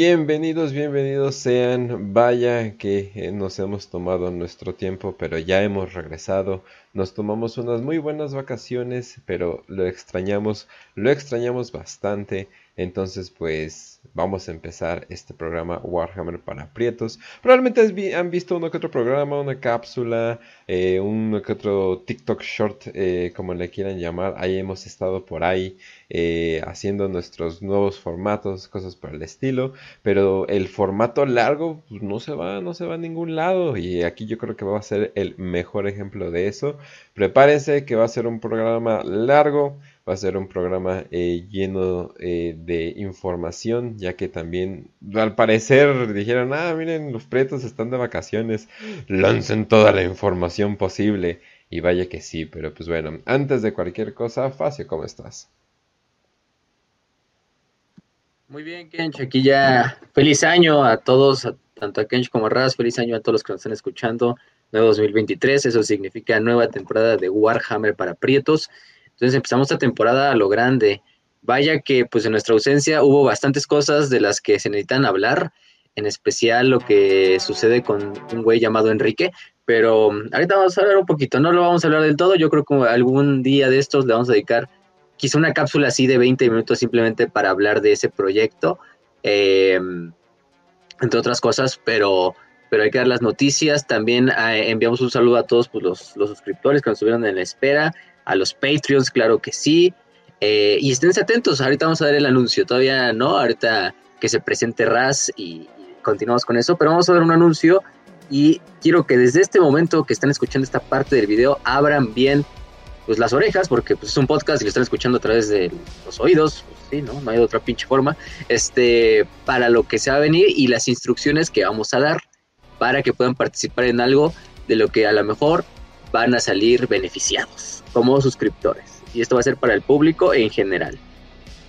Bienvenidos, bienvenidos sean. Vaya que eh, nos hemos tomado nuestro tiempo, pero ya hemos regresado. Nos tomamos unas muy buenas vacaciones, pero lo extrañamos, lo extrañamos bastante. Entonces, pues vamos a empezar este programa Warhammer para Prietos. Probablemente han visto uno que otro programa, una cápsula, eh, uno que otro TikTok short, eh, como le quieran llamar. Ahí hemos estado por ahí eh, haciendo nuestros nuevos formatos, cosas por el estilo. Pero el formato largo pues, no se va, no se va a ningún lado. Y aquí yo creo que va a ser el mejor ejemplo de eso. Prepárense que va a ser un programa largo va a ser un programa eh, lleno eh, de información, ya que también al parecer dijeron, ah, miren, los pretos están de vacaciones, lancen toda la información posible. Y vaya que sí, pero pues bueno, antes de cualquier cosa, Facio, ¿cómo estás? Muy bien, Kench, aquí ya feliz año a todos, tanto a Kench como a Raz, feliz año a todos los que nos están escuchando, nuevo 2023, eso significa nueva temporada de Warhammer para Prietos. Entonces empezamos esta temporada a lo grande. Vaya que pues en nuestra ausencia hubo bastantes cosas de las que se necesitan hablar, en especial lo que sucede con un güey llamado Enrique, pero mm, ahorita vamos a hablar un poquito, no lo vamos a hablar del todo, yo creo que algún día de estos le vamos a dedicar quizá una cápsula así de 20 minutos simplemente para hablar de ese proyecto, em, entre otras cosas, pero, pero hay que dar las noticias, también eh, enviamos un saludo a todos pues, los, los suscriptores que nos estuvieron en la espera, a los Patreons, claro que sí. Eh, y esténse atentos, ahorita vamos a ver el anuncio, todavía no, ahorita que se presente Raz y, continuamos con eso, pero vamos a ver un anuncio y quiero que desde este momento que están escuchando esta parte del video abran bien pues las orejas porque pues, es un podcast y lo están escuchando a través de los oídos, pues, sí, ¿no? No hay otra pinche forma, este, para lo que se va a venir y las instrucciones que vamos a dar para que puedan participar en algo de lo que a lo mejor van a salir beneficiados como suscriptores. Y esto va a ser para el público en general,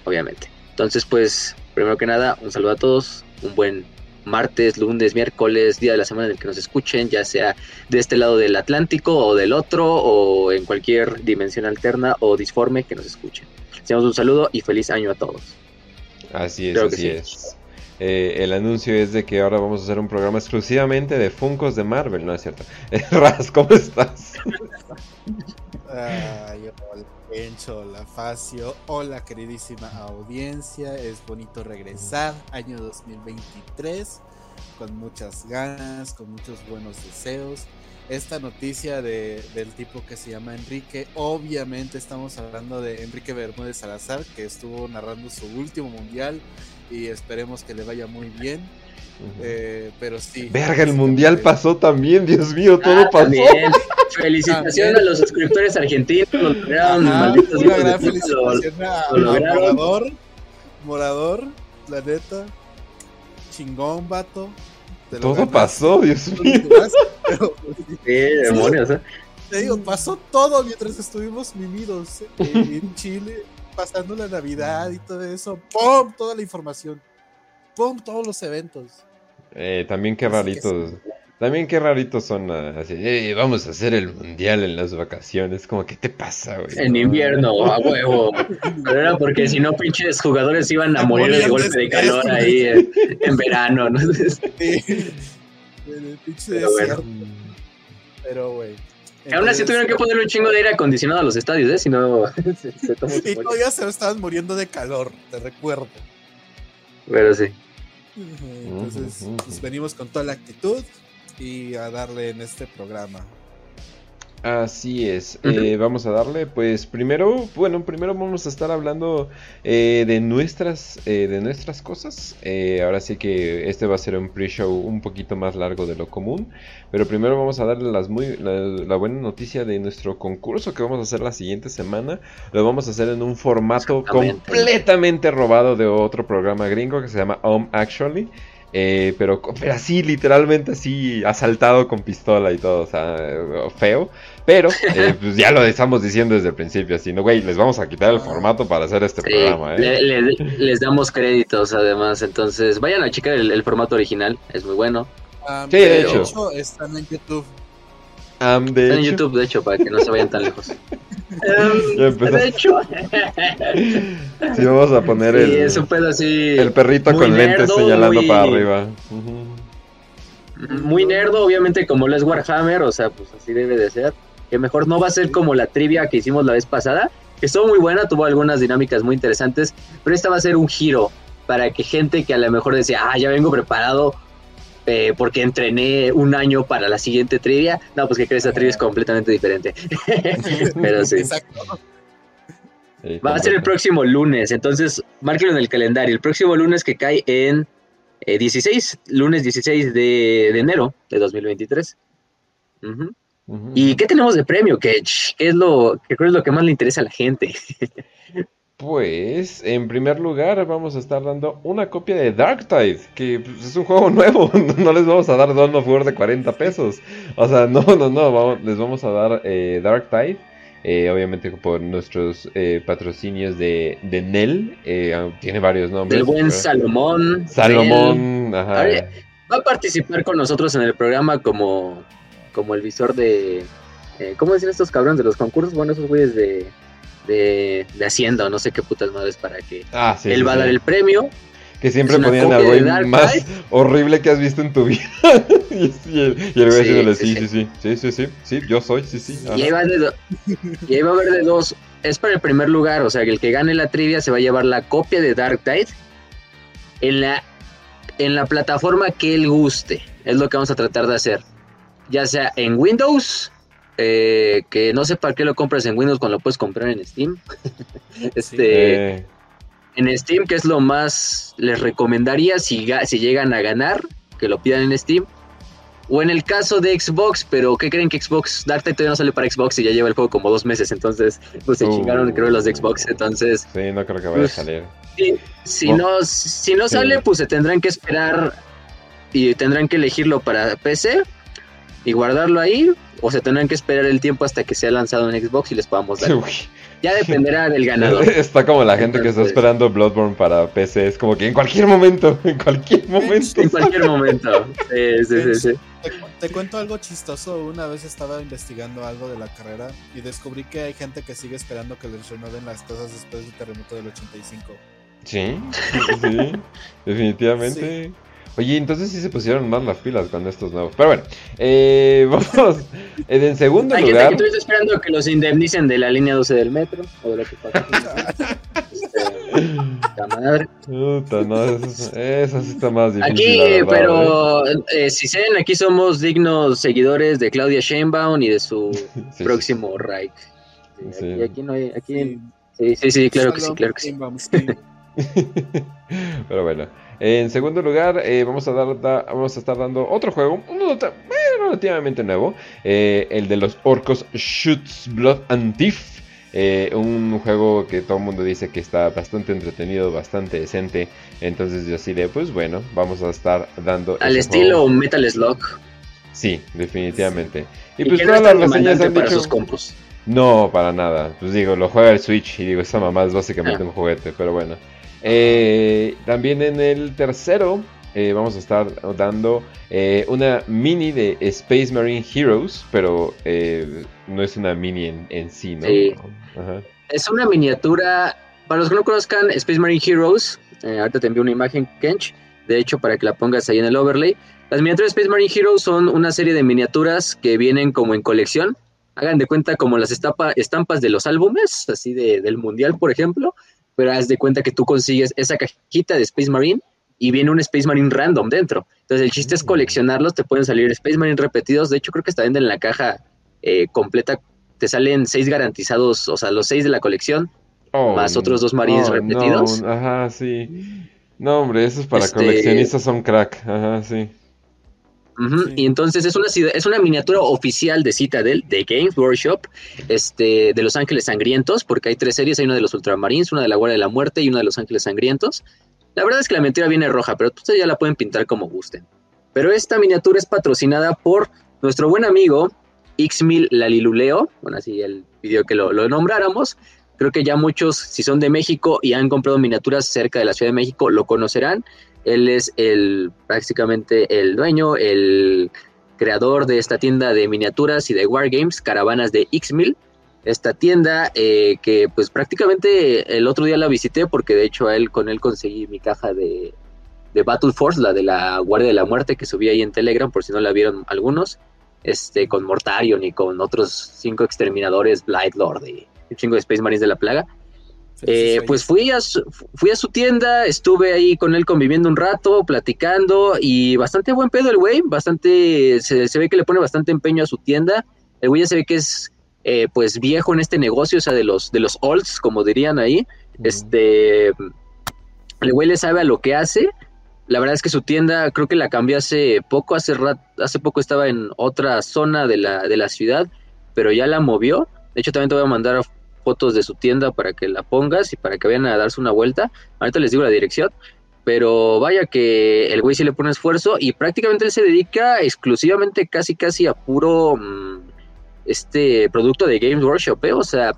obviamente. Entonces, pues, primero que nada, un saludo a todos, un buen martes, lunes, miércoles, día de la semana en el que nos escuchen, ya sea de este lado del Atlántico o del otro, o en cualquier dimensión alterna o disforme que nos escuchen. Hacemos un saludo y feliz año a todos. Así es, así es. Eh, el anuncio es de que ahora vamos a hacer un programa exclusivamente de Funcos de Marvel, ¿no es cierto? Raz, ¿cómo estás? Ay, hola, Encho, hola, Facio, hola, queridísima audiencia. Es bonito regresar, año 2023, con muchas ganas, con muchos buenos deseos. Esta noticia de, del tipo que se llama Enrique, obviamente estamos hablando de Enrique Bermúdez Salazar, que estuvo narrando su último mundial y esperemos que le vaya muy bien. Eh, pero sí. Verga, el mundial pasó también, Dios mío, todo ah, pasó. Felicitaciones a los suscriptores argentinos. Lo lograron, una gran felicitación a, Morador, Morador, la neta. Chingón, vato. Todo pasó, Dios mío. sí, demonios, ¿eh? Te digo, pasó todo mientras estuvimos mimidos en Chile, pasando la Navidad y todo eso. ¡Pum! Toda la información. ¡Pum! Todos los eventos. Eh, también qué raritos. También qué raritos son ah, así, eh, vamos a hacer el mundial en las vacaciones, como que te pasa, güey. En invierno, a huevo. Pero era porque si no, pinches jugadores iban a morir de golpe de calor ahí en, verano, ¿no? Sí. En el pinche desierto. Pero, güey. Aún así tuvieron que ponerle un chingo de aire acondicionado a los estadios, ¿eh? Si no, se, se Y todavía se estaban muriendo de calor, te recuerdo. Pero sí. Entonces, pues, venimos con toda la actitud y a darle en este programa. Así es, eh, vamos a darle, pues primero, bueno, primero vamos a estar hablando eh, de nuestras, eh, de nuestras cosas. ahora sí que este va a ser un pre-show un poquito más largo de lo común, pero primero vamos a darle las muy, la, buena noticia de nuestro concurso que vamos a hacer la siguiente semana. Lo vamos a hacer en un formato completamente robado de otro programa gringo que se llama Home Actually. Eh, pero, pero así, literalmente así, asaltado con pistola y todo, o sea, feo. Pero, eh, pues ya lo estamos diciendo desde el principio, así, no, güey, les vamos a quitar el formato para hacer este programa, ¿eh? les damos créditos, además, entonces, vayan a checar el, formato original, es muy bueno. sí, de, hecho. Están en YouTube. Están en YouTube, de hecho, para que no se vayan tan lejos. Em, de hecho. sí, vamos a poner el, el perrito con lentes señalando para arriba. Muy nerdo, obviamente, como lo es Warhammer, o sea, pues así debe de ser. Que mejor no va a ser como la trivia que hicimos la vez pasada, que estuvo muy buena, tuvo algunas dinámicas muy interesantes, pero esta va a ser un giro para que gente que a lo mejor decía, ah, ya vengo preparado eh, porque entrené un año para la siguiente trivia. No, pues que crees, esta trivia es completamente diferente. Pero sí. Exacto. Va a ser el próximo lunes, entonces márquelo en el calendario. El próximo lunes que cae en 16, eh, lunes 16 de, enero de 2023. ¿Y qué tenemos de premio, ¿Qué es lo, qué es lo que más le interesa a la gente? Pues, en primer lugar, vamos a estar dando una copia de Darktide, que pues, es un juego nuevo. No les vamos a dar Dawn of War de 40 pesos. O sea, no, no, no. les vamos a dar eh, Darktide. Eh, obviamente por nuestros eh, patrocinios de, de Nel. Eh, tiene varios nombres. El buen Salomón. Salomón, ajá. Va a participar con nosotros en el programa como, como el visor de. ¿Cómo dicen estos cabrones de los concursos? Bueno, esos güeyes de de, Hacienda o no sé qué putas madres para que ah, él va a dar el premio. Que siempre ponían algo más horrible que has visto en tu vida. y, el, güey sí, sí, sí, sí, sí, sí, sí, yo soy, sí, sí. Y ahí, va de y ahí va a haber de dos. Es para el primer lugar, o sea, que el que gane la trivia se va a llevar la copia de Dark Tide en la, en la plataforma que él guste. Es lo que vamos a tratar de hacer. Ya sea en Windows, eh, que no sé para qué lo compras en Windows cuando lo puedes comprar en Steam. este, En Steam, que es lo más les recomendaría si, si llegan a ganar, que lo pidan en Steam. O en el caso de Xbox, pero ¿qué creen que Xbox? Dark todavía no sale para Xbox y ya lleva el juego como dos meses, entonces pues se uh. chingaron creo los de Xbox, entonces... Sí, no creo que vaya a pues, salir. si, no, si no sale, pues se tendrán que esperar y tendrán que elegirlo para PC y guardarlo ahí o se tendrán que esperar el tiempo hasta que sea lanzado en Xbox y les podamos dar. Ya dependerá del ganador. Está como la gente que está esperando Bloodborne para PC, es como que en cualquier momento, en cualquier momento. En cualquier momento. Sí, sí, sí, Te, cuento algo chistoso. Una vez estaba investigando algo de la carrera y descubrí que hay gente que sigue esperando que les renueven las cosas después del terremoto del 85. Sí, sí, definitivamente. Oye, entonces sí se pusieron más las pilas con estos nuevos. Pero bueno, eh, vamos. En segundo Hay lugar. Gente que estoy esperando que los indemnicen de la línea 12 del metro. O de lo que pasa. este, madre. Puta, no, eso, eso, sí está más difícil. Aquí, pero ¿eh? eh, si saben, aquí somos dignos seguidores de Claudia Sheinbaum y de su próximo Reich. Sí, aquí, aquí, no hay. Aquí, sí, sí, sí, claro que sí, claro que sí. pero bueno. En segundo lugar, eh, vamos, a dar, vamos a estar dando otro juego, uno relativamente nuevo, eh, el de los orcos Shoots Blood and Thief. Eh, un juego que todo el mundo dice que está bastante entretenido, bastante decente. Entonces yo así de, pues bueno, vamos a estar dando... Al estilo Metal Slug. Sí, definitivamente. Y, pues todas las reseñas han para sus compos. No, para nada. Pues digo, lo juega el Switch y digo, esa mamá es básicamente ah. un juguete, pero bueno. Eh, también en el tercero eh, vamos a estar dando eh, una mini de Space Marine Heroes, pero no es una mini en, sí, ¿no? Es una miniatura, para los que no conozcan Space Marine Heroes, ahorita te envío una imagen, Kench, de hecho para que la pongas ahí en el overlay. Las miniaturas de Space Marine Heroes son una serie de miniaturas que vienen como en colección. Hagan de cuenta como las estampas de los álbumes, así de, del mundial, por ejemplo, pero haz de cuenta que tú consigues esa cajita de Space Marine y viene un Space Marine random dentro. Entonces el chiste es mm. coleccionarlos, te pueden salir Space Marine repetidos, de hecho creo que está venden en la caja eh, completa, te salen seis garantizados, o sea, los seis de la colección, oh, más otros dos Marines repetidos. ajá, sí. No, hombre, esos para este coleccionistas son crack, ajá, sí. Y entonces es una, es una miniatura oficial de Citadel, de Games Workshop, este, de Los Ángeles Sangrientos, porque hay tres series, hay una de los Ultramarines, una de la Guardia de la Muerte y una de Los Ángeles Sangrientos. La verdad es que la miniatura viene roja, pero ustedes ya la pueden pintar como gusten. Pero esta miniatura es patrocinada por nuestro buen amigo Xmil Laliluleo, bueno, así él pidió que lo, lo nombráramos. Creo que ya muchos, si son de México y han comprado miniaturas cerca de la Ciudad de México, lo conocerán. Él es el prácticamente el dueño, el creador de esta tienda de miniaturas y de wargames, caravanas de X-Mil. esta tienda eh, que pues prácticamente el otro día la visité porque de hecho él con él conseguí mi caja de, de Battle Force, la de la Guardia de la Muerte que subí ahí en Telegram por si no la vieron algunos, este con Mortarion y con otros cinco exterminadores Blight Lord y un chingo de Space Marines de la plaga. Eh, pues fui a, su, fui a su tienda, estuve ahí con él conviviendo un rato, platicando y bastante buen pedo el güey, bastante, se, se ve que le pone bastante empeño a su tienda. El güey ya se ve que es eh, pues viejo en este negocio, o sea, de los, de los olds, como dirían ahí. Este, el güey le sabe a lo que hace. La verdad es que su tienda creo que la cambió hace poco, hace, hace poco estaba en otra zona de la, de la ciudad, pero ya la movió. De hecho, también te voy a mandar fotos de su tienda para que la pongas y para que vayan a darse una vuelta. Ahorita les digo la dirección. Pero vaya que el güey sí le pone esfuerzo y prácticamente él se dedica exclusivamente casi casi a puro mm, este producto de Games Workshop, ¿eh? o sea,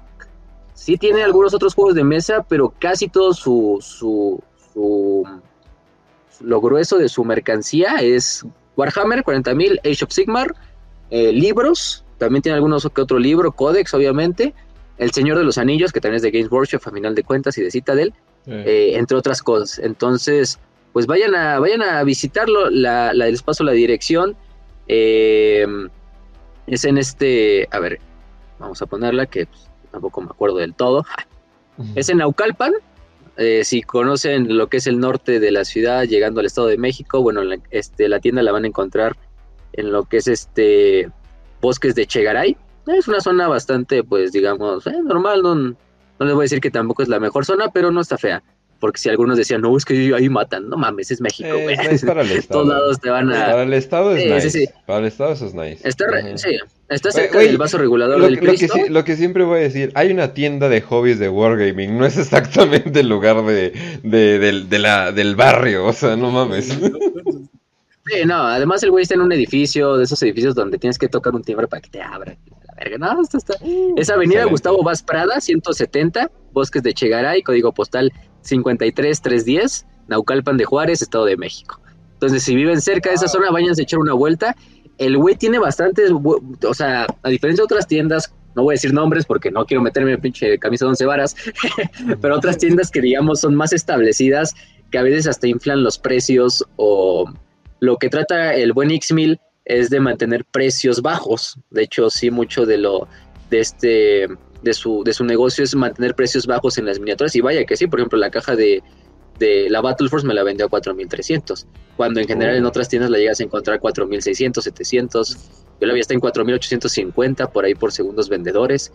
sí tiene algunos otros juegos de mesa, pero casi todo su, su, lo grueso de su mercancía es Warhammer 40.000, Age of Sigmar, eh, libros, también tiene algunos que otro libro, Codex, obviamente, El Señor de los Anillos, que también es de Games Workshop a final de cuentas y de Citadel, eh, entre otras cosas. Entonces, pues vayan a, vayan a visitarlo, la, la, les paso la dirección. Eh, es en este, a ver, vamos a ponerla que pues, tampoco me acuerdo del todo. Es en Naucalpan. Eh, si conocen lo que es el norte de la ciudad, llegando al Estado de México, bueno, la, este, la tienda la van a encontrar en lo que es este bosques de Chegaray. Es una zona bastante, pues digamos, eh, normal, no, no les voy a decir que tampoco es la mejor zona, pero no está fea porque si algunos decían, no, es que ahí matan, no mames, es México, güey. Es para el Estado. Todos lados te van a... Para el Estado es nice. Sí, sí. Para el Estado eso es nice. Está, -huh. sí, está cerca wey, del vaso regulador lo, del lo que, lo que siempre voy a decir, hay una tienda de hobbies de Wargaming, no es exactamente el lugar de, de, de, de la, del barrio, o sea, no mames. Sí, no, además el güey está en un edificio, de esos edificios donde tienes que tocar un timbre para que te abran. La verga, no, está... Es Avenida Excelente. Gustavo Vaz Prada, 170, Bosques de Chegaray, código postal 53310, Naucalpan de Juárez, Estado de México. Entonces, si viven cerca de esa zona, váyanse a echar una vuelta. El güey tiene bastantes, o sea, a diferencia de otras tiendas, no voy a decir nombres porque no quiero meterme en pinche camisa de once varas, pero otras tiendas que digamos son más establecidas, que a veces hasta inflan los precios o lo que trata el buen X-Mil es de mantener precios bajos. De hecho, sí, mucho de lo de este de su, de su negocio es mantener precios bajos en las miniaturas. Y vaya que sí, por ejemplo, la caja de, de la Battle Force me la vendió a 4300, cuando en general oh. en otras tiendas la llegas a encontrar 4600, 700. Yo la vi hasta en 4850 por ahí por segundos vendedores.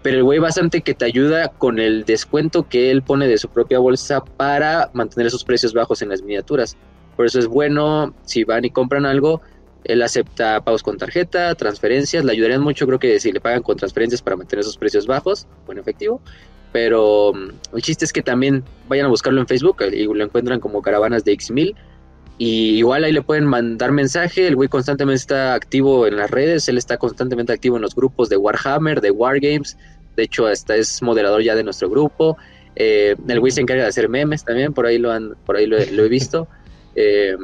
Pero el güey bastante que te ayuda con el descuento que él pone de su propia bolsa para mantener esos precios bajos en las miniaturas. Por eso es bueno, si van y compran algo, él acepta pagos con tarjeta, transferencias, le ayudarían mucho, creo que si le pagan con transferencias para mantener esos precios bajos, o en efectivo. Pero um, el chiste es que también vayan a buscarlo en Facebook y lo encuentran como caravanas de X1000. Y igual ahí le pueden mandar mensaje, el güey constantemente está activo en las redes, él está constantemente activo en los grupos de Warhammer, de Wargames, de hecho hasta es moderador ya de nuestro grupo. Eh, el güey se encarga de hacer memes también, por ahí lo, han, por ahí lo, lo he visto. Eh,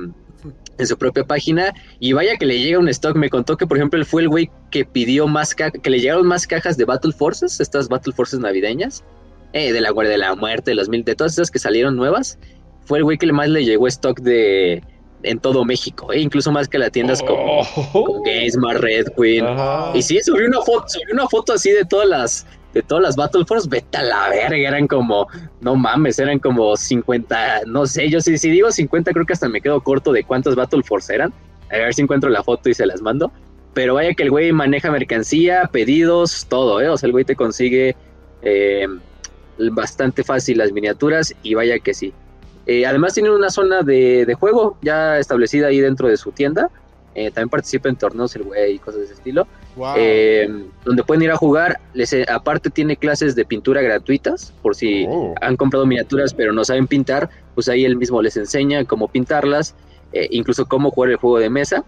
en su propia página y vaya que le llega un stock. Me contó que, por ejemplo, él fue el güey que pidió más que le llegaron más cajas de Battle Forces, estas Battle Forces navideñas, eh, de la Guardia de la Muerte, de los mil, de todas esas que salieron nuevas. Fue el güey que más le llegó stock de en todo México, eh, incluso más que las tiendas como, Oh. como Gamesmart, Red Queen. Y sí, subió una foto, subió una foto así de todas las de todas las Battle Force, vete a la verga, eran como, no mames, eran como 50, no sé, yo si, si digo 50 creo que hasta me quedo corto de cuántas Battle Force eran, a ver si encuentro la foto y se las mando, pero vaya que el güey maneja mercancía, pedidos, todo, ¿eh? o sea, el güey te consigue eh, bastante fácil las miniaturas y vaya que sí. Eh, además tiene una zona de, de, juego ya establecida ahí dentro de su tienda, eh, también participa en torneos el güey y cosas de ese estilo. Wow. Eh, donde pueden ir a jugar. Les, eh, aparte tiene clases de pintura gratuitas, por si Oh. han comprado miniaturas pero no saben pintar, pues ahí él mismo les enseña cómo pintarlas, eh, incluso cómo jugar el juego de mesa.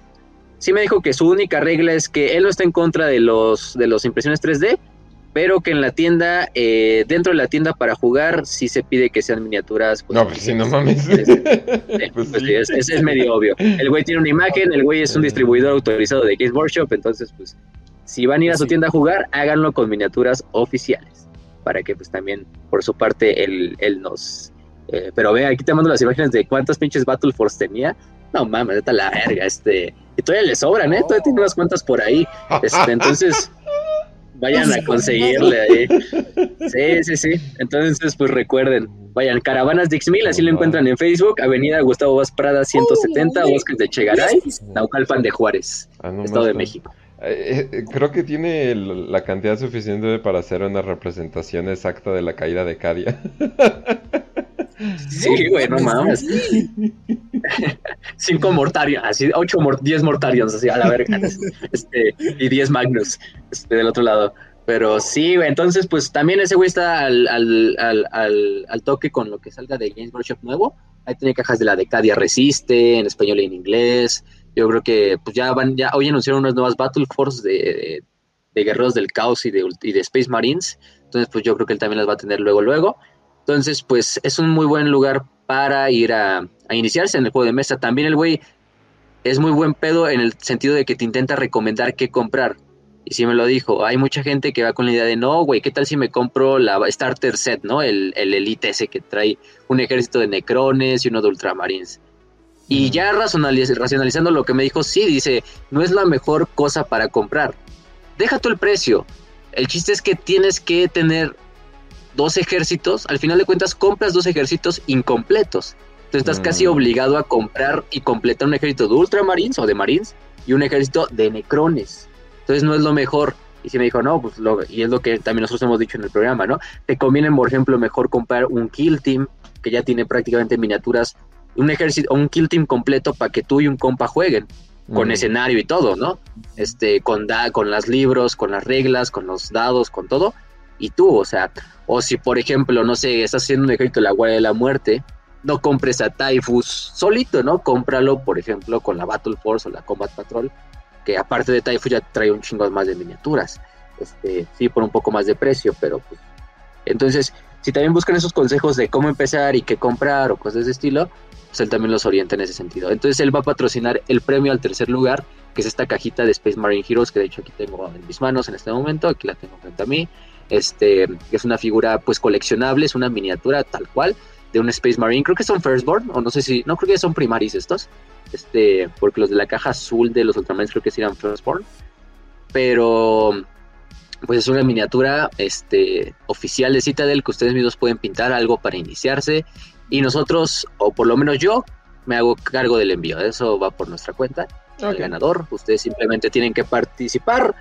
Sí me dijo que su única regla es que él no está en contra de los de las impresiones 3D, pero que en la tienda, eh, dentro de la tienda para jugar, sí se pide que sean miniaturas. No, pues sí, no mames. Sí, Pues pues sí. es, es- es medio obvio. El güey tiene una imagen, el güey es un distribuidor autorizado de Games Workshop, entonces pues si van a ir a su tienda a jugar, háganlo con miniaturas oficiales. Para que pues también, por su parte, él, él nos... eh, pero ve, aquí te mando las imágenes de cuántas pinches Battle Force tenía. No mames, está la verga, este... Y todavía le sobran, ¿eh? Todavía tiene unas cuantas por ahí. Este, entonces, vayan a conseguirle ahí. Sí, sí, sí. Entonces, pues recuerden, vayan, Caravanas Dixmil, así lo encuentran en Facebook, Avenida Gustavo Vaz Prada 170, Bosques de Chegaray, Naucalpan de Juárez, Ah, Estado de. México. Eh, eh, creo que tiene la cantidad suficiente para hacer una representación exacta de la caída de Cadia. Sí, güey, no mames. Cinco Mortarions, así, ocho, mor- diez Mortarions, así a la verga. Este, y diez Magnus, este, del otro lado. Pero sí, güey, entonces, pues también ese güey está al, al, al, al, al toque con lo que salga de Games Workshop nuevo. Ahí tiene cajas de la Decadia Resiste, en español y en inglés. Yo creo que, pues ya van, ya hoy anunciaron unas nuevas Battle Force de, de Guerreros del Caos y de, y de Space Marines. Entonces, pues yo creo que él también las va a tener luego, luego. Entonces, pues es un muy buen lugar para ir a, iniciarse en el juego de mesa. También el güey es muy buen pedo en el sentido de que te intenta recomendar qué comprar. Y sí me lo dijo, hay mucha gente que va con la idea de, no, güey, ¿qué tal si me compro la Starter Set, ¿no? El, el Elite ese que trae un ejército de Necrones y uno de Ultramarines. Y ya racionaliz- racionalizando lo que me dijo, sí, dice, no es la mejor cosa para comprar. Deja tú el precio. El chiste es que tienes que tener dos ejércitos. Al final de cuentas, compras dos ejércitos incompletos. Entonces estás casi Mm. obligado a comprar y completar un ejército de Ultramarines o de Marines y un ejército de Necrones. Entonces no es lo mejor. Y si me dijo, no, pues lo, y es lo que también nosotros hemos dicho en el programa, ¿no? Te conviene, por ejemplo, mejor comprar un Kill Team que ya tiene prácticamente miniaturas, un ejército, un Kill Team completo para que tú y un compa jueguen con Mm. escenario y todo, ¿no? Este, con da, con las libros, con las reglas, con los dados, con todo. Y tú, o sea, o si por ejemplo, no sé, estás haciendo un ejército de la Guardia de la Muerte, no compres a Typhus solito, ¿no? Cómpralo, por ejemplo, con la Battle Force o la Combat Patrol, que aparte de Typhus ya trae un chingo más de miniaturas. Este, sí, por un poco más de precio, pero pues. Entonces, si también buscan esos consejos de cómo empezar y qué comprar o cosas de ese estilo, pues él también los orienta en ese sentido. Entonces él va a patrocinar el premio al tercer lugar, que es esta cajita de Space Marine Heroes, que de hecho aquí tengo en mis manos en este momento, aquí la tengo frente a mí. Este, es una figura pues coleccionable, es una miniatura tal cual de un Space Marine, creo que son Firstborn, o no sé si, no creo que son Primaris estos, este, porque los de la caja azul de los Ultramarines creo que sí eran Firstborn, pero pues es una miniatura este, oficial de Citadel que ustedes mismos pueden pintar algo para iniciarse y nosotros, o por lo menos yo, me hago cargo del envío. Eso va por nuestra cuenta. El ganador, ustedes simplemente tienen que participar,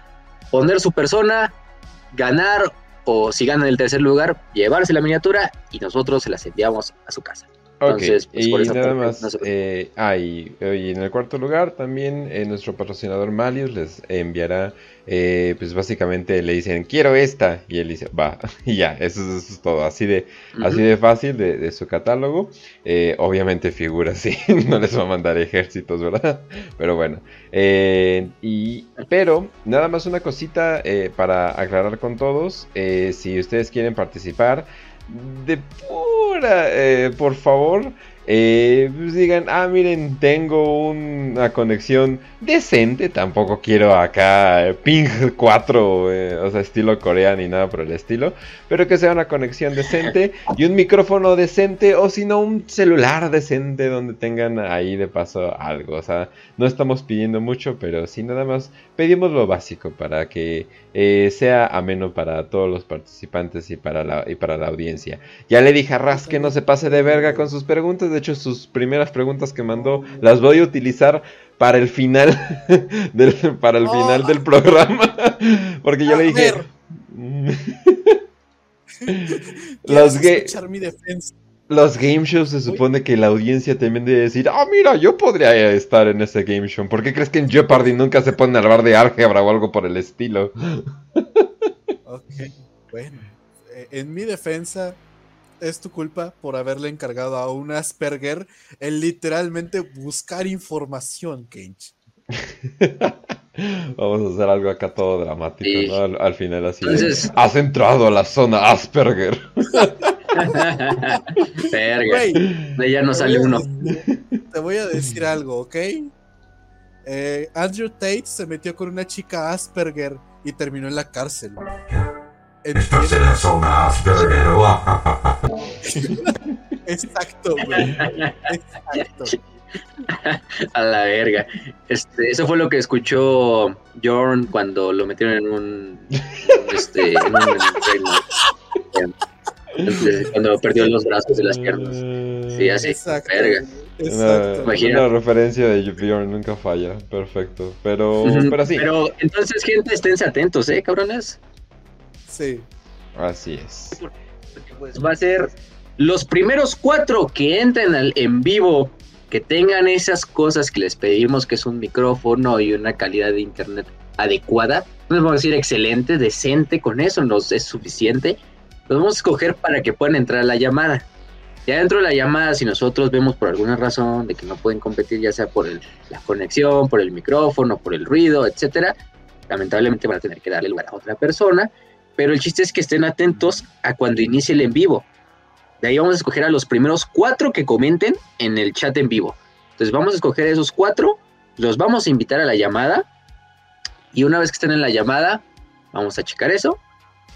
poner su persona, ganar o si ganan el tercer lugar, llevarse la miniatura y nosotros se las enviamos a su casa. Ok, Entonces, pues, y por esa nada más, no se preocupen. eh, ah, y, y en el cuarto lugar también eh, nuestro patrocinador Malius les enviará, eh, pues básicamente le dicen, quiero esta, y él dice, va, y ya, eso, es- eso es todo, así de, así de fácil de, de su catálogo, obviamente figuras, sí, no les va a mandar ejércitos, ¿verdad? Pero bueno, y, pero nada más una cosita para aclarar con todos, si ustedes quieren participar, de pura, eh, por favor, eh, pues digan, ah, miren, tengo una conexión decente, tampoco quiero acá ping 4, eh, o sea, estilo Corea ni nada por el estilo, pero que sea una conexión decente y un micrófono decente o si no un celular decente donde tengan ahí de paso algo, o sea, no estamos pidiendo mucho, pero sí nada más pedimos lo básico para que eh, sea ameno para todos los participantes y para la, y para la audiencia. Ya le dije a Raz que no se pase de verga con sus preguntas. Hecho, sus primeras preguntas que mandó las voy a utilizar para el final del, para el final del programa. Porque yo le dije. Los, los game shows se supone que la audiencia también debe decir, ah, mira, yo podría estar en ese game show. ¿Por qué crees que en Jeopardy nunca se ponen a hablar de álgebra o algo por el estilo? Ok, bueno. eh, En mi defensa, es tu culpa por haberle encargado a un Asperger el literalmente buscar información, Kench. Vamos a hacer algo acá todo dramático, Sí. ¿no? Al, al final así. de, Has entrado a la zona Asperger. Güey, De ella no te sale voy a uno. decir- Te voy a decir algo, ¿ok? eh, Andrew Tate se metió con una chica Asperger y terminó en la cárcel. Estás en la zona Asperger. Exacto, güey. Exacto. A la verga. Este, eso fue lo que escuchó Jorn cuando lo metieron en un. Este, en un este, cuando perdió los brazos y las piernas. Sí, así. Exacto. Verga. Exacto. Una, Imagina. una referencia de Bjorn nunca falla. Perfecto. Pero, pero sí. Pero entonces, gente, esténse atentos, ¿eh, cabrones? Sí. Así es. Pues va a ser los primeros cuatro que entren al en vivo, que tengan esas cosas que les pedimos, que es un micrófono y una calidad de internet adecuada. No les vamos a decir excelente, decente, con eso nos es suficiente. Los vamos a escoger para que puedan entrar a la llamada. Ya dentro de la llamada, si nosotros vemos por alguna razón de que no pueden competir, ya sea por el- la conexión, por el micrófono, por el ruido, etcétera, lamentablemente van a tener que darle lugar a otra persona. Pero el chiste es que estén atentos a cuando inicie el en vivo. De ahí vamos a escoger a los primeros cuatro que comenten en el chat en vivo. Entonces vamos a escoger a esos cuatro, los vamos a invitar a la llamada. Y una vez que estén en la llamada, vamos a checar eso.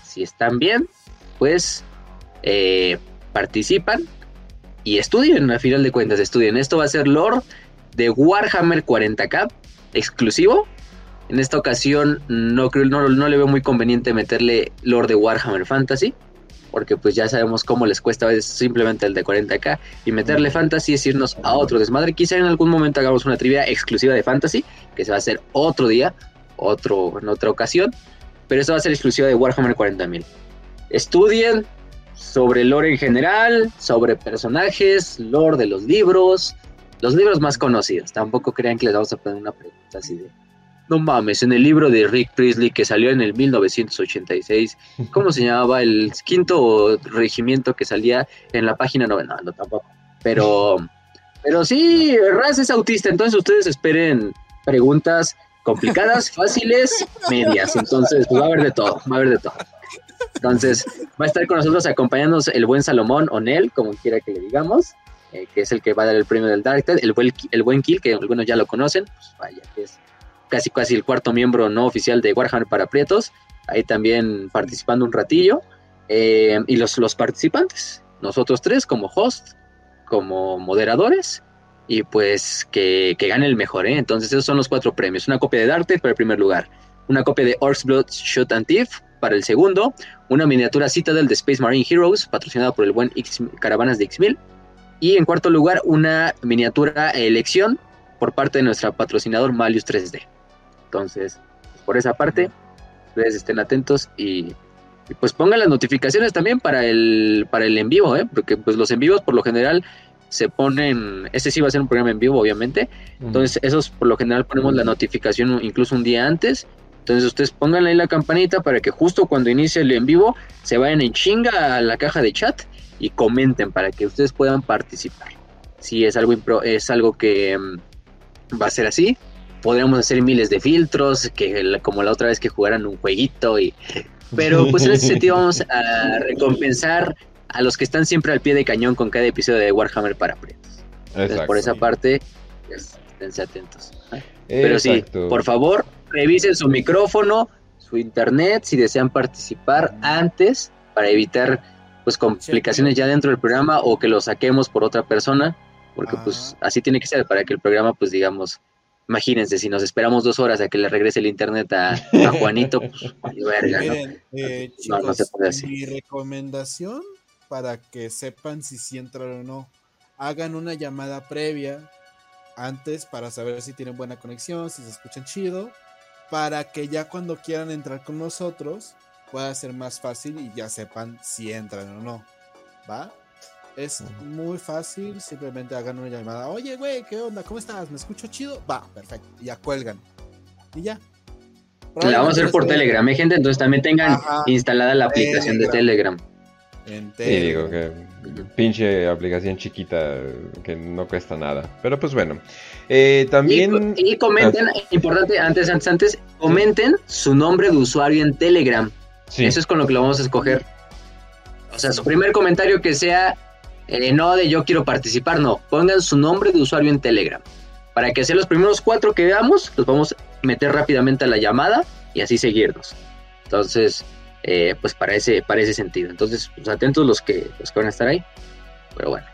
Si están bien, pues eh, participan y estudien, al final de cuentas, estudien. Esto va a ser lore de Warhammer 40k exclusivo. En esta ocasión no, creo, no, no le veo muy conveniente meterle lore de Warhammer Fantasy, porque pues ya sabemos cómo les cuesta a simplemente el de 40k, y meterle Fantasy es irnos a otro desmadre. Quizá en algún momento hagamos una trivia exclusiva de Fantasy, que se va a hacer otro día, en otra ocasión, pero esto va a ser exclusiva de Warhammer 40.000. Estudien sobre lore en general, sobre personajes, lore de los libros, los libros más conocidos. Tampoco crean que les vamos a poner una pregunta así de, no mames, en el libro de Rick Priestley que salió en el 1986, ¿cómo se llamaba el quinto regimiento que salía en la página 9? No, no, tampoco. Pero, pero sí, Raz es autista, entonces ustedes esperen preguntas complicadas, fáciles, medias. Entonces, pues, va a haber de todo, va a haber de todo. Entonces, va a estar con nosotros acompañándonos el buen Salomón Onel, como quiera que le digamos, eh, que es el que va a dar el premio del Dark Tide, el buen, el buen Kill, que algunos ya lo conocen, pues vaya, que es casi casi el cuarto miembro no oficial de Warhammer para Prietos, ahí también participando un ratillo, eh, y los, los participantes, nosotros tres como host, como moderadores, y pues que, que gane el mejor, ¿eh? Entonces esos son los cuatro premios, una copia de Dark Tide para el primer lugar, una copia de Orcs Blood Shot and Thief para el segundo, una miniatura Citadel de Space Marine Heroes, patrocinada por el buen X, Caravanas de X-Mil, y en cuarto lugar, una miniatura elección por parte de nuestro patrocinador Malius 3D. Entonces, pues, por esa parte, ustedes estén atentos y, y, pues pongan las notificaciones también para el, para el en vivo, ¿eh? porque pues los en vivos por lo general se ponen, este sí va a ser un programa en vivo obviamente, entonces esos por lo general ponemos la notificación incluso un día antes, entonces ustedes pónganle ahí la campanita para que justo cuando inicie el en vivo se vayan en chinga a la caja de chat y comenten para que ustedes puedan participar. Si es algo, impro es algo que um, va a ser así, podríamos hacer miles de filtros, que como la otra vez que jugaran un jueguito y... Pero pues en ese sentido vamos a recompensar a los que están siempre al pie de cañón con cada episodio de Warhammer para Prietos. Entonces por esa parte, pues, esténse atentos. Pero sí, por favor, revisen su micrófono, su internet, si desean participar antes para evitar pues complicaciones ya dentro del programa o que lo saquemos por otra persona, porque Ah. pues así tiene que ser para que el programa pues digamos, imagínense, si nos esperamos dos horas a que le regrese el internet a, a Juanito, pues verga, ¿no? Miren, eh, No, chicos, no se puede así. mi recomendación para que sepan si sí entran o no, hagan una llamada previa antes para saber si tienen buena conexión, si se escuchan chido, para que ya cuando quieran entrar con nosotros pueda ser más fácil y ya sepan si entran o no. ¿Va? Es muy fácil, simplemente hagan una llamada. Oye, güey, ¿qué onda? ¿Cómo estás? ¿Me escucho chido? Va, perfecto. Y ya cuelgan. Y ya. La vamos a hacer por Telegram, ¿eh, gente? Entonces también tengan Ajá. instalada la aplicación de Telegram. En Sí, digo Telegram. que pinche aplicación chiquita que no cuesta nada. Pero pues bueno. Eh, también... Y, y comenten, importante, antes, antes, antes, comenten su nombre de usuario en Telegram. Sí. Eso es con lo que lo vamos a escoger. O sea, su primer comentario que sea, eh, no de yo quiero participar, no. Pongan su nombre de usuario en Telegram. para que sea los primeros cuatro que veamos, los vamos a meter rápidamente a la llamada y así seguirnos. Entonces, eh, pues para ese, para ese sentido. Entonces, pues atentos los que, los que van a estar ahí. Pero bueno.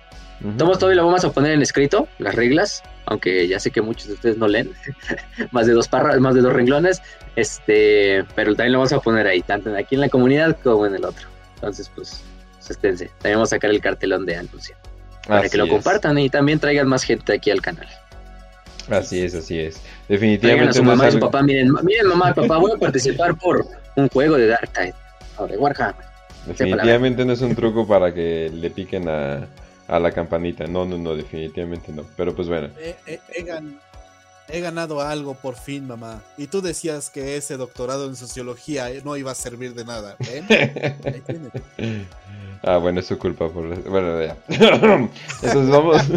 Todos todavía lo vamos a poner en escrito, las reglas, aunque ya sé que muchos de ustedes no leen, más de dos parras, más de dos renglones, este, pero también lo vamos a poner ahí, tanto aquí en la comunidad como en el otro. Entonces, pues, esténse. También vamos a sacar el cartelón de anuncio. Para que lo compartan y también traigan más gente aquí al canal. Así es, así es. Definitivamente. A su mamá y su papá, miren, miren mamá y papá, voy a participar por un juego de Dark Tide, de Warhammer. Definitivamente no es un truco para que le piquen a, a la campanita. No, no, no, definitivamente no. Pero pues bueno. He, ganado algo por fin, mamá. Y tú decías que ese doctorado en sociología eh, no iba a servir de nada. ah, bueno, es su culpa. Por... Bueno, ya. Entonces vamos.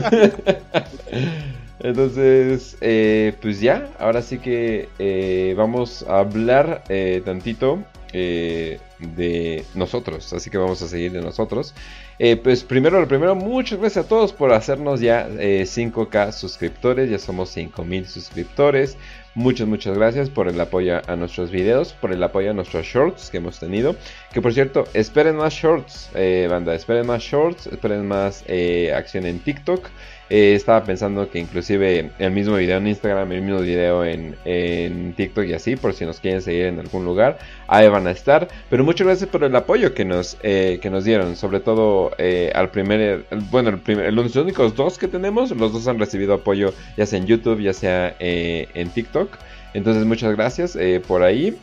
Entonces, eh, pues ya, ahora sí que eh, vamos a hablar tantito de nosotros. Así que vamos a seguir de nosotros. Eh, pues primero, lo primero, muchas gracias a todos por hacernos ya 5K eh, suscriptores, ya somos 5000 suscriptores. Muchas, muchas gracias por el apoyo a nuestros videos, por el apoyo a nuestros shorts que hemos tenido. Que por cierto, esperen más shorts, eh, banda, esperen más shorts, esperen más acción en TikTok. Eh, estaba pensando que inclusive el mismo video en Instagram, el mismo video en, TikTok y así, por si nos quieren seguir en algún lugar, ahí van a estar. Pero muchas gracias por el apoyo que nos, eh, que nos dieron, sobre todo eh, al primer, bueno, el primer, los únicos dos que tenemos, los dos han recibido apoyo ya sea en YouTube, ya sea en TikTok. Entonces muchas gracias por ahí.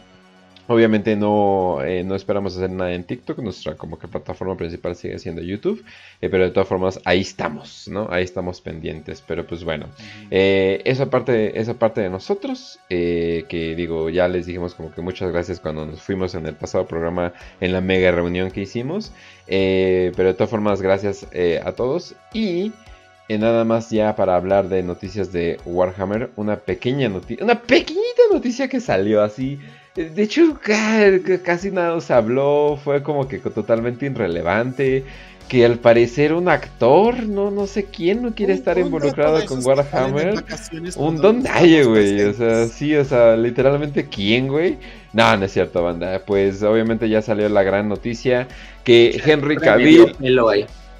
Obviamente no, eh, no esperamos hacer nada en TikTok, nuestra como que plataforma principal sigue siendo YouTube, eh, pero de todas formas ahí estamos, ¿no? Ahí estamos pendientes, pero pues bueno, eh, esa, parte, esa parte de nosotros, que digo, ya les dijimos como que muchas gracias cuando nos fuimos en el pasado programa en la mega reunión que hicimos, pero de todas formas gracias a todos y... nada más ya para hablar de noticias de Warhammer, una pequeña noticia, una pequeñita noticia que salió así de hecho, casi nada se habló, fue como que totalmente irrelevante. Que al parecer un actor, no, no sé quién, no quiere estar involucrado con Warhammer. Un Don Daye, güey. O sea, sí, o sea, literalmente quién, güey. No, no es cierto, banda. Pues obviamente ya salió la gran noticia que Henry Cavill.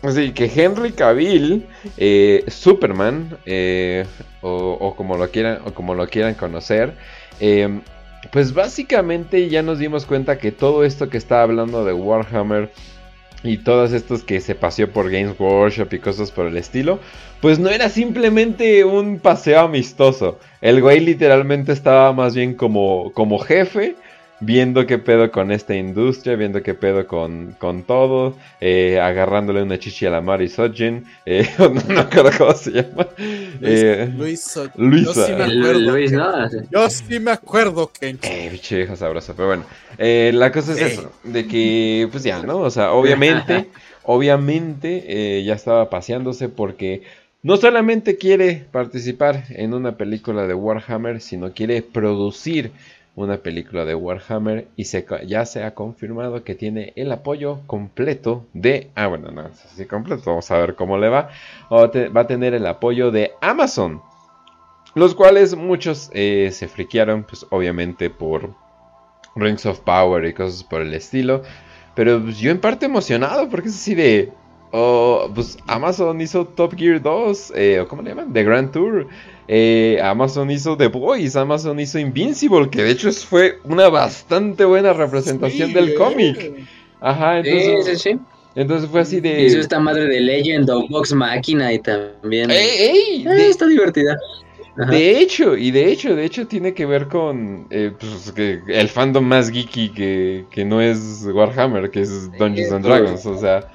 Sí, que Henry Cavill, eh, Superman, eh, o, o, como lo quieran, o como lo quieran conocer, eh, pues básicamente ya nos dimos cuenta que todo esto que está hablando de Warhammer y todos estos que se paseó por Games Workshop y cosas por el estilo, pues no era simplemente un paseo amistoso. El güey literalmente estaba más bien como, como jefe viendo qué pedo con esta industria, viendo qué pedo con, con todo, eh, agarrándole una chichi a la Mari Sojin, eh, no, me acuerdo cómo se llama. Eh, Luis, Luis Yo sí me acuerdo. Luis, ¿no? Yo sí me acuerdo que... Eh, biche vieja sabrosa, pero bueno. Eh, la cosa es eso, de que, pues ya, ¿no? O sea, obviamente, obviamente ya estaba paseándose porque... No solamente quiere participar en una película de Warhammer, sino quiere producir una película de Warhammer y se, ya se ha confirmado que tiene el apoyo completo de... Ah, bueno, no así completo, vamos a ver cómo le va. Va a tener el apoyo de Amazon. Los cuales muchos eh, se friquearon, pues obviamente por Rings of Power y cosas por el estilo. Pero pues, yo en parte emocionado porque es así de... Oh, pues Amazon hizo Top Gear 2, eh, ¿cómo le llaman? The Grand Tour. Eh, Amazon hizo The Boys, Amazon hizo Invincible, que de hecho fue una bastante buena representación del cómic. Ajá, entonces. Sí, sí, sí. Entonces fue así de. Hizo esta madre de Legend of Box Máquina y también. ¡Ey, ey! Eh, está divertida. De hecho, y de hecho, de hecho tiene que ver con eh, pues, que el fandom más geeky que, que, no es Warhammer, que es Dungeons and Dragons. O sea,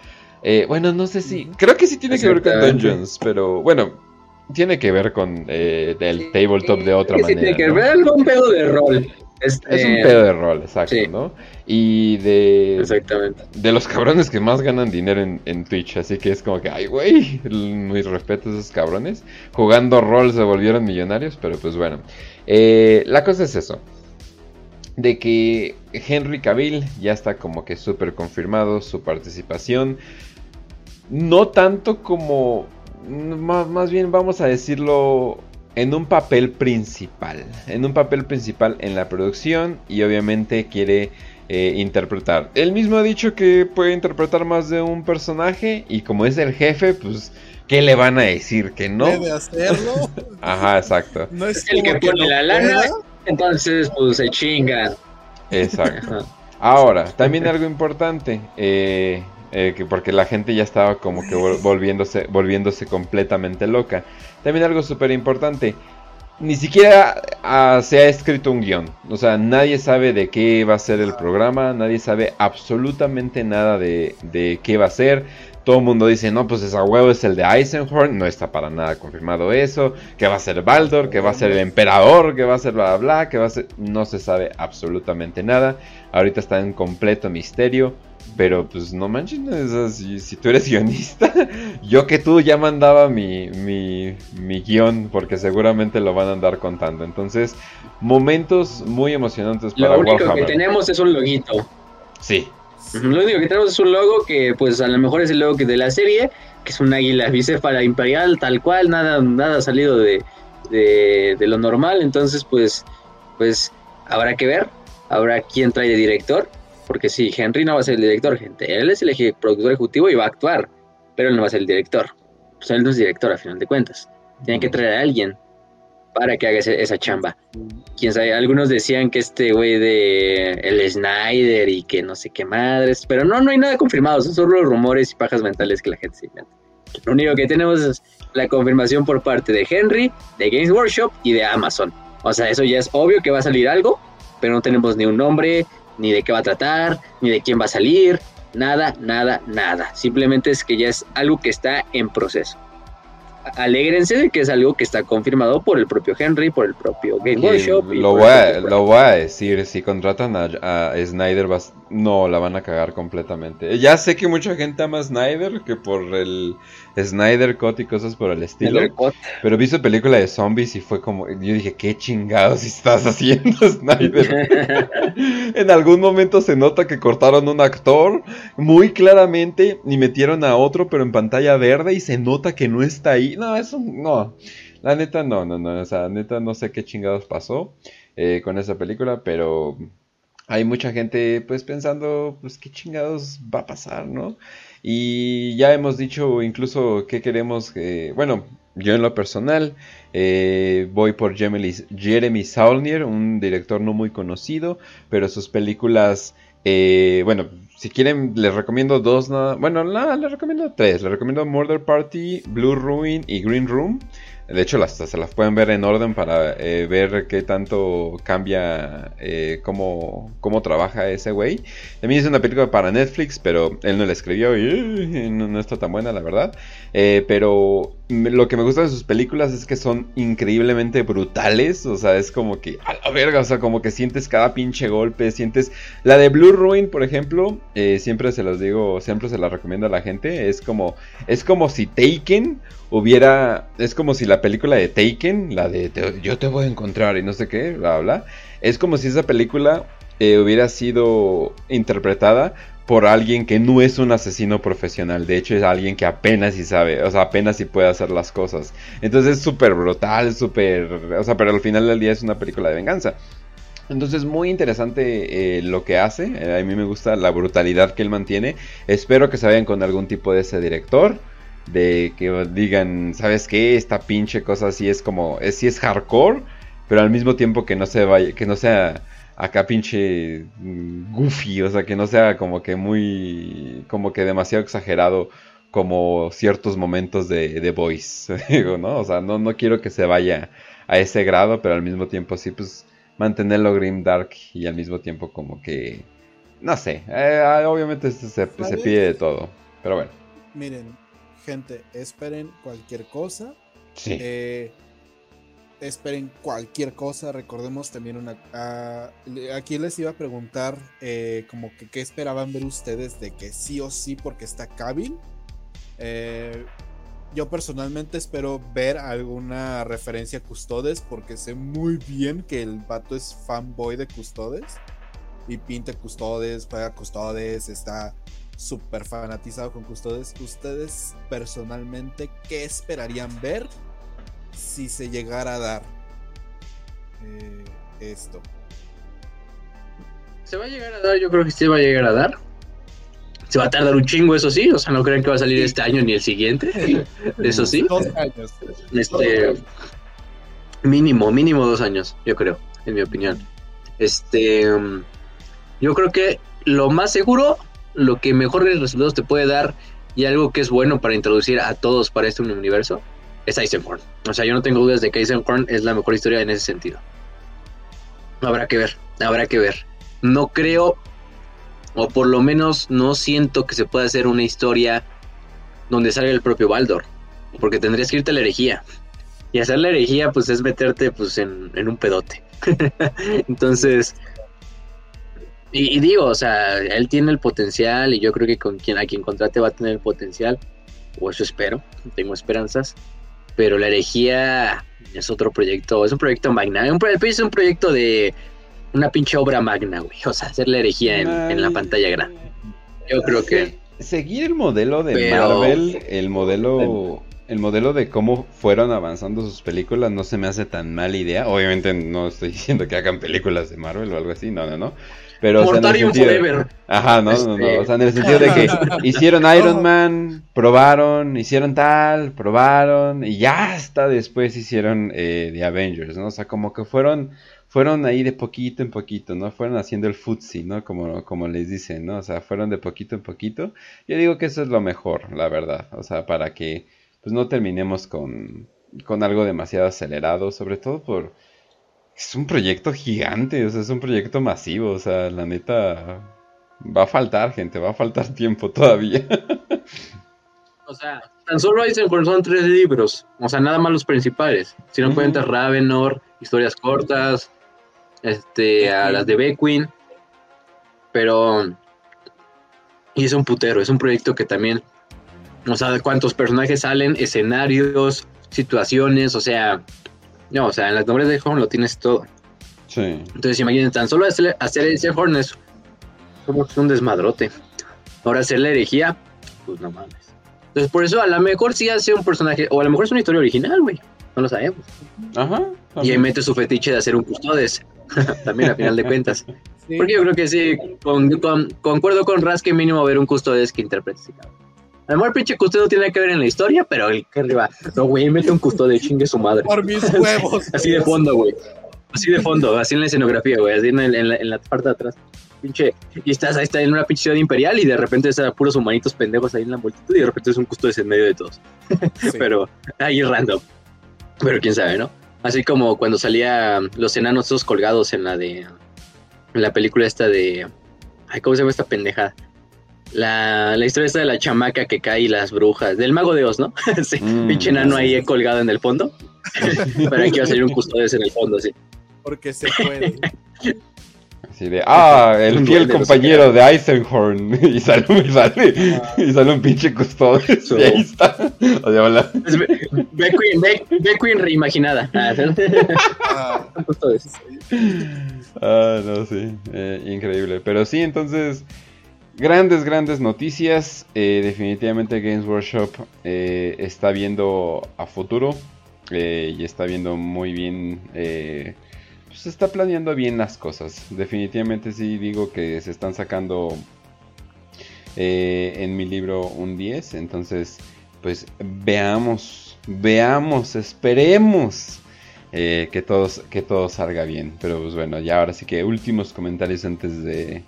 bueno, no sé si. Creo que sí tiene que ver con Dungeons, pero bueno, tiene que ver con eh, el tabletop de otra manera. Tiene que ver con un pedo de rol. Este... Es un pedo de rol, exacto, ¿no? Y de. Exactamente. De los cabrones que más ganan dinero en, Twitch. Así que es como que, ay, güey, mis respetos a esos cabrones. Jugando rol se volvieron millonarios, pero pues bueno. Eh, la cosa es eso. De que Henry Cavill ya está como que súper confirmado su participación. No tanto como más, bien vamos a decirlo en un papel principal, en un papel principal en la producción y obviamente quiere eh, interpretar. Él mismo ha dicho que puede interpretar más de un personaje y como es el jefe, pues ¿qué le van a decir? Que no. Debe hacerlo. Ajá, exacto. No es El que pone no la lana, pueda. entonces pues se chingan. Exacto. Ahora, también algo importante, eh, eh, que porque la gente ya estaba como que vol- volviéndose, volviéndose completamente loca. También algo súper importante, ni siquiera ah, se ha escrito un guion. O sea, nadie sabe de qué va a ser el programa, nadie sabe absolutamente nada de, de qué va a ser. Todo el mundo dice, no, pues esa huevo es el de Eisenhorn, no está para nada confirmado eso, que va a ser Baldor, que va a ser el emperador, que va a ser bla bla bla, que va a ser... No se sabe absolutamente nada. Ahorita está en completo misterio. Pero pues no manches, no, si, tú eres guionista, yo que tú ya mandaba mi, mi, mi guion, porque seguramente lo van a andar contando. Entonces, momentos muy emocionantes para Lo único que Warhammer. tenemos es un loguito. Sí, Lo único que tenemos es un logo que pues a lo mejor es el logo que de la serie, que es un águila bicéfala imperial tal cual, nada, nada salido de, de, de lo normal, entonces pues, pues habrá que ver, habrá quien trae de director, porque sí, Henry no va a ser el director, gente, él es el productor ejecutivo y va a actuar, pero él no va a ser el director, pues él no es director a final de cuentas, tienen que traer a alguien para que haga ese- esa chamba quién sabe, algunos decían que este güey de el Snyder y que no sé qué madres, pero no, no hay nada confirmado, son solo rumores y pajas mentales que la gente se inventa. Lo único que tenemos es la confirmación por parte de Henry, de Games Workshop y de Amazon. O sea, eso ya es obvio que va a salir algo, pero no tenemos ni un nombre, ni de qué va a tratar, ni de quién va a salir, nada, nada, nada. Simplemente es que ya es algo que está en proceso. Alégrense de que es algo que está confirmado por el propio Henry, por el propio Game y Workshop. y lo, voy a, lo voy a decir, si contratan a, a Snyder, vas- no, la van a cagar completamente. Ya sé que mucha gente ama a Snyder, que por el Snyder Cut y cosas por el estilo. Pero vi su película de zombies y fue como, yo dije, qué chingados estás haciendo, Snyder. en algún momento se nota que cortaron un actor muy claramente y metieron a otro, pero en pantalla verde y se nota que no está ahí. No, eso no. La neta no, no, no. O sea, neta no sé qué chingados pasó eh, con esa película, pero hay mucha gente pues pensando, pues qué chingados va a pasar, ¿no? Y ya hemos dicho incluso qué queremos, que- bueno, yo en lo personal eh, voy por Jeremy, Jeremy Saulnier, un director no muy conocido, pero sus películas, eh, bueno, si quieren les recomiendo dos, nada- bueno, no, les recomiendo tres, les recomiendo Murder Party, Blue Ruin y Green Room. De hecho, las, se las pueden ver en orden para eh, ver qué tanto cambia, eh, cómo, cómo trabaja ese güey. También es una película para Netflix, pero él no la escribió y eh, no, no está tan buena, la verdad. Eh, pero lo que me gusta de sus películas es que son increíblemente brutales. O sea, es como que, a la verga, o sea, como que sientes cada pinche golpe, sientes... La de Blue Ruin, por ejemplo, eh, siempre se los digo, siempre se la recomiendo a la gente. Es como, es como si Taken hubiera, es como si la película de Taken, la de te- Yo te voy a encontrar y no sé qué, bla, bla, es como si esa película eh, hubiera sido interpretada por alguien que no es un asesino profesional, de hecho es alguien que apenas si sabe, o sea, apenas si puede hacer las cosas. Entonces es súper brutal, súper, o sea, pero al final del día es una película de venganza. Entonces muy interesante eh, lo que hace, eh, a mí me gusta la brutalidad que él mantiene, espero que se vayan con algún tipo de ese director, de que digan, ¿sabes qué? Esta pinche cosa así es como, es, sí es hardcore, pero al mismo tiempo que no se vaya, que no sea acá pinche mm, goofy, o sea, que no sea como que muy, como que demasiado exagerado como ciertos momentos de, de Voice, digo, ¿no? O sea, no, no quiero que se vaya a ese grado, pero al mismo tiempo sí, pues mantenerlo grim dark y al mismo tiempo como que, no sé, eh, obviamente se, se, se ¿Sabes? pide de todo, pero bueno, Miren, gente, esperen cualquier cosa. sí. Eh, esperen cualquier cosa. Recordemos también una. le- aquí les iba a preguntar, eh, como que qué esperaban ver ustedes de que sí o sí, porque está Cavill. Eh, yo personalmente espero ver alguna referencia a Custodes, porque sé muy bien que el vato es fanboy de Custodes. Y pinta Custodes, juega Custodes, está súper fanatizado con Custodes. ¿Ustedes personalmente qué esperarían ver si se llegara a dar eh, esto. Se va a llegar a dar, yo creo que sí va a llegar a dar. Se va a tardar un chingo, eso sí. O sea, no creen que va a salir este año ni el siguiente. Eso sí. Dos años. Este. Mínimo, mínimo dos años, yo creo, en mi opinión. Este. Yo creo que lo más seguro, lo que mejores resultados te puede dar y algo que es bueno para introducir a todos para este universo es Eisenhorn. O sea, yo no tengo dudas de que Eisenhorn es la mejor historia en ese sentido. Habrá que ver, habrá que ver. No creo, o por lo menos no siento que se pueda hacer una historia donde salga el propio Baldor. Porque tendrías que irte a la herejía. Y hacer la herejía, pues es meterte pues en, en un pedote. Entonces, y, y digo, o sea, él tiene el potencial y yo creo que con quien a quien contrate va a tener el potencial, o eso espero, tengo esperanzas. Pero la herejía es otro proyecto, es un proyecto magna, un, es un proyecto de una pinche obra magna, güey. O sea, hacer la herejía en, en la pantalla grande. Yo creo que Seguir el modelo de Pero- Marvel, el modelo, el modelo de cómo fueron avanzando sus películas no se me hace tan mala idea. Obviamente no estoy diciendo que hagan películas de Marvel o algo así, no, no, no. Pero o sea, en el Mortarium sentido- Forever. Ajá, no, no, Este- no. O sea, en el sentido de que hicieron Iron Man, probaron, hicieron tal, probaron, y ya hasta después hicieron eh, The Avengers, ¿no? O sea, como que fueron, fueron ahí de poquito en poquito, ¿no? Fueron haciendo el futsi, ¿no? Como, como les dicen, ¿no? O sea, fueron de poquito en poquito. Yo digo que eso es lo mejor, la verdad. O sea, para que pues no terminemos con, con algo demasiado acelerado, sobre todo por... Es un proyecto gigante, o sea, es un proyecto masivo, o sea, la neta va a faltar gente, va a faltar tiempo todavía. O sea, tan solo Eisenhorn son tres libros. O sea, nada más los principales. Si no Ujú. cuentas Ravenor, historias cortas, este, a las de Beckwin. Pero. Y es un putero, es un proyecto que también. O sea, cuántos personajes salen, escenarios, situaciones, o sea. No, o sea, en las nombres de Eisenhorn lo tienes todo. Sí. Entonces, imaginen, tan solo hacer, hacer Eisenhorn es como un desmadrote. Ahora hacer la herejía, pues no mames. Entonces, por eso a lo mejor sí hace un personaje, o a lo mejor es una historia original, güey. No lo sabemos. Ajá. Y ahí mete su fetiche de hacer un custodes. También a final de cuentas. Sí. Porque yo creo que sí, con- con- concuerdo con Raz que mínimo haber un custodes que interprete ese cabrón. A lo mejor pinche custodes no tiene que ver en la historia, pero el que arriba, no, güey, mete un custodes, chingue su madre. Por mis huevos. Así de fondo, güey. Así de fondo, así en la escenografía, güey. Así en, el- en la, en la parte de atrás. Pinche. Y estás ahí está en una pinche ciudad imperial y de repente están puros humanitos pendejos ahí en la multitud y de repente es un custodes en medio de todos. Sí. Pero ahí random. Pero quién sabe, ¿no? Así como cuando salía los enanos esos colgados en la de. En la película esta de. Ay, ¿cómo se llama esta pendejada? La, la historia esta de la chamaca que cae y las brujas. Del mago de Oz, ¿no? sí, Mm, pinche enano ahí colgado en el fondo. Pero aquí va a salir un custodes en el fondo, sí. Porque se puede. Así de, ah, el fiel compañero de Eisenhorn. Y sale, y sale, y sale un pinche custodes. So- Y ahí está. O sea, hola. Beckwin reimaginada. Ah, Ah. Ah, no, sí, eh, increíble. Pero sí, entonces, grandes, grandes noticias. Eh, definitivamente Games Workshop eh, está viendo a futuro eh, y está viendo muy bien, pues está planeando bien las cosas. Definitivamente sí digo que se están sacando en mi libro un 10. Entonces, pues veamos, veamos, esperemos que, todos, que todo salga bien. Pero pues bueno, ya ahora sí que últimos comentarios antes de,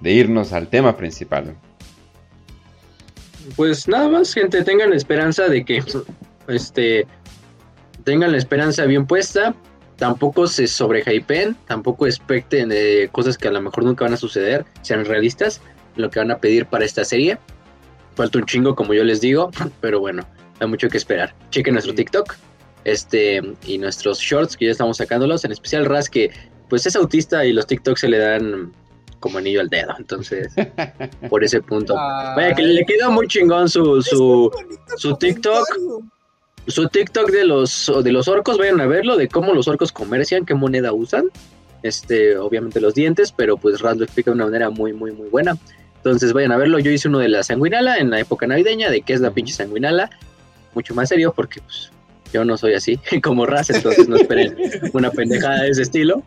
de irnos al tema principal. Pues nada más, gente, tengan la esperanza de que este tengan la esperanza bien puesta. Tampoco se sobrehypen, tampoco expecten de cosas que a lo mejor nunca van a suceder, sean realistas lo que van a pedir para esta serie. Falta un chingo, como yo les digo, pero bueno, hay mucho que esperar. Chequen nuestro TikTok este y nuestros shorts que ya estamos sacándolos, en especial Raz que pues es autista y los TikToks se le dan como anillo al dedo, entonces por ese punto. Vaya, que le queda muy chingón su, su, su TikTok. su TikTok de los, de los orcos, vayan a verlo, de cómo los orcos comercian, qué moneda usan. Este, obviamente los dientes, pero pues Raz lo explica de una manera muy, muy, muy buena. Entonces vayan a verlo. Yo hice uno de la sanguinala en la época navideña, de qué es la pinche sanguinala. Mucho más serio, porque pues Yo no soy así como Raz, entonces no esperen una pendejada de ese estilo.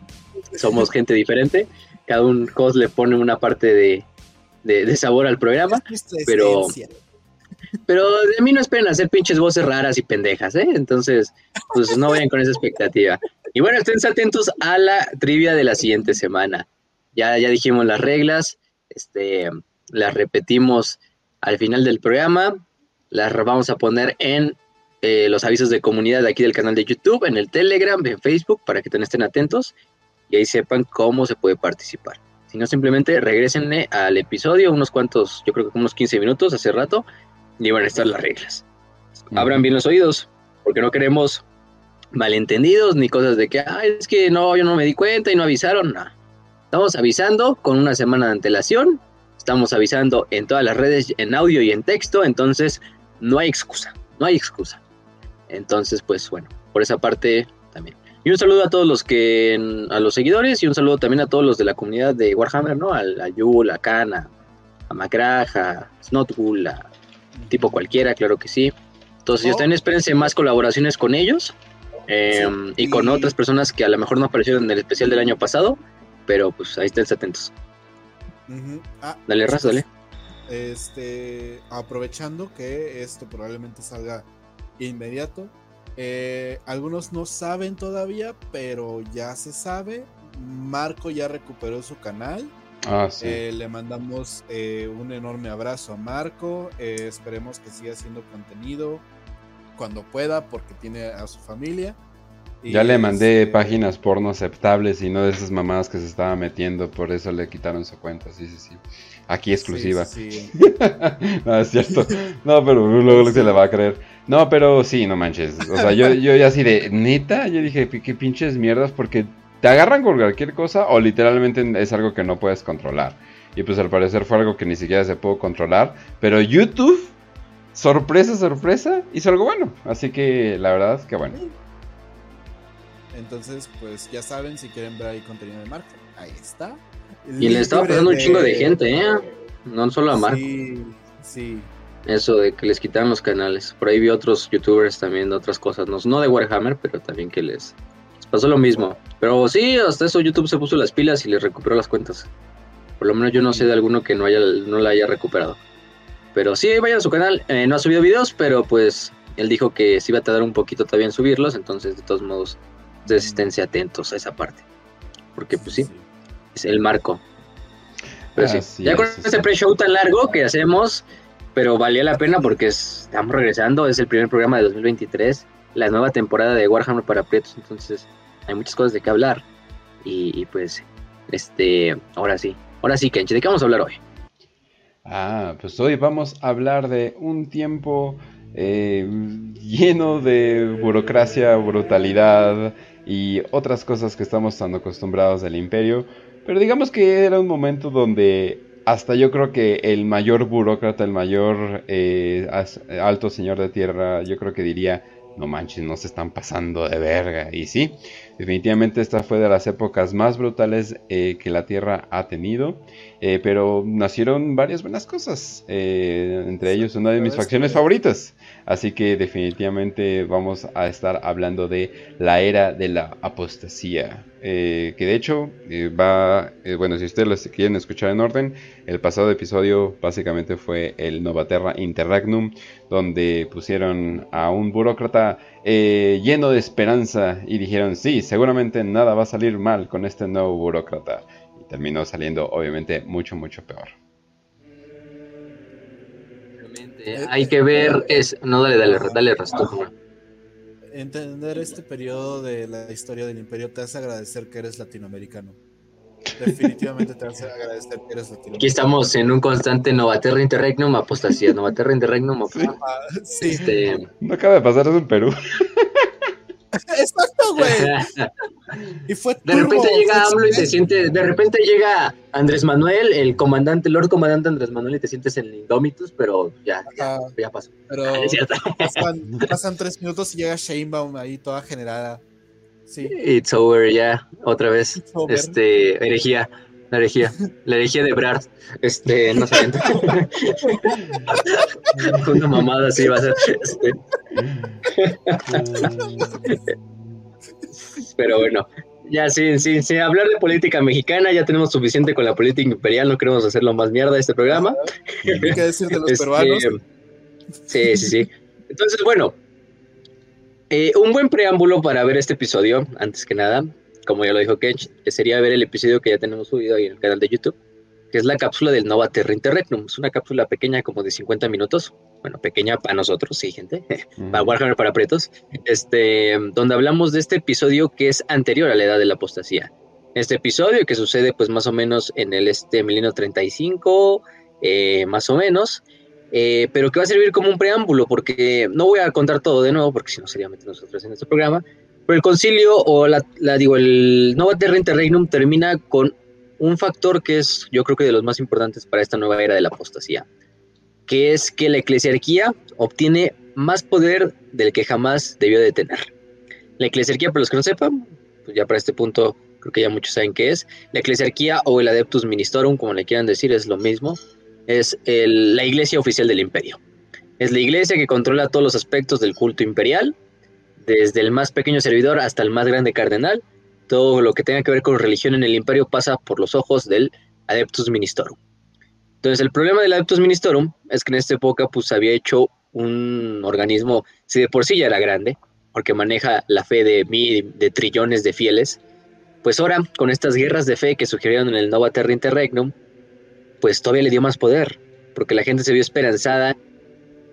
Somos gente diferente. Cada un cos le pone una parte de, de, de sabor al programa. Pero-. Pero de mí no esperen hacer pinches voces raras y pendejas, ¿eh? Entonces, pues no vayan con esa expectativa. Y bueno, estén atentos a la trivia de la siguiente semana. Ya, ya dijimos las reglas, este, las repetimos al final del programa, las vamos a poner en eh, los avisos de comunidad de aquí del canal de YouTube, en el Telegram, en Facebook, para que estén atentos y ahí sepan cómo se puede participar. Si no, simplemente regresenle al episodio, unos cuantos, yo creo que unos 15 minutos hace rato, y van a estar las reglas. Abran bien los oídos, porque no queremos malentendidos ni cosas de que, "Ay, es que no, yo no me di cuenta y no avisaron. No. Estamos avisando con una semana de antelación, estamos avisando en todas las redes, en audio y en texto, entonces no hay excusa, no hay excusa. Entonces, pues bueno, por esa parte. Y un saludo a todos los que, a los seguidores y un saludo también a todos los de la comunidad de Warhammer, ¿no? Al- A, Yul, a Khan, a, a Macraj, a Snotbull, a tipo cualquiera, claro que sí. Entonces, Oh. también espérense más colaboraciones con ellos eh, Sí, y con otras personas que a lo mejor no aparecieron en el especial del año pasado, pero pues ahí estén atentos. Ah, Dale, Raz, dale. Este, aprovechando que esto probablemente salga inmediato. Eh, algunos no saben todavía, pero ya se sabe. Marco ya recuperó su canal. Ah, sí. Eh, le mandamos eh, un enorme abrazo a Marco. eh, esperemos que siga haciendo contenido cuando pueda, porque tiene a su familia. Y Ya le mandé páginas porno aceptables y no de esas mamadas que se estaba metiendo, por eso le quitaron su cuenta, sí, sí, sí. Aquí exclusiva. sí, sí, sí. no, es cierto. No, pero luego se le va a creer. No, pero sí, no manches. O sea, yo, yo ya así de neta, yo dije, "Pi- qué pinches mierdas, porque te agarran con cualquier cosa o literalmente es algo que no puedes controlar. Y pues al parecer fue algo que ni siquiera se pudo controlar. Pero YouTube, sorpresa, sorpresa, hizo algo bueno. Así que la verdad, que bueno. Entonces, pues ya saben, si quieren ver ahí contenido de Marco, ahí está. Y le estaba pasando un chingo de gente, ¿eh? No solo a Marco. Sí, sí. Eso de que les quitaron los canales. Por ahí vi otros youtubers también de otras cosas. No, no de Warhammer, pero también que les, les pasó lo mismo. Pero sí, hasta eso YouTube se puso las pilas y les recuperó las cuentas. Por lo menos yo no sé de alguno que no, haya, no la haya recuperado. Pero sí, vayan a su canal. Eh, no ha subido videos, pero pues él dijo que sí iba a tardar un poquito todavía en subirlos. Entonces, de todos modos, ustedes esténse atentos a esa parte. Porque pues sí, es el marco. Pero sí, ya con es, este pre-show tan largo que hacemos, pero valía la pena porque es- estamos regresando, es el primer programa de 2023, la nueva temporada de Warhammer para Prietos, entonces hay muchas cosas de qué hablar. Y, y, pues, este, ahora sí, ahora sí, Kenchi, ¿de qué vamos a hablar hoy? Ah, pues hoy vamos a hablar de un tiempo eh, lleno de burocracia, brutalidad y otras cosas que estamos tan acostumbrados del imperio. Pero digamos que era un momento donde hasta yo creo que el mayor burócrata, el mayor eh, alto señor de tierra, yo creo que diría, no manches, no se están pasando de verga. Y sí, definitivamente esta fue de las épocas más brutales eh, que la tierra ha tenido. Eh, pero nacieron varias buenas cosas. eh, entre ellos una de mis facciones favoritas. Así que definitivamente vamos a estar hablando de la era de la apostasía. que de hecho va, bueno, si ustedes los quieren escuchar en orden, el pasado episodio básicamente fue el Novaterra Interregnum, donde pusieron a un burócrata eh, lleno de esperanza y dijeron, sí, seguramente nada va a salir mal con este nuevo burócrata. Y terminó saliendo obviamente mucho, mucho peor. Hay que ver, es, no, dale, dale, dale, Rasto. Entender este periodo de la historia del imperio te hace agradecer que eres latinoamericano. Definitivamente te hace agradecer que eres latinoamericano. Aquí estamos en un constante Novaterra Interregnum, apostasía, Novaterra Interregnum, Sí. Ah, sí, este... No acaba de pasar eso en Perú. exacto, güey. Y fue De repente llega AMLO y te sientes, de repente llega Andrés Manuel, el comandante, el Lord Comandante Andrés Manuel, y te sientes en Indomitus, pero ya, ya, pasó. Pero Es cierto. pasan, pasan tres minutos y llega Shanebaum ahí toda generada. Sí. It's over, ya, otra vez. Este, herejía. La herejía, la herejía de Brad. Este, no sé. Una mamada así va a ser. Este. Pero bueno, ya sin, sin, sin hablar de política mexicana, ya tenemos suficiente con la política imperial, no queremos hacerlo más mierda este programa. ¿Qué decir de los Este, peruanos? Sí, sí, sí. Entonces, bueno, eh, un buen preámbulo para ver este episodio, antes que nada, como ya lo dijo Kench, que sería ver el episodio que ya tenemos subido ahí en el canal de YouTube, que es la cápsula del Nova Terra Interregnum. Es una cápsula pequeña, como de 50 minutos. Bueno, pequeña para nosotros, sí, gente. para Warhammer para pretos, este, donde hablamos de este episodio que es anterior a la edad de la apostasía. Este episodio que sucede pues más o menos en el este milenio 35, eh, más o menos, eh, pero que va a servir como un preámbulo porque no voy a contar todo de nuevo porque si no sería meter nosotros en este programa, pero el concilio o la, la digo, el Nova Terra Interregnum termina con un factor que es yo creo que de los más importantes para esta nueva era de la apostasía, que es que la eclesiarquía obtiene más poder del que jamás debió de tener. La eclesiarquía, para los que no sepan, pues ya para este punto creo que ya muchos saben qué es. La eclesiarquía o el adeptus ministorum, como le quieran decir, es lo mismo. Es la iglesia oficial del imperio. Es la iglesia que controla todos los aspectos del culto imperial, desde el más pequeño servidor hasta el más grande cardenal. Todo lo que tenga que ver con religión en el imperio pasa por los ojos del adeptus ministorum. Entonces, el problema del adeptus ministorum es que en esta época pues había hecho un organismo, si de por sí ya era grande, porque maneja la fe de, mil, de trillones de fieles, pues ahora con estas guerras de fe que surgieron en el Nova Terra Interregnum, pues todavía le dio más poder, porque la gente se vio esperanzada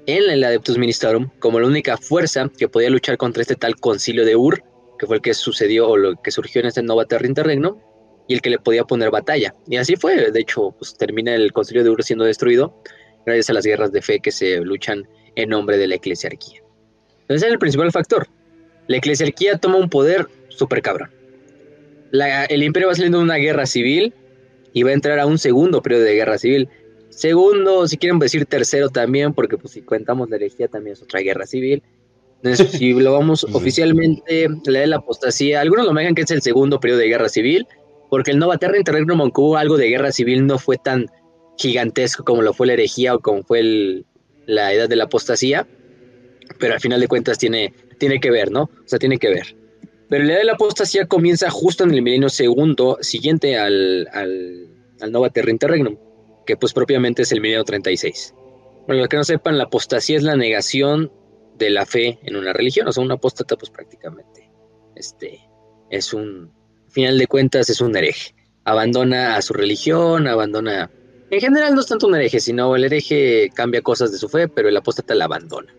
en el Adeptus Ministorum como la única fuerza que podía luchar contra este tal concilio de Ur, que fue el que sucedió o lo que surgió en este Nova Terra Interregnum, y el que le podía poner batalla. Y así fue, de hecho, pues termina el concilio de Ur siendo destruido gracias a las guerras de fe que se luchan en nombre de la eclesiarquía. Entonces es el principal factor. La eclesiarquía toma un poder súper cabrón. El imperio va saliendo de una guerra civil y va a entrar a un segundo periodo de guerra civil. Segundo, si quieren decir tercero también, porque pues si contamos la herejía también es otra guerra civil. Entonces, si lo vamos oficialmente, la de la apostasía, algunos lo manejan que es el segundo periodo de guerra civil, porque el Nova Terra Interregnum, aunque hubo algo de guerra civil, no fue tan gigantesco como lo fue la herejía o como fue el- la edad de la apostasía, pero al final de cuentas tiene, tiene que ver, ¿no? O sea, tiene que ver. Pero la edad de la apostasía comienza justo en el milenio segundo siguiente al, al, al Nova Interregnum, que pues propiamente es el milenio 36. Para los que no sepan, la apostasía es la negación de la fe en una religión, o sea, un apóstata pues prácticamente este, es un, al final de cuentas es un hereje. Abandona a su religión, abandona... En general no es tanto un hereje, sino el hereje cambia cosas de su fe, pero el apóstata la abandona.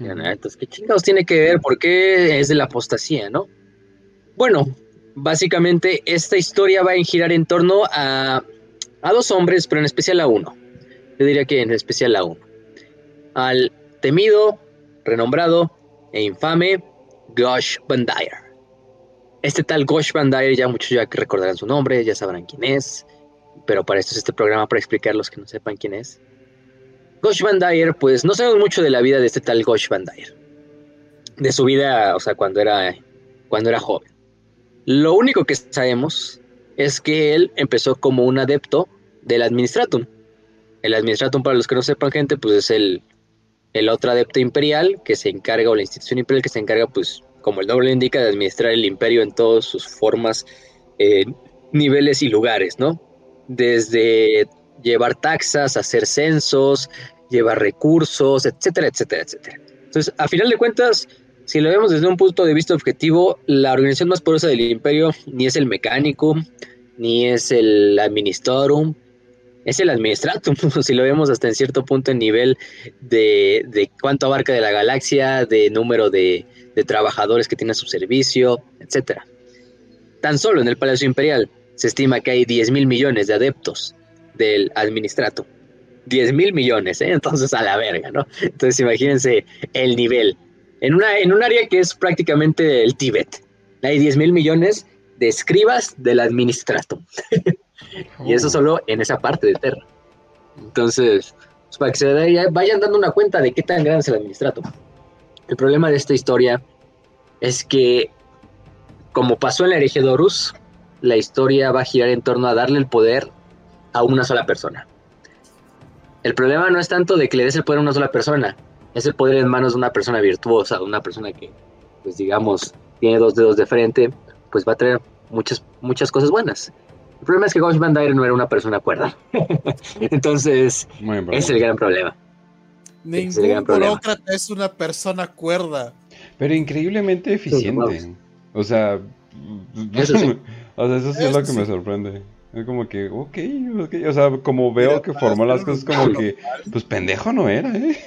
¿No? Entonces, ¿qué chingados tiene que ver? ¿Por qué es de la apostasía, no? Bueno, básicamente esta historia va a girar en torno a, a dos hombres, pero en especial a uno. Yo diría que en especial a uno. Al temido, renombrado e infame Gosh Van Dyer. Este tal Gosh Van Dyer, ya muchos ya recordarán su nombre, ya sabrán quién es, pero para esto es este programa para explicar los que no sepan quién es. Gosh Van Dyer, pues no sabemos mucho de la vida de este tal Gosh Van Dyer. De su vida, o sea, cuando era, cuando era joven. Lo único que sabemos es que él empezó como un adepto del Administratum. El Administratum, para los que no sepan, gente, pues es el, el otro adepto imperial que se encarga, o la institución imperial que se encarga, pues, como el nombre lo indica, de administrar el imperio en todas sus formas, eh, niveles y lugares, ¿no? Desde llevar taxas, hacer censos, llevar recursos, etcétera, etcétera, etcétera. Entonces, a final de cuentas, si lo vemos desde un punto de vista objetivo, la organización más poderosa del imperio ni es el mecánico, ni es el administrorum, es el administratum, si lo vemos hasta en cierto punto en nivel de, de cuánto abarca de la galaxia, de número de, de trabajadores que tiene a su servicio, etcétera. Tan solo en el Palacio Imperial se estima que hay 10 mil millones de adeptos del administratum. 10 mil millones, ¿eh? entonces a la verga, ¿no? Entonces imagínense el nivel. En, una, en un área que es prácticamente el Tíbet, hay 10 mil millones de escribas del administratum. y eso solo en esa parte de Terra. Entonces, pues, para que se vaya- vayan dando una cuenta de qué tan grande es el administratum. El problema de esta historia es que, como pasó en la herejía la historia va a girar en torno a darle el poder a una sola persona. El problema no es tanto de que le des el poder a una sola persona, es el poder en manos de una persona virtuosa, de una persona que, pues digamos, tiene dos dedos de frente, pues va a traer muchas, muchas cosas buenas. El problema es que Ghost Van Dyre no era una persona cuerda. Entonces, es el gran problema. Es Ningún problema. burócrata es una persona cuerda. Pero increíblemente eficiente. O sea, Eso sí. o sea, eso sí es lo que me sorprende. Es como que, ok, ok. O sea, como veo Mira, que formó las cosas como que, pues pendejo no era, ¿eh?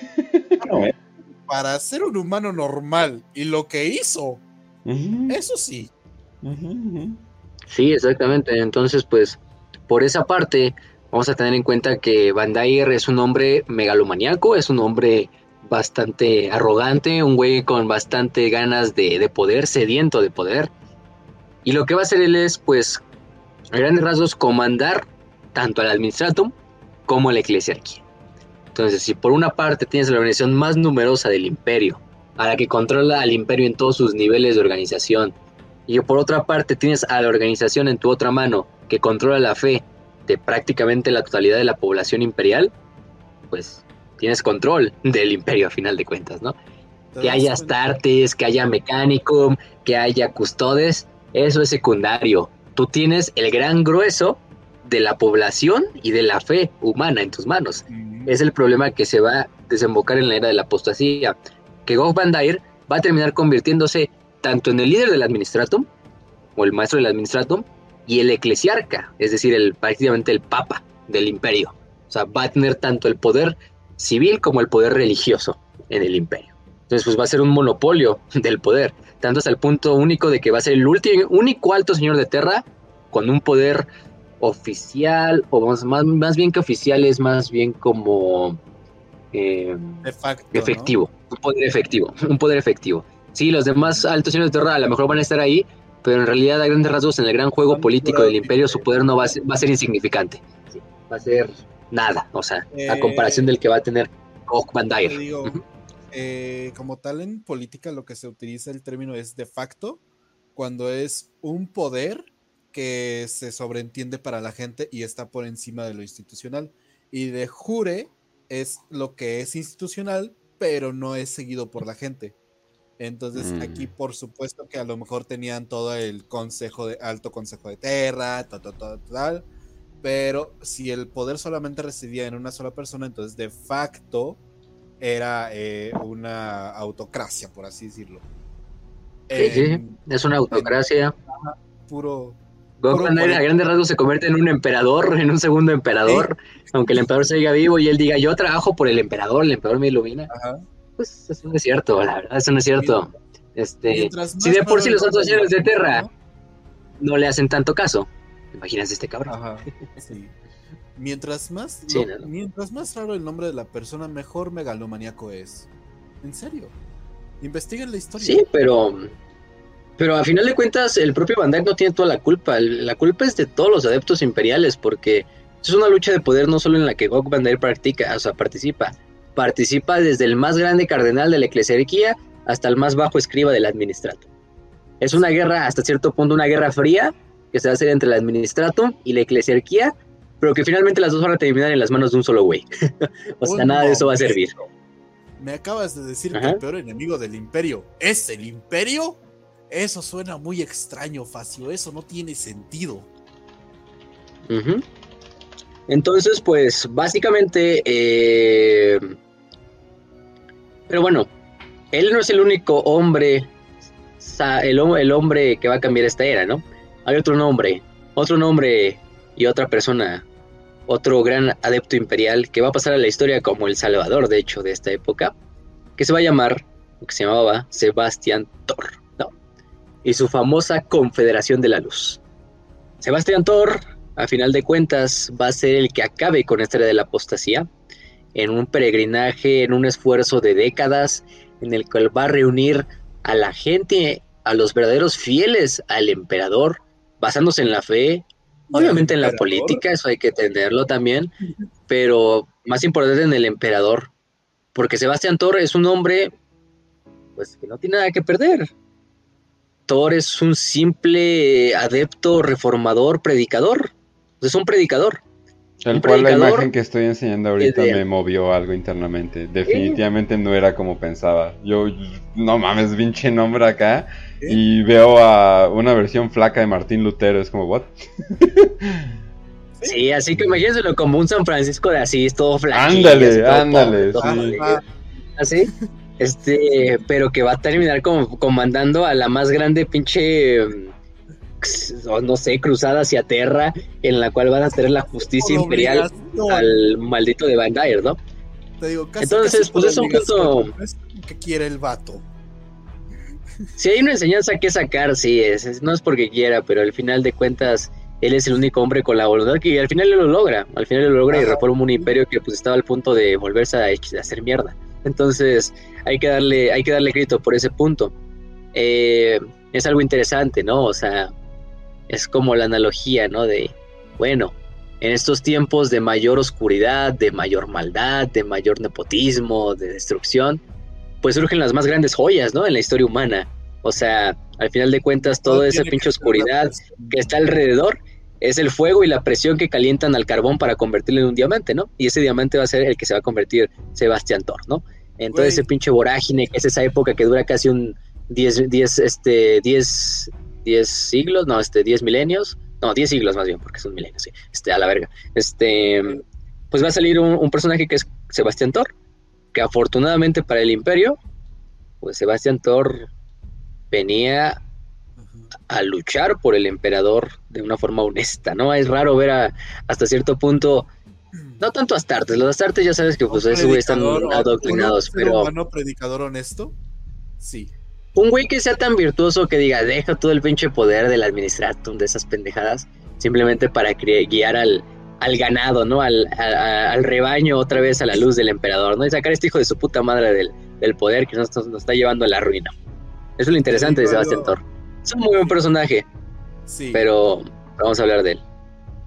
Para ser un humano normal y lo que hizo, eso sí. Sí, exactamente. Entonces, pues, por esa parte, vamos a tener en cuenta que Van Dyer es un hombre megalomaniaco, es un hombre bastante arrogante, un güey con bastante ganas de, de poder, sediento de poder. Y lo que va a hacer él es, pues, a grandes rasgos, comandar tanto al Administratum como a la Eclesiarquía. Entonces, si por una parte tienes la organización más numerosa del imperio, a la que controla al imperio en todos sus niveles de organización, y por otra parte tienes a la organización en tu otra mano que controla la fe de prácticamente la totalidad de la población imperial, pues tienes control del imperio a final de cuentas, ¿no? ¿Te Que haya? Astartes, que haya Mechanicum, que haya Custodes, eso es secundario. Tú tienes el gran grueso de la población y de la fe humana en tus manos es el problema que se va a desembocar en la era de la apostasía, que Gog Van Dyer va a terminar convirtiéndose tanto en el líder del administratum, o el maestro del administratum, y el eclesiarca, es decir, el, prácticamente el papa del imperio. O sea, va a tener tanto el poder civil como el poder religioso en el imperio. Entonces, pues va a ser un monopolio del poder, tanto hasta el punto único de que va a ser el último, único alto señor de Terra con un poder oficial, o más, más, más bien que oficial, es más bien como eh, de facto. ¿no? efectivo, un poder efectivo, un poder efectivo. Sí, los demás altos señores de Terra a lo mejor van a estar ahí, pero en realidad a grandes rasgos en el gran juego político del imperio su poder no va a ser, va a ser insignificante. Sí, va a ser nada, o sea, a Eh, comparación del que va a tener Dyer. digo. Eh, como tal en política lo que se utiliza el término es de facto, cuando es un poder que se sobreentiende para la gente y está por encima de lo institucional. Y de jure es lo que es institucional, pero no es seguido por la gente. Entonces Mm. aquí por supuesto que a lo mejor tenían todo el consejo de alto consejo de Terra, tal, tal, tal, tal, pero si el poder solamente residía en una sola persona, entonces de facto era eh, una autocracia, por así decirlo. Sí, sí, es una autocracia. puro Dyer a grandes rasgos se convierte en un emperador, en un segundo emperador, aunque el emperador siga vivo y él diga yo trabajo por el emperador, el emperador me ilumina. ajá. Pues eso no es cierto, la verdad, eso no es cierto. Este, si de por sí los nombre señores de Terra no le hacen tanto caso. Imaginas este cabrón. Ajá, sí. Mientras más, Sí, lo- no, no. mientras más raro el nombre de la persona, mejor megalomaníaco es. En serio. Investiguen la historia. Sí, pero pero a final de cuentas el propio Van Dyke no tiene toda la culpa. El- La culpa es de todos los adeptos imperiales porque es una lucha de poder no solo en la que Gog Van Dyke practica, o sea, participa. Participa desde el más grande cardenal de la eclesiarquía hasta el más bajo escriba del administrato. Es una guerra, hasta cierto punto, una guerra fría que se va a hacer entre el administratum y la eclesiarquía, pero que finalmente las dos van a terminar en las manos de un solo güey. o sea, nada de eso va a servir. Me acabas de decir que Ajá. el peor enemigo del imperio es el imperio. Eso suena muy extraño, Facio. Eso no tiene sentido. Entonces, pues básicamente, eh, pero bueno, él no es el único hombre, el hombre que va a cambiar esta era, ¿no? Hay otro nombre, otro nombre y otra persona, otro gran adepto imperial que va a pasar a la historia como el salvador, de hecho, de esta época, que se va a llamar, o que se llamaba Sebastián Thor, ¿no? Y su famosa Confederación de la Luz. Sebastián Thor, a final de cuentas, va a ser el que acabe con esta de la apostasía, en un peregrinaje, en un esfuerzo de décadas, en el cual va a reunir a la gente, a los verdaderos fieles al emperador, basándose en la fe, obviamente en la política, eso hay que entenderlo también, pero más importante en el emperador, porque Sebastián Thor es un hombre, pues que no tiene nada que perder. Thor es un simple adepto, reformador, predicador. Es un predicador. El Un cual la imagen que estoy enseñando ahorita me movió algo internamente. Definitivamente no era como pensaba. Yo, no mames, pinche nombre acá. ¿Qué? Y veo a una versión flaca de Martín Lutero. Es como, ¿what? Sí, así que imagínenselo como un San Francisco de Asís, todo flaquillo. Ándale, ándale, sí. Así. Este, pero que va a terminar como comandando a la más grande pinche, mm, o no sé, cruzada hacia tierra, en la cual van a tener la justicia Por imperial al maldito de Van Dyer, ¿no? Te digo, casi, Entonces, casi pues es un punto- que quiere el vato. Si hay una enseñanza que sacar, sí, es, es- no es porque quiera, pero al final de cuentas, él es el único hombre con la voluntad que al final lo logra. Al final lo logra y Ajá. reforma un imperio que pues estaba al punto de volverse a, a hacer mierda. Entonces, hay que darle, hay que darle crédito por ese punto. Eh, es algo interesante, ¿no? O sea, es como la analogía, ¿no? De, bueno, en estos tiempos de mayor oscuridad, de mayor maldad, de mayor nepotismo, de destrucción, pues surgen las más grandes joyas, ¿no? En la historia humana. O sea, al final de cuentas, toda esa pinche oscuridad que está alrededor es el fuego y la presión que calientan al carbón para convertirlo en un diamante, ¿no? Y ese diamante va a ser el que se va a convertir Sebastián Thor, ¿no? En todo Güey. ese pinche vorágine que es esa época que dura casi un 10, 10, este, 10, 10 siglos, no, este, 10 milenios, no, 10 siglos más bien, porque son milenios, sí, este, a la verga. Este, pues va a salir un, un personaje que es Sebastián Thor, que afortunadamente para el Imperio, pues Sebastián Thor venía a luchar por el emperador de una forma honesta, ¿no? Es raro ver a, hasta cierto punto, no tanto Astartes, los Astartes ya sabes que pues esos güeyes están adoctrinados, un pero predicador honesto? Sí. un güey que sea tan virtuoso que diga, deja todo el pinche poder del administratum de esas pendejadas, simplemente para guiar al, al ganado, ¿no? Al, a- a- al rebaño otra vez a la luz del emperador, ¿no? Y sacar a este hijo de su puta madre del, del poder que nos, nos está llevando a la ruina. Eso es lo interesante de Sebastián. Thor. Es un muy buen personaje, Sí. pero vamos a hablar de él.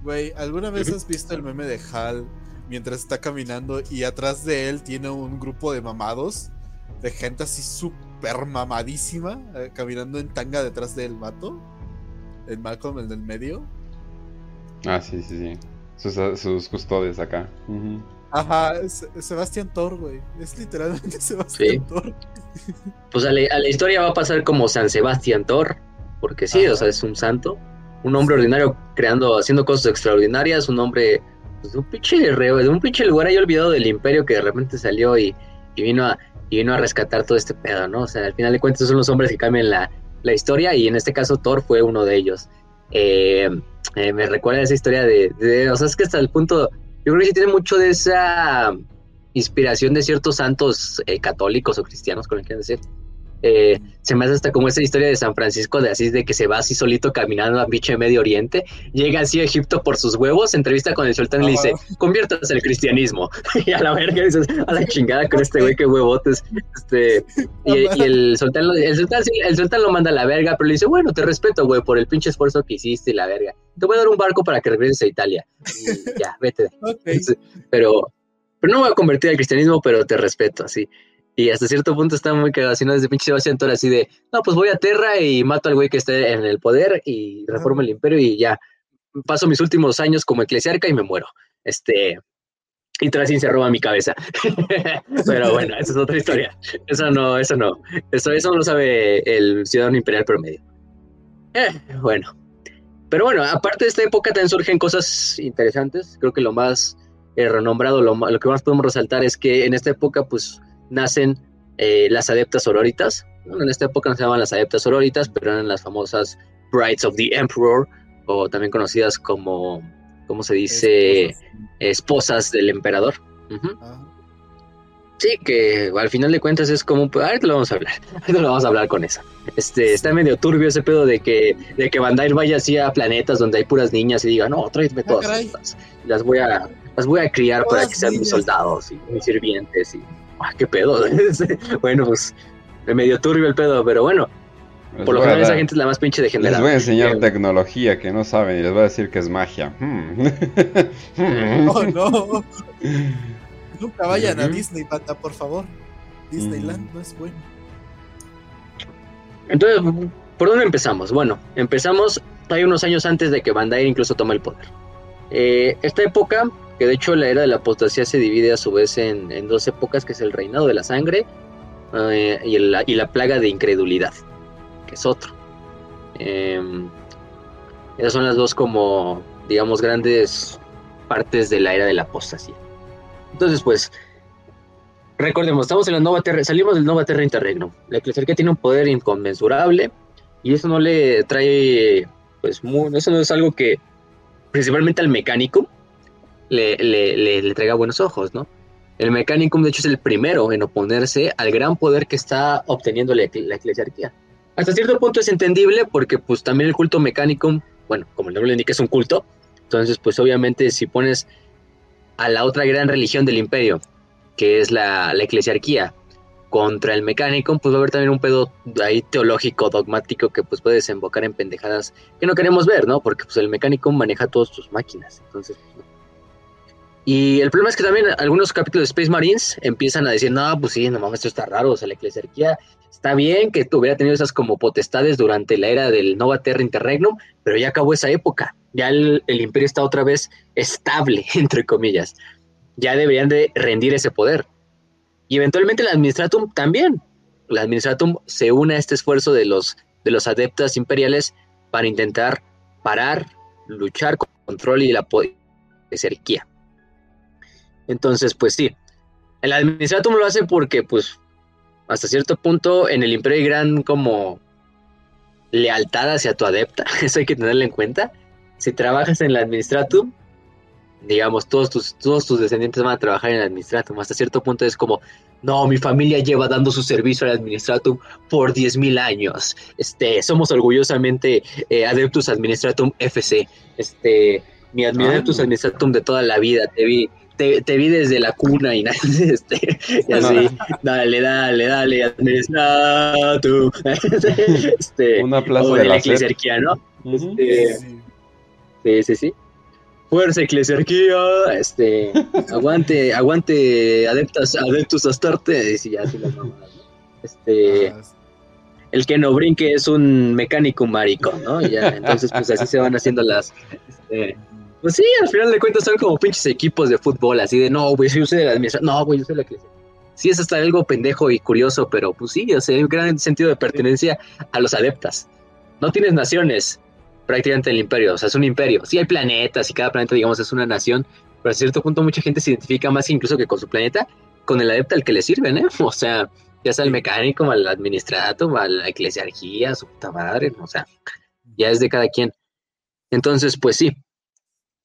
Güey, ¿alguna vez has visto el meme de Hal mientras está caminando y atrás de él tiene un grupo de mamados? De gente así súper mamadísima, eh, caminando en tanga detrás del vato. El Malcolm, el del medio. Ah, sí, sí, sí. Sus, sus custodios acá. Ajá, es Sebastián Thor, güey. Es literalmente Sebastián Sí. Thor. Pues a la, a la historia va a pasar como San Sebastián Thor, porque sí, Ajá. o sea, es un santo, un hombre ordinario creando, haciendo cosas extraordinarias, un hombre pues, de un pinche reo, de un pinche lugar ahí olvidado del imperio que de repente salió y, y vino a y vino a rescatar todo este pedo, ¿no? O sea, al final de cuentas son los hombres que cambian la, la historia y en este caso Thor fue uno de ellos. Eh, eh, me recuerda esa historia de, o sea, es que hasta el punto, yo creo que sí tiene mucho de esa inspiración de ciertos santos eh, católicos o cristianos, como quieran decir. Eh, se me hace hasta como esa historia de San Francisco de Asís, de que se va así solito caminando a pinche Medio Oriente, llega así a Egipto por sus huevos, entrevista con el sultán y le dice, conviértase al cristianismo. y a la verga dices, a la chingada con este güey, qué huevotes. Este, y, y el, sultán lo, el, sultán, el sultán lo manda a la verga, pero le dice, bueno, te respeto, güey, por el pinche esfuerzo que hiciste y la verga. Te voy a dar un barco para que regreses a Italia. Y ya, vete. Pero, pero no me voy a convertir al cristianismo, pero te respeto, así. Y hasta cierto punto está muy cagado, así, ¿no? Desde pinche Sebastián Thor, así de, no, pues voy a Terra y mato al güey que esté en el poder y reformo el imperio y ya. Paso mis últimos años como eclesiarca y me muero. Este. Y Trasin se roba mi cabeza. pero bueno, esa es otra historia. Eso no, eso no. Eso, eso no lo sabe el ciudadano imperial promedio. Eh, bueno. Pero bueno, aparte de esta época también surgen cosas interesantes. Creo que lo más eh, renombrado, lo, lo que más podemos resaltar es que en esta época, pues, nacen eh, las adeptas sororitas. Bueno, en esta época no se llamaban las adeptas sororitas, pero eran las famosas Brides of the Emperor, o también conocidas como, ¿cómo se dice? Esposas. Esposas del emperador. Ajá. Sí, que al final de cuentas es como, ahorita lo vamos a hablar, ahorita lo vamos a hablar con eso. Este, está medio turbio ese pedo de que, de que Dyne vaya así a planetas donde hay puras niñas y diga, no, tráeme todas caray. estas. Las voy a, las voy a criar para Todas que sean mis soldados y mis sirvientes y, ah, qué pedo. bueno, pues, medio turbio el pedo, pero bueno, Les por lo general esa gente es la más pinche Les degenerada. voy a enseñar Eh, tecnología que no saben y les voy a decir que es magia. Hmm. Hmm. Oh, no. Nunca vayan a. Disney, pata, por favor. Disneyland no es bueno. Entonces, ¿por dónde empezamos? Bueno, empezamos hay unos años antes de que Bandai incluso tome el poder. Eh, esta época, que de hecho la era de la apostasía se divide a su vez en, dos épocas, que es el reinado de la sangre eh, y, y, la plaga de incredulidad, que es otro. Em, esas son las dos como, digamos, grandes partes de la era de la apostasía. Entonces, pues, recordemos, estamos en la Nova Terra, salimos del Nova Terra Interregnum. La que tiene un poder inconmensurable y eso no le trae, pues, eso no es algo que principalmente al mecánico le, le, traiga buenos ojos, ¿no? El mecánico, de hecho, es el primero en oponerse al gran poder que está obteniendo la, eclesiarquía. Hasta cierto punto es entendible porque, pues, también el culto mecánico, bueno, como el nombre le indica, es un culto. Entonces, pues, obviamente, si pones a la otra gran religión del imperio, que es la, la eclesiarquía, contra el mecánico, pues va a haber también un pedo ahí teológico, dogmático, que pues puede desembocar en pendejadas que no queremos ver, ¿no? Porque pues el mecánico maneja todas tus máquinas, entonces... Pues, y el problema es que también algunos capítulos de Space Marines empiezan a decir, no, pues sí, no mames, esto está raro, o sea, la eclesiarquía está bien que hubiera tenido esas como potestades durante la era del Nova Terra Interregnum, pero ya acabó esa época, ya el, el imperio está otra vez estable, entre comillas, ya deberían de rendir ese poder. Y eventualmente la Administratum también. La Administratum se une a este esfuerzo de los, de los imperiales para intentar parar, luchar con el control y la cerquía. Entonces, pues sí, el Administratum lo hace porque, pues, hasta cierto punto en el Imperio hay gran como lealtad hacia tu adepta, eso hay que tenerlo en cuenta. Si trabajas en la Administratum, digamos, todos tus, todos tus descendientes van a trabajar en el Administratum. Hasta cierto punto es como, no, mi familia lleva dando su servicio al Administratum por 10.000 años. Este, somos orgullosamente eh, Adeptus Administratum FC. Este, mi Adeptus ah. Administratum de toda la vida. Te vi, te, vi desde la cuna y, este, y así, dale, dale, dale, Administratum. este, Una plaza de, la, eclesiarquía, ¿no? Este, sí, sí, sí fuerza eclesiarquía, este, aguante, aguante adeptas, adeptus astarte, y ya, las Este, ah, el que no brinque es un mecánico marico, ¿no? Y ya, entonces pues así se van haciendo las, este, pues sí, al final de cuentas son como pinches equipos de fútbol, así de, no, güey, yo soy de la administración, no, güey, yo soy la eclesiarquía. Sí, es hasta algo pendejo y curioso, pero pues sí, o sea, hay un gran sentido de pertenencia a los adeptas. No tienes naciones, prácticamente el imperio, o sea, es un imperio. Sí hay planetas y cada planeta, digamos, es una nación, pero a cierto punto mucha gente se identifica más incluso que con su planeta, con el adepto al que le sirven, ¿eh? O sea, ya sea el mecánico, al administrado, a la eclesiarquía, su puta madre, o sea, ya es de cada quien. Entonces, pues sí.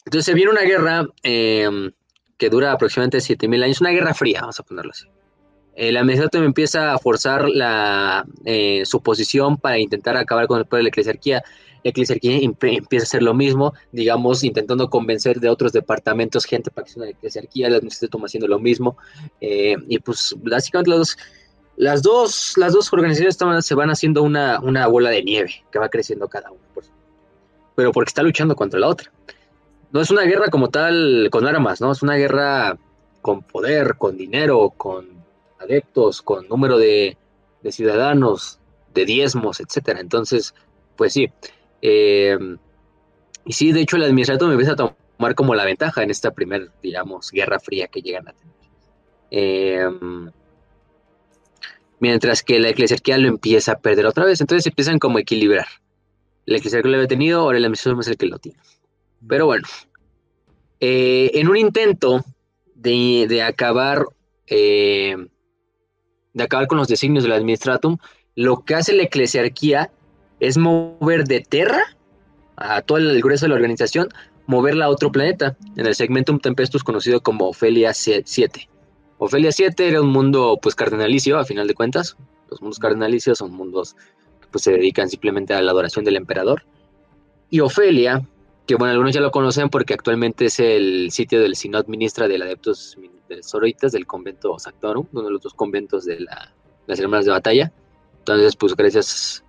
Entonces se viene una guerra em, que dura aproximadamente 7000 años, una guerra fría, vamos a ponerlo así. El administrador empieza a forzar la, eh, su posición para intentar acabar con el poder de la eclesiarquía la eclesiarquía empieza a hacer lo mismo, digamos, intentando convencer de otros departamentos gente para que sea una eclesiarquía, la toma haciendo lo mismo, eh, y pues básicamente los, las, dos, las dos organizaciones se van haciendo una, una bola de nieve que va creciendo cada una, pero porque está luchando contra la otra. No es una guerra como tal con armas, ¿no? Es una guerra con poder, con dinero, con adeptos, con número de, de ciudadanos, de diezmos, etcétera. Entonces, pues sí, eh, y sí, de hecho, el administrador me empieza a tomar como la ventaja en esta primera, digamos, guerra fría que llegan a tener. Eh, mientras que la eclesiarquía lo empieza a perder otra vez. Entonces empiezan como a equilibrar. La eclesiarquía lo había tenido, ahora el administrador es el que lo tiene. Pero bueno, eh, en un intento de, acabar de acabar con los designios del administratum, lo que hace la eclesiarquía es mover de Terra a todo el grueso de la organización, moverla a otro planeta, en el Segmentum Tempestus conocido como Ofelia 7. Ofelia 7 era un mundo pues cardenalicio, a final de cuentas. Los mundos cardenalicios son mundos que pues, se dedican simplemente a la adoración del emperador. Y Ofelia, que bueno, algunos ya lo conocen porque actualmente es el sitio del Sinod Ministra del Adeptos de Soroitas del convento Sactorum, uno de los dos conventos de las hermanas de batalla. Entonces, pues gracias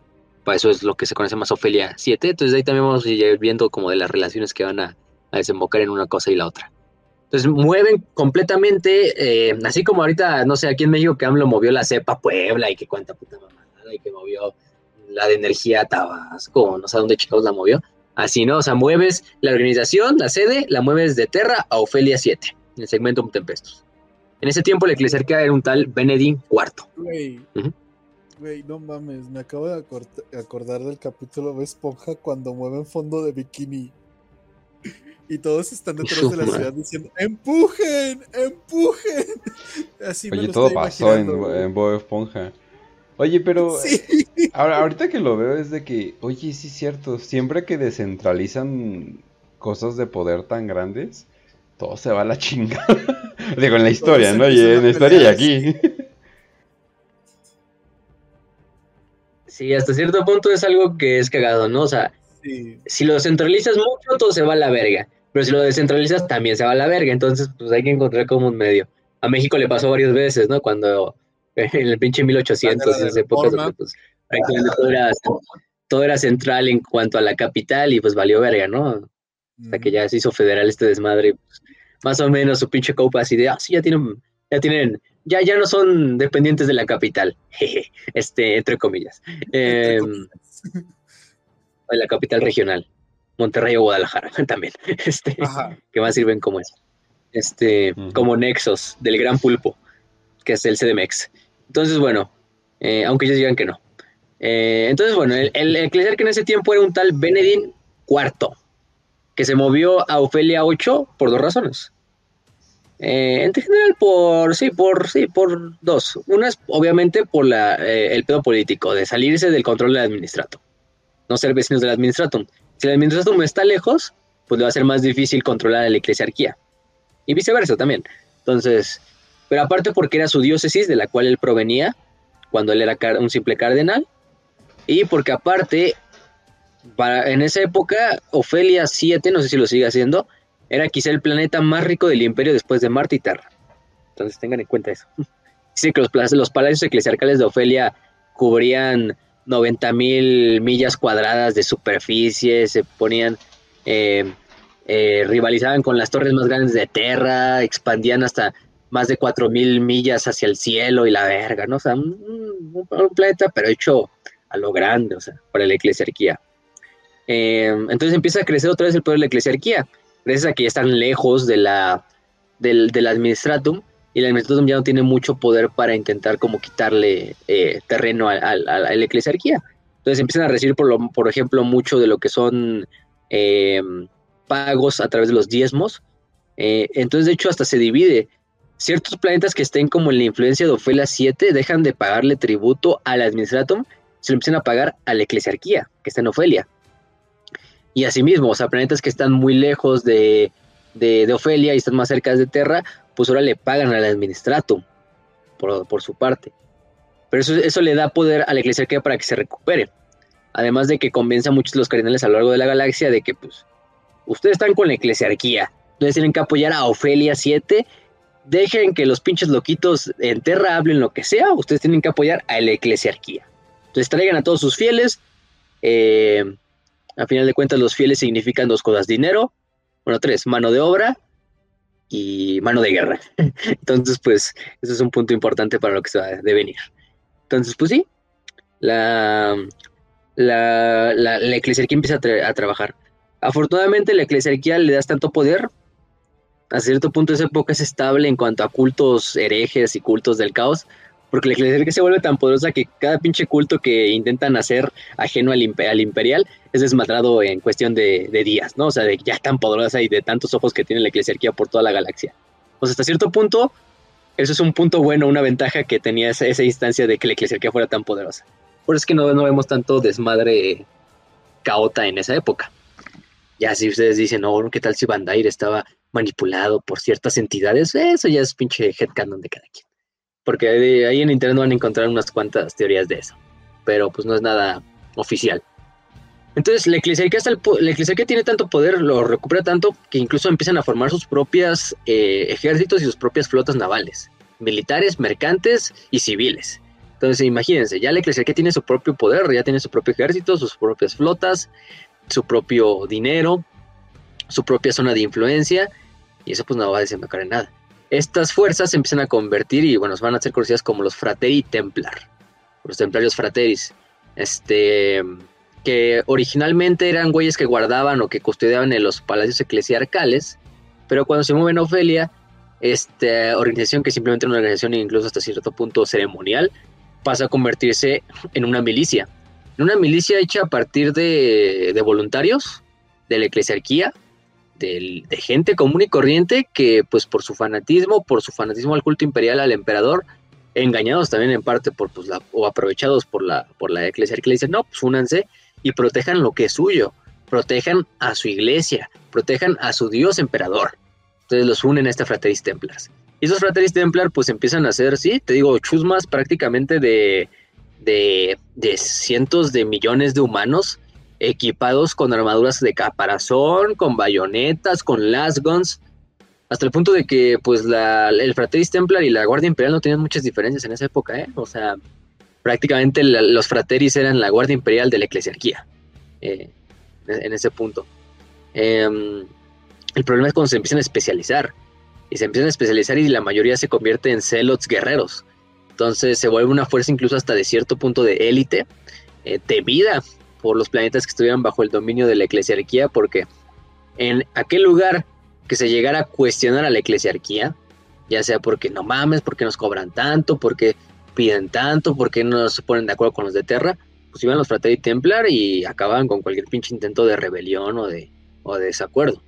eso es lo que se conoce más Ofelia 7. Entonces ahí también vamos a ir viendo como de las relaciones que van a, desembocar en una cosa y la otra. Entonces mueven completamente, eh, así como ahorita, no sé, aquí en México que AMLO movió la cepa Puebla y que cuánta puta mamada y que movió la de energía Tabasco, no sé dónde chicos la movió. Así, ¿no? O sea, mueves la organización, la sede, la mueves de Terra a Ofelia 7, en el segmento Tempestos. En ese tiempo la eclesiarquía era un tal Benedín IV. Ujú. Güey, no mames, me acabo de acor- acordar del capítulo de Esponja cuando mueven fondo de bikini. Y todos están detrás de la ciudad diciendo, ¡empujen! ¡empujen! Así me Oye, lo todo estoy pasó en, en Bob Esponja. Oye, pero Sí. ahora, ahorita que lo veo es de que, oye, sí es cierto, siempre que descentralizan cosas de poder tan grandes, todo se va a la chingada. Digo, en la historia, ¿no? Y en la historia y aquí. Sí, hasta cierto punto es algo que es cagado, ¿no? O sea, Sí. si lo centralizas mucho, todo se va a la verga. Pero si lo descentralizas, también se va a la verga. Entonces, pues hay que encontrar como un medio. A México le pasó varias veces, ¿no? Cuando en el pinche 1800, La guerra de esas épocas, Reforma. donde, pues, todo era, todo era central en cuanto a la capital y pues valió verga, ¿no? Hasta que ya se hizo federal este desmadre. pues, más o menos su pinche copa así de, ah, sí, ya tienen, ya tienen, ya, ya no son dependientes de la capital. Jeje, este, entre comillas. Em, comillas. de la capital regional, Monterrey o Guadalajara también, este, Ajá. que más sirven como eso, este, como nexos del gran pulpo, que es el CDMX. Entonces, bueno, eh, aunque ellos digan que no. Eh, entonces, bueno, el, el eclesiarca en ese tiempo era un tal Benedín IV, que se movió a Ofelia 8 por dos razones. Eh, en general, por sí, por sí, por dos. Una es obviamente por la, eh, el pedo político, de salirse del control del administrato, no ser vecinos del administratum. Si el administratum está lejos, pues le va a ser más difícil controlar a la eclesiarquía. Y viceversa también. Entonces, pero aparte porque era su diócesis de la cual él provenía, cuando él era un simple cardenal, y porque aparte, para, en esa época, Ofelia 7, no sé si lo sigue haciendo, era quizá el planeta más rico del imperio después de Marte y Terra. Entonces tengan en cuenta eso. Dice que los, palacios eclesiarcales de Ofelia cubrían 90 mil millas cuadradas de superficie, se ponían, eh, eh, rivalizaban con las torres más grandes de Terra, expandían hasta más de 4 mil millas hacia el cielo y la verga, ¿no? O sea, un planeta, pero hecho a lo grande, o sea, para la eclesiarquía. Eh, entonces empieza a crecer otra vez el poder de la eclesiarquía, gracias a que ya están lejos de del, del administratum, y el administratum ya no tiene mucho poder para intentar como quitarle eh, terreno a, a- la eclesiarquía. Entonces empiezan a recibir, por, lo- por ejemplo, mucho de lo que son eh, pagos a través de los diezmos. Eh, entonces, de hecho, hasta se divide. Ciertos planetas que estén como en la influencia de Ofelia 7 dejan de pagarle tributo al administratum, se lo empiezan a pagar a la eclesiarquía, que está en Ofelia. Y asimismo, o sea, planetas que están muy lejos de, de, Ofelia y están más cerca de Terra, pues ahora le pagan al administratum por, por su parte. Pero eso, eso le da poder a la eclesiarquía para que se recupere. Además de que convence a muchos los cardenales a lo largo de la galaxia de que, pues, ustedes están con la eclesiarquía, entonces tienen que apoyar a Ofelia 7. Dejen que los pinches loquitos en Terra hablen lo que sea, ustedes tienen que apoyar a la eclesiarquía. Entonces traigan a todos sus fieles. Eh, a final de cuentas, los fieles significan dos cosas: dinero, bueno, tres, mano de obra y mano de guerra. Entonces, pues, eso es un punto importante para lo que se va a devenir. Entonces, pues sí, la, la, la, la eclesiarquía empieza a, tra- a trabajar. Afortunadamente, la eclesiarquía le das tanto poder. A cierto punto, esa época es estable en cuanto a cultos herejes y cultos del caos, porque la eclesiarquía se vuelve tan poderosa que cada pinche culto que intentan hacer ajeno al, impe- al imperial es desmadrado en cuestión de, días, ¿no? O sea, de ya tan poderosa y de tantos ojos que tiene la eclesiarquía por toda la galaxia. O sea, hasta cierto punto, eso es un punto bueno, una ventaja que tenía esa, esa instancia de que la eclesiarquía fuera tan poderosa. Por eso es que no, no vemos tanto desmadre caota en esa época. Ya si ustedes dicen, no, ¿qué tal si Bandair estaba manipulado por ciertas entidades? Eso ya es pinche headcanon de cada quien. Porque ahí en internet van a encontrar unas cuantas teorías de eso. Pero pues no es nada oficial. Entonces la eclesiarquía, hasta el la tiene tanto poder, lo recupera tanto, que incluso empiezan a formar sus propias eh, ejércitos y sus propias flotas navales. Militares, mercantes y civiles. Entonces imagínense, ya la eclesiarquía tiene su propio poder, ya tiene su propio ejército, sus propias flotas, su propio dinero, su propia zona de influencia, y eso pues no va a desembocar en nada. Estas fuerzas se empiezan a convertir y bueno, van a ser conocidas como los Frateri Templar, los templarios frateris. este, que originalmente eran güeyes que guardaban o que custodiaban en los palacios eclesiarcales, pero cuando se mueven Ofelia, esta organización que simplemente era una organización incluso hasta cierto punto ceremonial, pasa a convertirse en una milicia. En una milicia hecha a partir de, de voluntarios, de la eclesiarquía, de, gente común y corriente que pues por su fanatismo, por su fanatismo al culto imperial, al emperador, engañados también en parte por pues o aprovechados por la, por la eclesiarquía, le dicen, no, pues únanse y protejan lo que es suyo, protejan a su iglesia, protejan a su dios emperador. Entonces los unen a esta Frateris Templars. Y esos Frateris Templar pues empiezan a hacer, sí, te digo, chusmas prácticamente de, de, de cientos de millones de humanos equipados con armaduras de caparazón, con bayonetas, con las guns, hasta el punto de que pues el Frateris Templar y la Guardia Imperial no tenían muchas diferencias en esa época, ¿eh? O sea, prácticamente los Frateris eran la Guardia Imperial de la Eclesiarquía, eh, en ese punto. Eh, el problema es cuando se empiezan a especializar, y se empiezan a especializar y la mayoría se convierte en celots guerreros. Entonces se vuelve una fuerza incluso hasta de cierto punto de élite, eh, temida por los planetas que estuvieran bajo el dominio de la eclesiarquía, porque en aquel lugar que se llegara a cuestionar a la eclesiarquía, ya sea porque no mames, porque nos cobran tanto, porque piden tanto, porque no se ponen de acuerdo con los de Terra, pues iban los Fratelli Templar y acababan con cualquier pinche intento de rebelión o de, o de desacuerdo.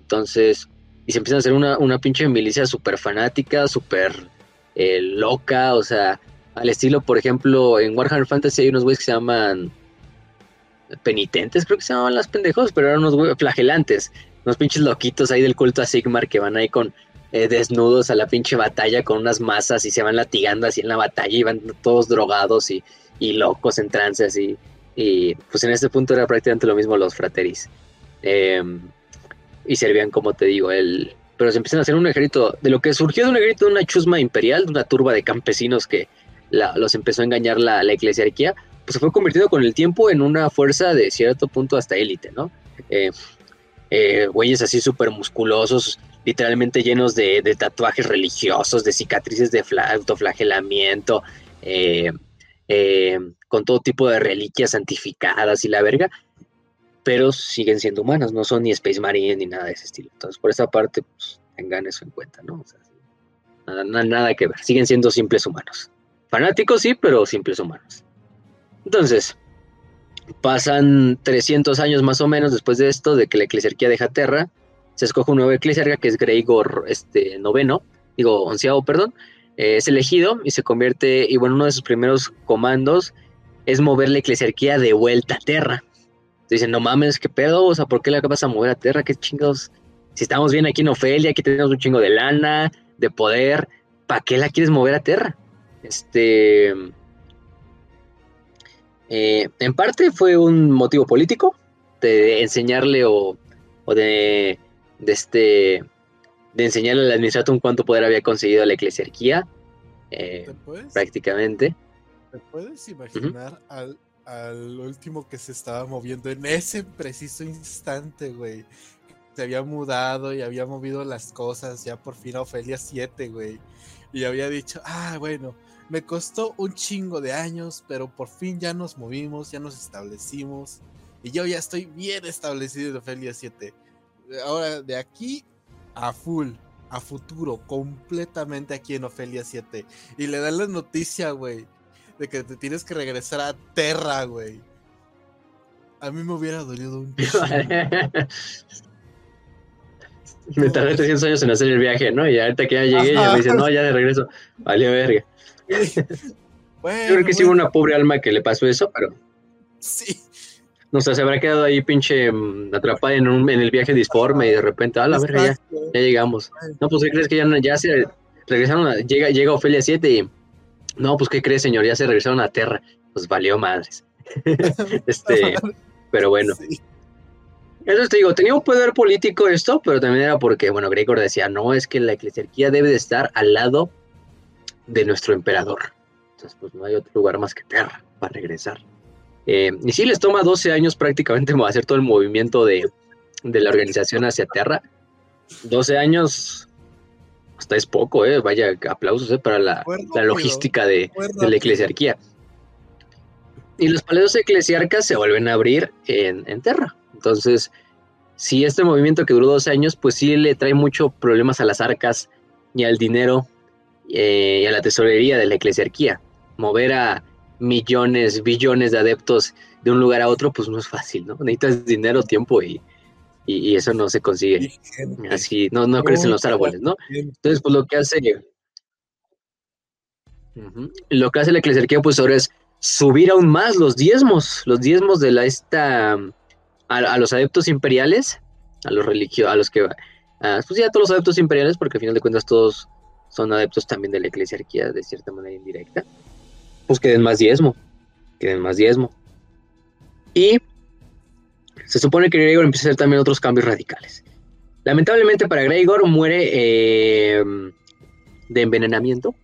Entonces, y se empiezan a hacer una, una pinche milicia súper fanática, súper eh, loca, o sea, al estilo, por ejemplo, en Warhammer Fantasy hay unos güeyes que se llaman penitentes, creo que se llamaban las pendejos, pero eran unos flagelantes, unos pinches loquitos ahí del culto a Sigmar que van ahí con eh, desnudos a la pinche batalla con unas masas y se van latigando así en la batalla y van todos drogados y, y locos en trances y, y, pues en este punto era prácticamente lo mismo los frateris. Eh, y servían, como te digo, el... Pero se empiezan a hacer un ejército, de lo que surgió de un ejército de una chusma imperial, de una turba de campesinos que la, los empezó a engañar la, la eclesiarquía, pues se fue convirtiendo con el tiempo en una fuerza de cierto punto hasta élite, ¿no? Eh, eh, güeyes así súper musculosos, literalmente llenos de, tatuajes religiosos, de cicatrices de autoflagelamiento, eh, eh, con todo tipo de reliquias santificadas y la verga, pero siguen siendo humanos, no son ni Space Marine ni nada de ese estilo. Entonces, por esa parte, pues, tengan eso en cuenta, ¿no? Nada, nada que ver, siguen siendo simples humanos. Fanáticos sí, pero simples humanos. Entonces, pasan 300 años más o menos después de esto, de que la eclesiarquía deja Terra, se escoge un nuevo eclesiarca que es Greigor este, noveno, digo, onceavo, perdón, eh, es elegido y se convierte, y bueno, uno de sus primeros comandos es mover la eclesiarquía de vuelta a Terra. Dicen, no mames, qué pedo, o sea, ¿por qué la vas a mover a Terra? ¿Qué chingados? Si estamos bien aquí en Ofelia, aquí tenemos un chingo de lana, de poder, ¿para qué la quieres mover a Terra? Este... Eh, en parte fue un motivo político de enseñarle o, o de, de, este de enseñarle al administratum cuánto poder había conseguido la eclesiarquía eh, puedes, prácticamente ¿Te puedes imaginar uh -huh. al, al, último que se estaba moviendo en ese preciso instante, güey? Se había mudado y había movido las cosas ya por fin a Ofelia 7, güey. Y había dicho, ah, bueno, me costó un chingo de años, pero por fin ya nos movimos, ya nos establecimos. Y yo ya estoy bien establecido en Ofelia 7. Ahora, de aquí a full, a futuro, completamente aquí en Ofelia 7. Y le dan la noticia, güey, de que te tienes que regresar a Terra, güey. A mí me hubiera dolido un chingo. me tardé 300 años en hacer el viaje, ¿no? Y ahorita que ya llegué, Ajá. ya me dicen, no, ya de regreso. Vale, verga. Bueno, Yo creo que sí hubo una pobre alma que le pasó eso, pero. Sí. No sé, se habrá quedado ahí pinche um, atrapada en, un, en el viaje disforme y de repente, a la verga, ya, ya llegamos. No, pues, ¿qué crees que ya, ya se regresaron? A, llega, llega Ofelia 7 y. No, pues, ¿qué crees, señor? Ya se regresaron a Terra. Pues valió madres. este. Pero bueno. Sí. Eso te digo, tenía un poder político esto, pero también era porque, bueno, Gregor decía, no, es que la eclesiarquía debe de estar al lado de nuestro emperador. Entonces, pues no hay otro lugar más que Terra para regresar. Eh, y sí, les toma 12 años prácticamente hacer todo el movimiento de, de la organización hacia Terra. 12 años, hasta es poco, ¿eh? Vaya, aplausos ¿eh? para la, la logística de, de, la eclesiarquía. y los palacios eclesiarcas se vuelven a abrir en, en Terra. Entonces, si este movimiento que duró dos años, pues sí le trae muchos problemas a las arcas y al dinero eh, y a la tesorería de la eclesiarquía. Mover a millones, billones de adeptos de un lugar a otro, pues no es fácil, ¿no? Necesitas dinero, tiempo y, y, eso no se consigue. Así, no, no crecen los árboles, ¿no? Entonces, pues lo que hace... Lo que hace la eclesiarquía, pues ahora es subir aún más los diezmos, los diezmos de la esta a, los adeptos imperiales, a los religiosos, a los que pues sí, a todos los adeptos imperiales, porque al final de cuentas todos son adeptos también de la eclesiarquía de cierta manera indirecta, pues que den más diezmo, que den más diezmo. Y se supone que Gregor empieza a hacer también otros cambios radicales. Lamentablemente para Gregor muere eh, de envenenamiento.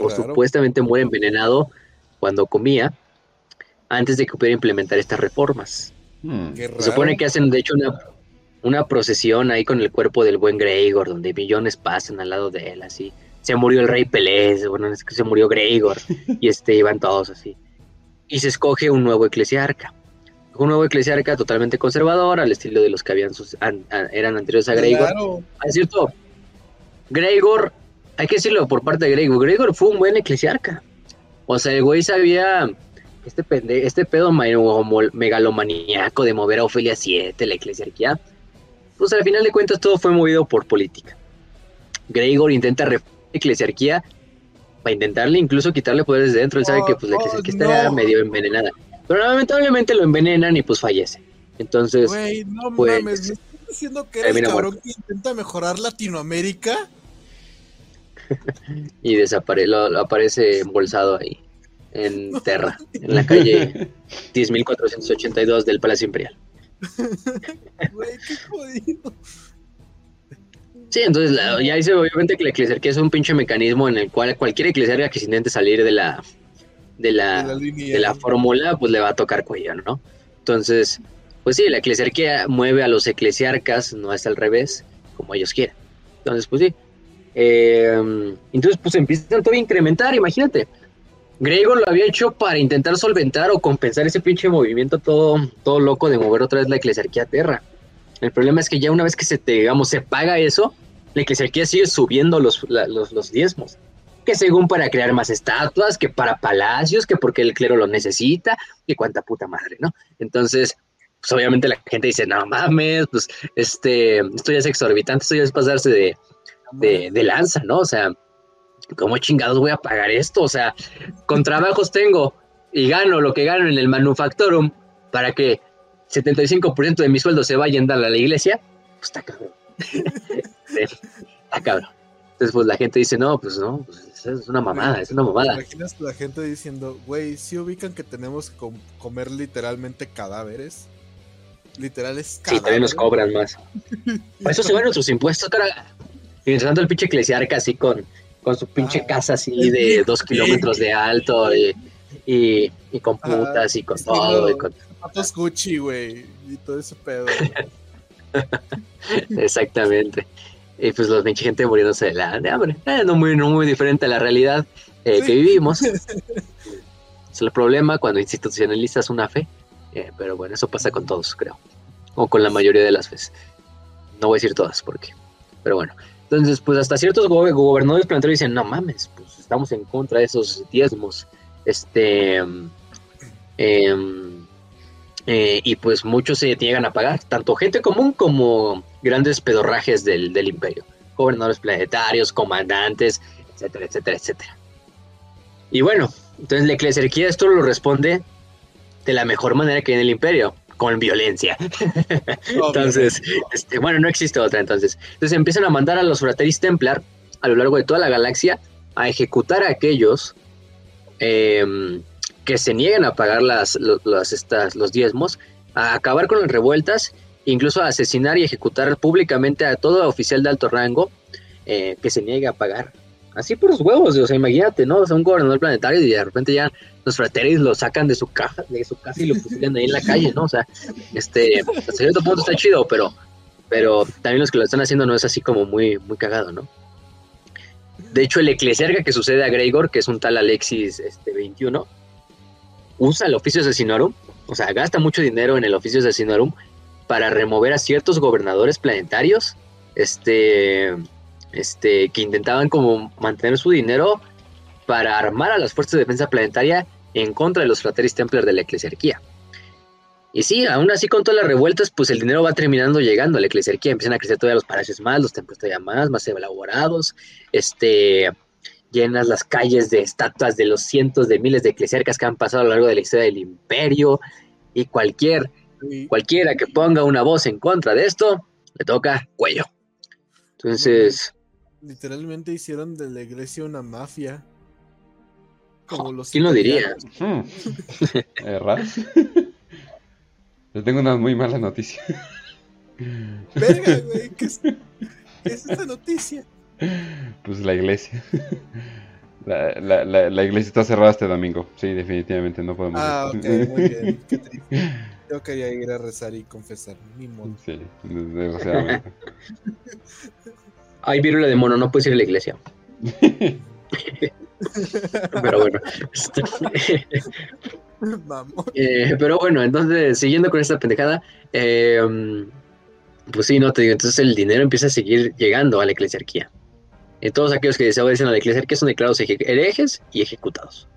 o supuestamente muere envenenado cuando comía antes de que pudiera implementar estas reformas. Hmm. Se supone que hacen de hecho una, una procesión ahí con el cuerpo del buen Gregor, donde millones pasan al lado de él, así. Se murió el rey Pelés, bueno, es que se murió Gregor, y este, iban todos así. Y se escoge un nuevo eclesiarca. Un nuevo eclesiarca totalmente conservador, al estilo de los que habían eran anteriores a Gregor. Claro. Es cierto, Gregor, hay que decirlo por parte de Gregor, Gregor fue un buen eclesiarca. O sea, el güey sabía este, pende, este pedo megalomaníaco de mover a Ofelia 7, la eclesiarquía, pues al final de cuentas todo fue movido por política. Gregor intenta reformar la eclesiarquía para intentarle incluso quitarle poderes de dentro. Él sabe que pues, la eclesiarquía está medio envenenada. Pero lamentablemente lo envenenan y pues fallece. Entonces, Güey, no pues, mames, ¿me estás diciendo que eres cabrón que intenta mejorar Latinoamérica? y desaparece, lo, aparece embolsado ahí en Terra, en la calle 10.482 del Palacio Imperial. Güey, qué jodido. Sí, entonces ya dice obviamente que la eclesiarquía es un pinche mecanismo en el cual cualquier eclesiarca que se intente salir de la de la, de la, fórmula, pues le va a tocar cuello, ¿no? Entonces, pues sí, la eclesiarquía mueve a los eclesiarcas, no es al revés, como ellos quieren. Entonces, pues sí. Eh, entonces, pues empiezan todo a incrementar, imagínate. Gregor lo había hecho para intentar solventar o compensar ese pinche movimiento todo, todo loco de mover otra vez la eclesiarquía a tierra. El problema es que ya una vez que se te, digamos, se paga eso, la eclesiarquía sigue subiendo los, los, los diezmos. Que según para crear más estatuas, que para palacios, que porque el clero lo necesita, que cuánta puta madre, ¿no? Entonces, pues obviamente la gente dice, no mames, pues este, esto ya es exorbitante, esto ya es pasarse de, de, de lanza, ¿no? O sea, ¿cómo chingados voy a pagar esto? O sea, con trabajos tengo y gano lo que gano en el manufactorum para que 75% de mi sueldo se vaya a dar a la iglesia, pues está cabrón. está cabrón. Entonces, pues la gente dice, no, pues no, pues es una mamada, es una mamada. imaginas la gente diciendo, güey, si ubican que tenemos que comer literalmente cadáveres? Literales cadáveres. Sí, también nos cobran más. Por eso se van nuestros impuestos, cara. Y entrando el pinche eclesiarca así con con su pinche ah, casa así de dos kilómetros de alto y, y, con putas y con todo. Y con... Gucci, güey, y todo ese pedo. Exactamente. Y pues los pinche gente muriéndose de, la, de hambre. Eh, no, muy, no muy diferente a la realidad eh, que vivimos. es el problema cuando institucionalizas una fe. Eh, pero bueno, eso pasa con todos, creo. O con la mayoría de las veces. No voy a decir todas, porque. Pero bueno. Entonces, pues hasta ciertos gobernadores plantearon dicen, no mames, pues estamos en contra de esos diezmos. Este, em, eh, y pues muchos se llegan a pagar, tanto gente común como grandes pedorrajes del, del imperio. Gobernadores planetarios, comandantes, etcétera, etcétera, etcétera. Y bueno, entonces la eclesiarquía esto lo responde de la mejor manera que en el imperio, con violencia. entonces, este, bueno, no existe otra entonces. Entonces empiezan a mandar a los frateris templar a lo largo de toda la galaxia a ejecutar a aquellos em, que se niegan a pagar las, los, estas, los diezmos, a acabar con las revueltas, incluso a asesinar y ejecutar públicamente a todo oficial de alto rango eh, que se niegue a pagar así por los huevos, o sea, imagínate, ¿no? O sea, un gobernador planetario y de repente ya los frateris lo sacan de su caja, de su casa y lo pusieron ahí en la calle, ¿no? O sea, este, hasta cierto punto está chido, pero, pero también los que lo están haciendo no es así como muy, muy cagado, ¿no? De hecho, el eclesiarca que sucede a Gregor, que es un tal Alexis este, 21, usa el oficio asesinorum, o sea, gasta mucho dinero en el oficio asesinorum para remover a ciertos gobernadores planetarios, este, este, que intentaban como mantener su dinero para armar a las fuerzas de defensa planetaria en contra de los Frateris Templar de la Eclesiarquía. Y sí, aún así con todas las revueltas, pues el dinero va terminando llegando a la eclesiarquía, empiezan a crecer todavía los palacios más, los templos todavía más, más elaborados, este, llenas las calles de estatuas de los cientos de miles de eclesiarcas que han pasado a lo largo de la historia del imperio, y cualquier, cualquiera que ponga una voz en contra de esto, le toca cuello. Entonces... Literalmente hicieron de la iglesia una mafia. Como los ¿Quién lo diría? ¿Erras? Yo tengo una muy mala noticia. Verga, güey, ¿qué es, esa noticia? Pues la iglesia. La, la, la, iglesia está cerrada este domingo. Sí, definitivamente no podemos. Ah, ok, muy bien. Qué triste. Yo quería ir a rezar y confesar. Ni modo. Sí, desgraciadamente. Hay virula de mono, no puedes ir a la iglesia. Pero bueno. Este, eh, pero bueno, entonces, siguiendo con esta pendejada, eh, pues sí, no te digo, entonces el dinero empieza a seguir llegando a la eclesiarquía. Y todos aquellos que se obedecen a la eclesiarquía son declarados herejes y ejecutados.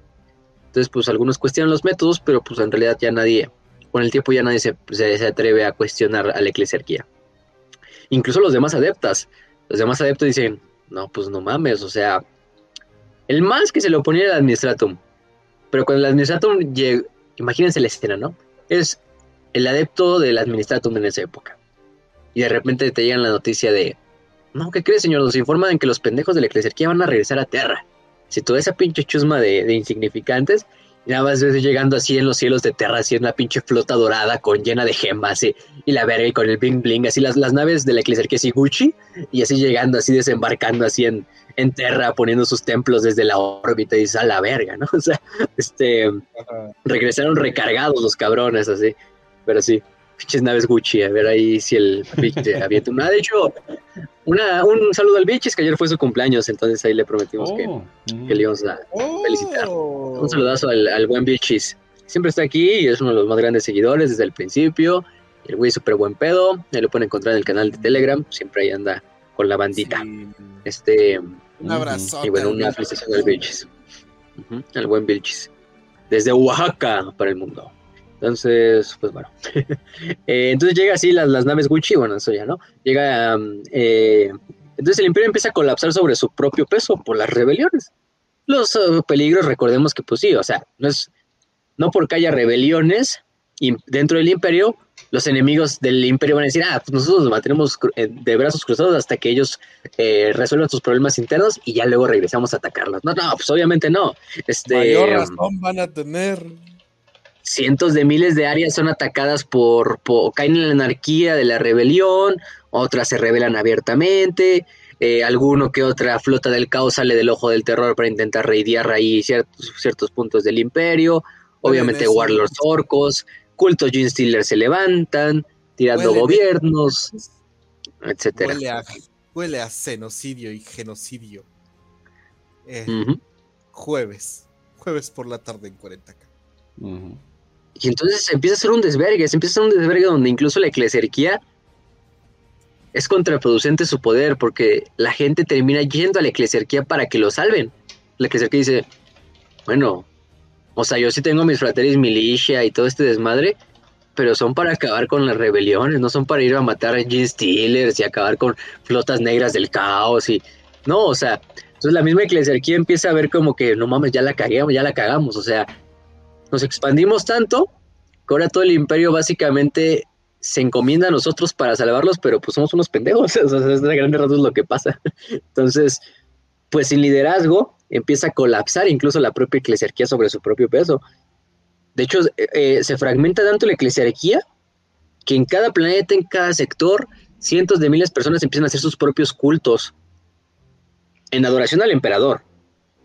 Entonces, pues algunos cuestionan los métodos, pero pues en realidad ya nadie, con el tiempo ya nadie se, se, atreve a cuestionar a la eclesiarquía. Incluso los demás adeptas, los demás adeptos dicen, no, pues no mames, o sea, el más que se le oponía era el administratum, pero cuando el Administratum llega, imagínense la escena, ¿no? Es el adepto del Administratum en esa época. Y de repente te llegan la noticia de, no, ¿qué crees, señor? Nos informan que los pendejos de la eclesiarquía van a regresar a Tierra. Si toda esa pinche chusma de, insignificantes, y nada más llegando así en los cielos de Terra, así en una pinche flota dorada con llena de gemas y, la verga y con el bling bling, así las, las naves de la eclesiarquía así Gucci, y así llegando, así desembarcando así en, en Terra poniendo sus templos desde la órbita y a la verga, ¿no? O sea, este, regresaron recargados los cabrones, así, pero sí, pinches naves Gucci, a ver ahí si el biche avienta una. De hecho, una, un saludo al Bichis, que ayer fue su cumpleaños, entonces ahí le prometimos que, oh, que, le íbamos a felicitar. Un oh. saludazo al, buen Bichis. Siempre está aquí y es uno de los más grandes seguidores desde el principio. El güey súper buen pedo. Ahí lo pueden encontrar en el canal de Telegram. Siempre ahí anda con la bandita. Este, un abrazo. Y bueno, una felicitación al Vilchis. al buen Vilchis. Desde Oaxaca para el mundo. Entonces, pues bueno. Eh, entonces llega así las, las, naves Gucci, bueno, eso ya, ¿no? Llega. Eh, entonces el imperio empieza a colapsar sobre su propio peso por las rebeliones. Los uh, peligros, recordemos que, pues sí, o sea, no es. No porque haya rebeliones dentro del imperio, los enemigos del imperio van a decir, ah, pues nosotros nos mantenemos eh, de brazos cruzados hasta que ellos eh, resuelvan sus problemas internos y ya luego regresamos a atacarlos. No, no, pues obviamente no. Este, Mayor razón van a tener. Cientos de miles de áreas son atacadas por, caen en la anarquía de la rebelión, otras se rebelan abiertamente, eh, alguno que otra flota del caos sale del ojo del terror para intentar reidear ahí ciertos, ciertos puntos del imperio, obviamente warlords orcos, cultos Gene Stealer se levantan, tirando gobiernos, etcétera. Huele a, genocidio y genocidio. Eh, jueves, jueves por la tarde en 40K. Y entonces empieza a hacer un desvergue, se empieza a hacer un desvergue donde incluso la eclesiarquía es contraproducente su poder, porque la gente termina yendo a la eclesiarquía para que lo salven. La eclesiarquía dice, bueno, o sea, yo sí tengo mis frateris milicia y todo este desmadre, pero son para acabar con las rebeliones, no son para ir a matar a Gene Steelers y acabar con flotas negras del caos y... No, o sea, entonces la misma eclesiarquía empieza a ver como que, no mames, ya la cagamos, ya la cagamos, o sea, nos expandimos tanto que ahora todo el imperio básicamente se encomienda a nosotros para salvarlos, pero pues somos unos pendejos, o sea, es de grandes rasgos lo que pasa. Entonces, pues sin liderazgo, empieza a colapsar incluso la propia eclesiarquía sobre su propio peso. De hecho, eh, eh, se fragmenta tanto la eclesiarquía que en cada planeta, en cada sector, cientos de miles de personas empiezan a hacer sus propios cultos en adoración al emperador.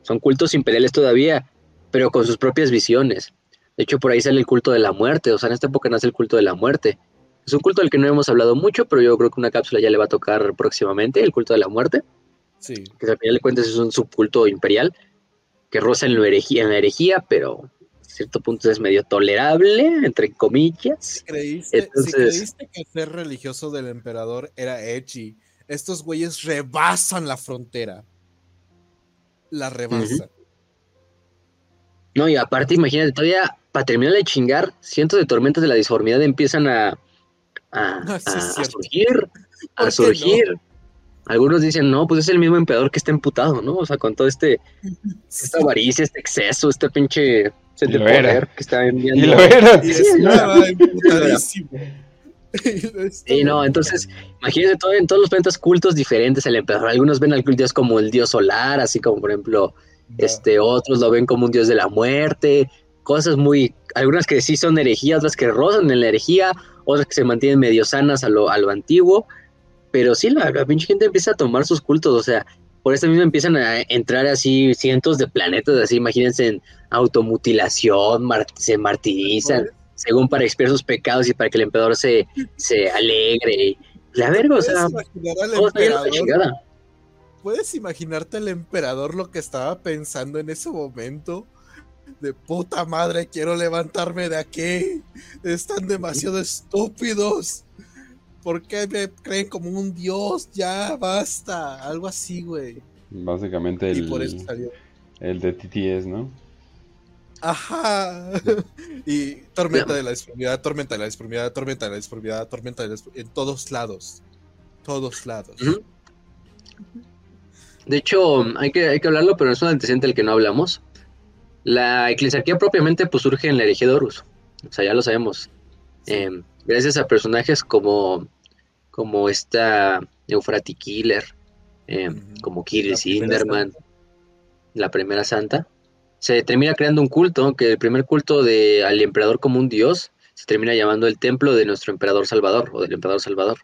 Son cultos imperiales todavía, pero con sus propias visiones. De hecho, por ahí sale el culto de la muerte, o sea, en esta época nace el culto de la muerte. Es un culto del que no hemos hablado mucho, pero yo creo que una cápsula ya le va a tocar próximamente, el culto de la muerte. Que al final de cuentas es un subculto imperial que roza en, herejía, en la herejía, pero cierto punto es medio tolerable, entre comillas. ¿Creíste, si creíste que ser religioso del emperador era edgy, estos güeyes rebasan la frontera. La rebasan. No, y aparte, imagínate, todavía para terminar de chingar, cientos de tormentas de la disformidad empiezan a, a, sí, a- a surgir, ¿Por a surgir. Algunos dicen, no, pues es el mismo emperador que está emputado, ¿no? O sea, con todo este, esta avaricia, este exceso, este pinche sed Y de era. poder que está Y enviando. lo era. Y Sí, estaba emputadísimo. Sí, no, entonces, imagínense todo, en todos los planetas cultos diferentes al emperador. Algunos ven al dios como el dios solar, así como por ejemplo, este, otros lo ven como un dios de la muerte, cosas muy, algunas que sí son herejías, otras que rozan en la herejía, otras que se mantienen medio sanas a lo, a lo antiguo, pero sí, la, la pinche gente empieza a tomar sus cultos, o sea, por eso mismo empiezan a entrar así cientos de planetas, así, imagínense en automutilación, mar- se martirizan, según para expiar sus pecados y para que el emperador se, se alegre. La verga, o ¿Puedes sea. ¿Puedes imaginarte al emperador lo que estaba pensando en ese momento? De puta madre, quiero levantarme de aquí. Están demasiado estúpidos. ¿Por qué me creen como un dios? Ya, basta. Algo así, güey. Básicamente Y por eso el, salió. el de TTS, ¿no? Ajá. y tormenta de la disformidad, tormenta de la disformidad, tormenta de la disformidad, tormenta de la disformidad. En todos lados. Todos lados. De hecho, hay que, hay que hablarlo, pero es un antecedente del que no hablamos. La eclesiarquía propiamente pues surge en la herejía de Horus. O sea, ya lo sabemos. Eh, gracias a personajes como, como esta Eufrati Killer, eh, Ujú. como Kirill Sinderman, la primera santa, se termina creando un culto, que el primer culto de al emperador como un dios se termina llamando el templo de nuestro emperador Salvador, o del emperador Salvador,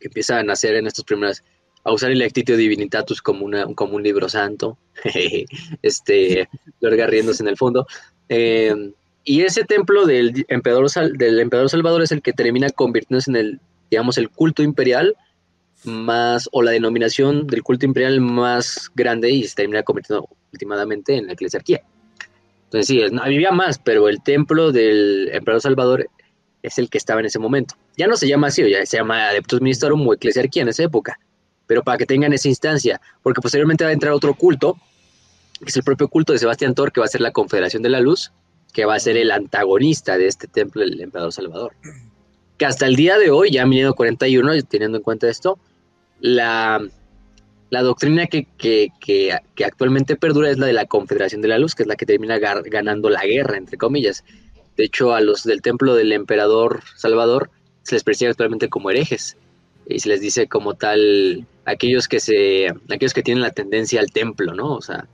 que empieza a nacer en estas primeras, a usar el Lectitio Divinitatus como, una, como un libro santo, este, Lorga riéndose en el fondo. Eh, y ese templo del emperador, del emperador Salvador es el que termina convirtiéndose en el, digamos, el culto imperial más, o la denominación del culto imperial más grande y se termina convirtiendo últimamente en la eclesiarquía. Entonces sí, no, había más, pero el templo del emperador Salvador es el que estaba en ese momento. Ya no se llama así, ya se llama Adeptus Ministorum o eclesiarquía en esa época, pero para que tengan esa instancia, porque posteriormente va a entrar otro culto, que es el propio culto de Sebastián Thor, que va a ser la Confederación de la Luz, que va a ser el antagonista de este templo del emperador Salvador. Que hasta el día de hoy, ya en 41, y teniendo en cuenta esto, la, la doctrina que, que, que, que actualmente perdura es la de la Confederación de la Luz, que es la que termina ganando la guerra, entre comillas. De hecho, a los del templo del emperador Salvador se les percibe actualmente como herejes y se les dice como tal aquellos que se aquellos que tienen la tendencia al templo, ¿no? O sea,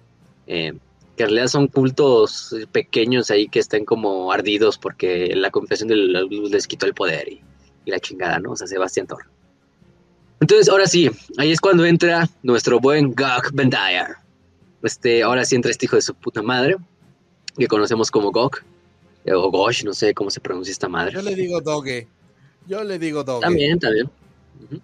eh, que en realidad son cultos pequeños ahí que están como ardidos porque la confesión de la luz les quitó el poder y, y la chingada, ¿no? O sea, Sebastián Thor. Entonces, ahora sí, ahí es cuando entra nuestro buen Gog Bendayer. Este, ahora sí entra este hijo de su puta madre, que conocemos como Gog, eh, o Gosh, no sé cómo se pronuncia esta madre. Yo le digo doge. Yo le digo doge. También, también. Ujú.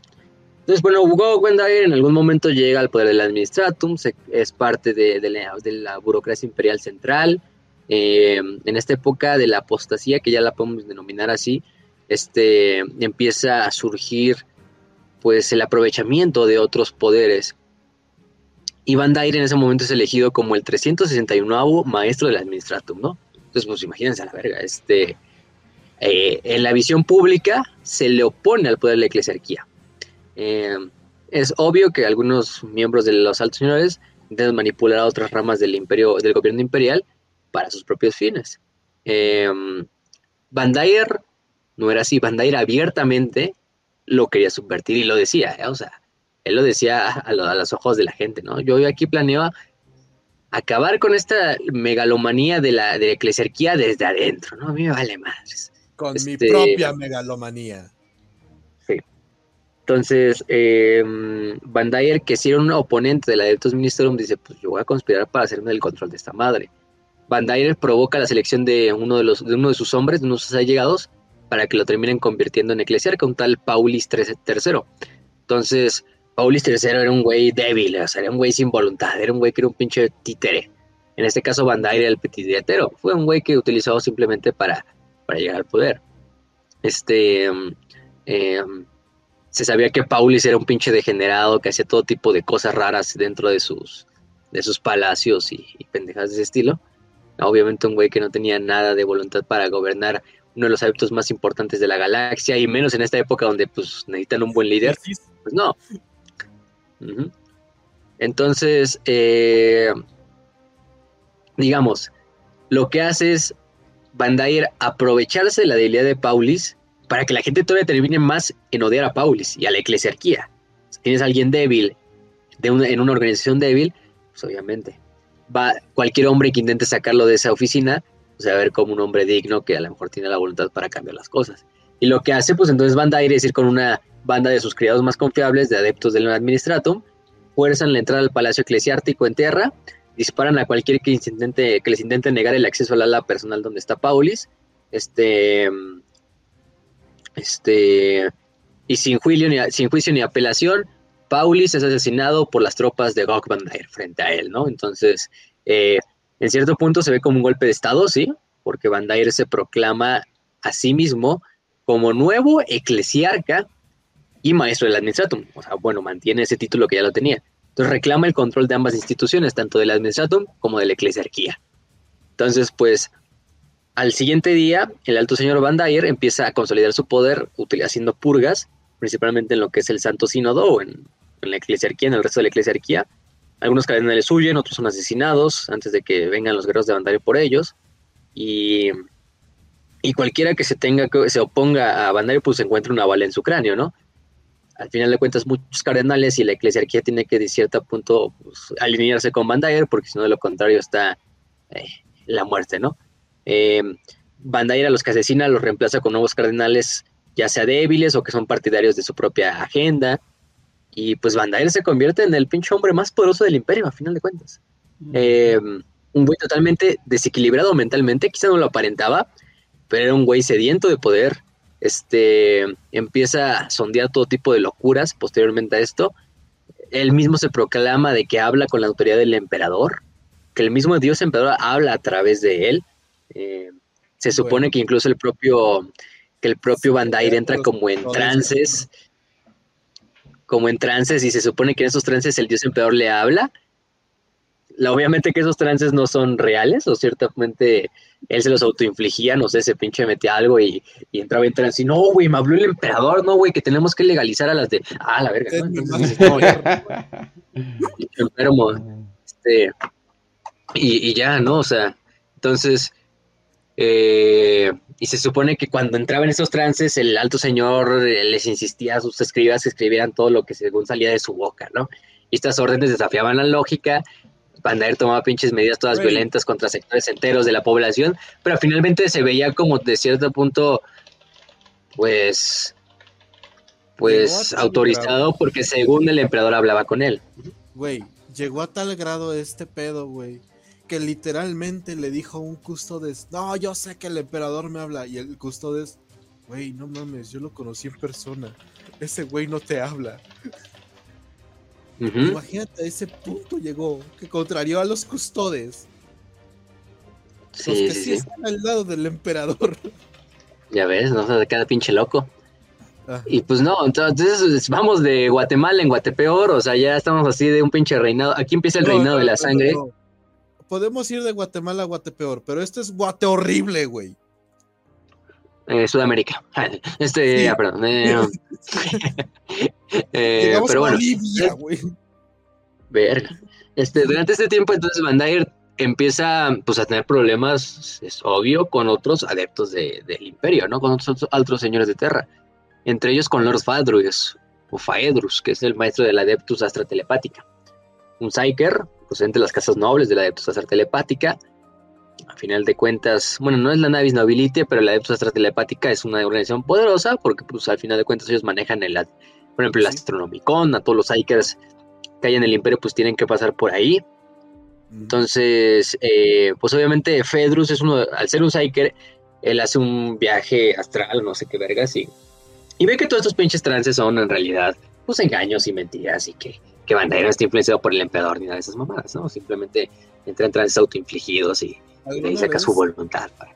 Entonces, bueno, Hugo Wendayer en algún momento llega al poder del Administratum, es parte de, de la, de la burocracia imperial central. Eh, en esta época de la apostasía, que ya la podemos denominar así, este, empieza a surgir pues el aprovechamiento de otros poderes. Y Van Dyre en ese momento es elegido como el 361 maestro del Administratum, ¿no? Entonces, pues imagínense a la verga, este, eh, en la visión pública se le opone al poder de la eclesiarquía. Eh, es obvio que algunos miembros de los altos señores intentan manipular a otras ramas del imperio, del gobierno imperial para sus propios fines. Eh, Van Dyer no era así, Van Dyer abiertamente lo quería subvertir y lo decía, ¿eh? o sea, él lo decía a, lo- a los ojos de la gente, ¿no? Yo aquí planeo acabar con esta megalomanía de la, de la eclesiarquía desde adentro, ¿no? A mí me vale madres. Con mi Este- propia megalomanía. Entonces, eh, Van Dyer, que sí era un oponente del Adeptus Ministerium, dice, pues yo voy a conspirar para hacerme el control de esta madre. Van Dyer provoca la selección de uno de, los, de uno de sus hombres, de uno de allegados, para que lo terminen convirtiendo en eclesiarca, un tal Paulis III. Entonces, Paulis III era un güey débil, o sea, era un güey sin voluntad, era un güey que era un pinche títere. En este caso, Bandai era el petidetero. Fue un güey que utilizó simplemente para, para llegar al poder. Este. eh, se sabía que Paulis era un pinche degenerado que hacía todo tipo de cosas raras dentro de sus, de sus palacios y, y pendejadas de ese estilo. Obviamente un güey que no tenía nada de voluntad para gobernar uno de los hábitos más importantes de la galaxia y menos en esta época donde pues necesitan un buen líder. Pues no. Entonces, eh, digamos, lo que hace es Bandai aprovecharse de la debilidad de Paulis para que la gente todavía termine más en odiar a Paulis y a la eclesiarquía. Si tienes a alguien débil de en una organización débil, pues obviamente va cualquier hombre que intente sacarlo de esa oficina, pues va a ver como un hombre digno que a lo mejor tiene la voluntad para cambiar las cosas. Y lo que hace, pues entonces Bandai es ir con una banda de sus criados más confiables, de adeptos del Administratum, fuerzan la entrada al palacio eclesiástico en tierra, disparan a cualquier que, intente, que les intente negar el acceso al ala personal donde está Paulis, este, este, y sin juicio, ni, sin juicio ni apelación, Paulis es asesinado por las tropas de Gok Bandai frente a él, ¿no? Entonces, eh, en cierto punto se ve como un golpe de estado, sí, porque Bandair se proclama a sí mismo como nuevo eclesiarca y maestro del administratum. O sea, bueno, mantiene ese título que ya lo tenía. Entonces reclama el control de ambas instituciones, tanto del administratum como de la eclesiarquía. Entonces, pues, al siguiente día, el alto señor Van Dyer empieza a consolidar su poder haciendo purgas, principalmente en lo que es el Santo Sínodo o en, en la eclesiarquía, en el resto de la eclesiarquía. Algunos cardenales huyen, otros son asesinados antes de que vengan los guerreros de Van Dyer por ellos. Y, y cualquiera que se tenga que se oponga a Van Dyer, pues se encuentra una bala en su cráneo, ¿no? Al final de cuentas, muchos cardenales y la eclesiarquía tiene que, de cierto punto, pues, alinearse con Van Dyer, porque si no, de lo contrario está eh, la muerte, ¿no? Eh, a los que asesina los reemplaza con nuevos cardenales, ya sea débiles o que son partidarios de su propia agenda. Y pues Dyer se convierte en el pinche hombre más poderoso del imperio, a final de cuentas. Eh, un güey totalmente desequilibrado mentalmente, quizá no lo aparentaba, pero era un güey sediento de poder. Este empieza a sondear todo tipo de locuras posteriormente a esto. Él mismo se proclama de que habla con la autoridad del emperador, que el mismo dios emperador habla a través de él. Eh, se supone Bueno. que incluso el propio que el propio Van entra como en trances, como en trances y se supone que en esos trances el dios emperador le habla. La- obviamente que esos trances no son reales, o ciertamente él se los autoinfligía, no sé, se pinche metía algo y, y entraba en trance y no, güey, me habló el emperador, no, güey, que tenemos que legalizar a las de, ah, la verga, enfermo, este, y, y ya, ¿no? O sea, entonces, eh, y se supone que cuando entraba en esos trances, el alto señor eh, les insistía a sus escribas que escribieran todo lo que según salía de su boca, ¿no? Y estas órdenes desafiaban la lógica. Van Dyer tomaba pinches medidas todas violentas contra sectores enteros de la población, pero finalmente se veía como de cierto punto, pues, pues autorizado porque según el emperador hablaba con él. Güey, llegó a tal grado este pedo, güey, que literalmente le dijo a un custodes, no, yo sé que el emperador me habla. Y el custodes, güey, no mames, yo lo conocí en persona. Ese güey no te habla. Imagínate, a ese punto llegó, que contrarió a los custodes. los Sí, que sí, sí, sí. están al lado del emperador. Ya ves, no se cada pinche loco. Ah, Y pues no, entonces vamos de Guatemala en Guatepeor, o sea, ya estamos así de un pinche reinado. Aquí empieza el no, reinado no, de la no, sangre. Podemos ir de Guatemala a Guatepeor, pero este es Guate horrible, güey. eh, Sudamérica. Este, Sí. ah, perdón. eh, eh, pero bueno, Bolivia, verga. Este, durante este tiempo, entonces Van Dyer empieza pues a tener problemas, es obvio, con otros adeptos de- del imperio, ¿no? Con otros otros señores de Terra. Entre ellos con Lord Fadrus, o Faedrus, que es el maestro de la Adeptus Astra Telepática. Un Psyker, procedente de las casas nobles de la Adeptus Astra Telepática. A final de cuentas, bueno, no es la Navis Nobilite, pero la Adeptus Astra Telepática es una organización poderosa porque pues al final de cuentas ellos manejan el, por ejemplo, el Sí. Astronomicon, a todos los Psykers que hay en el imperio pues tienen que pasar por ahí. Entonces, eh, pues obviamente Fedrus es uno, al ser un Psyker, él hace un viaje astral, no sé qué vergas, y, y ve que todos estos pinches trances son en realidad, pues engaños y mentiras, y que, que Bandai no está influenciado por el emperador ni nada de esas mamadas, ¿no? Simplemente entra en trances autoinfligidos y, y ahí ¿Alguna saca vez? su voluntad. para-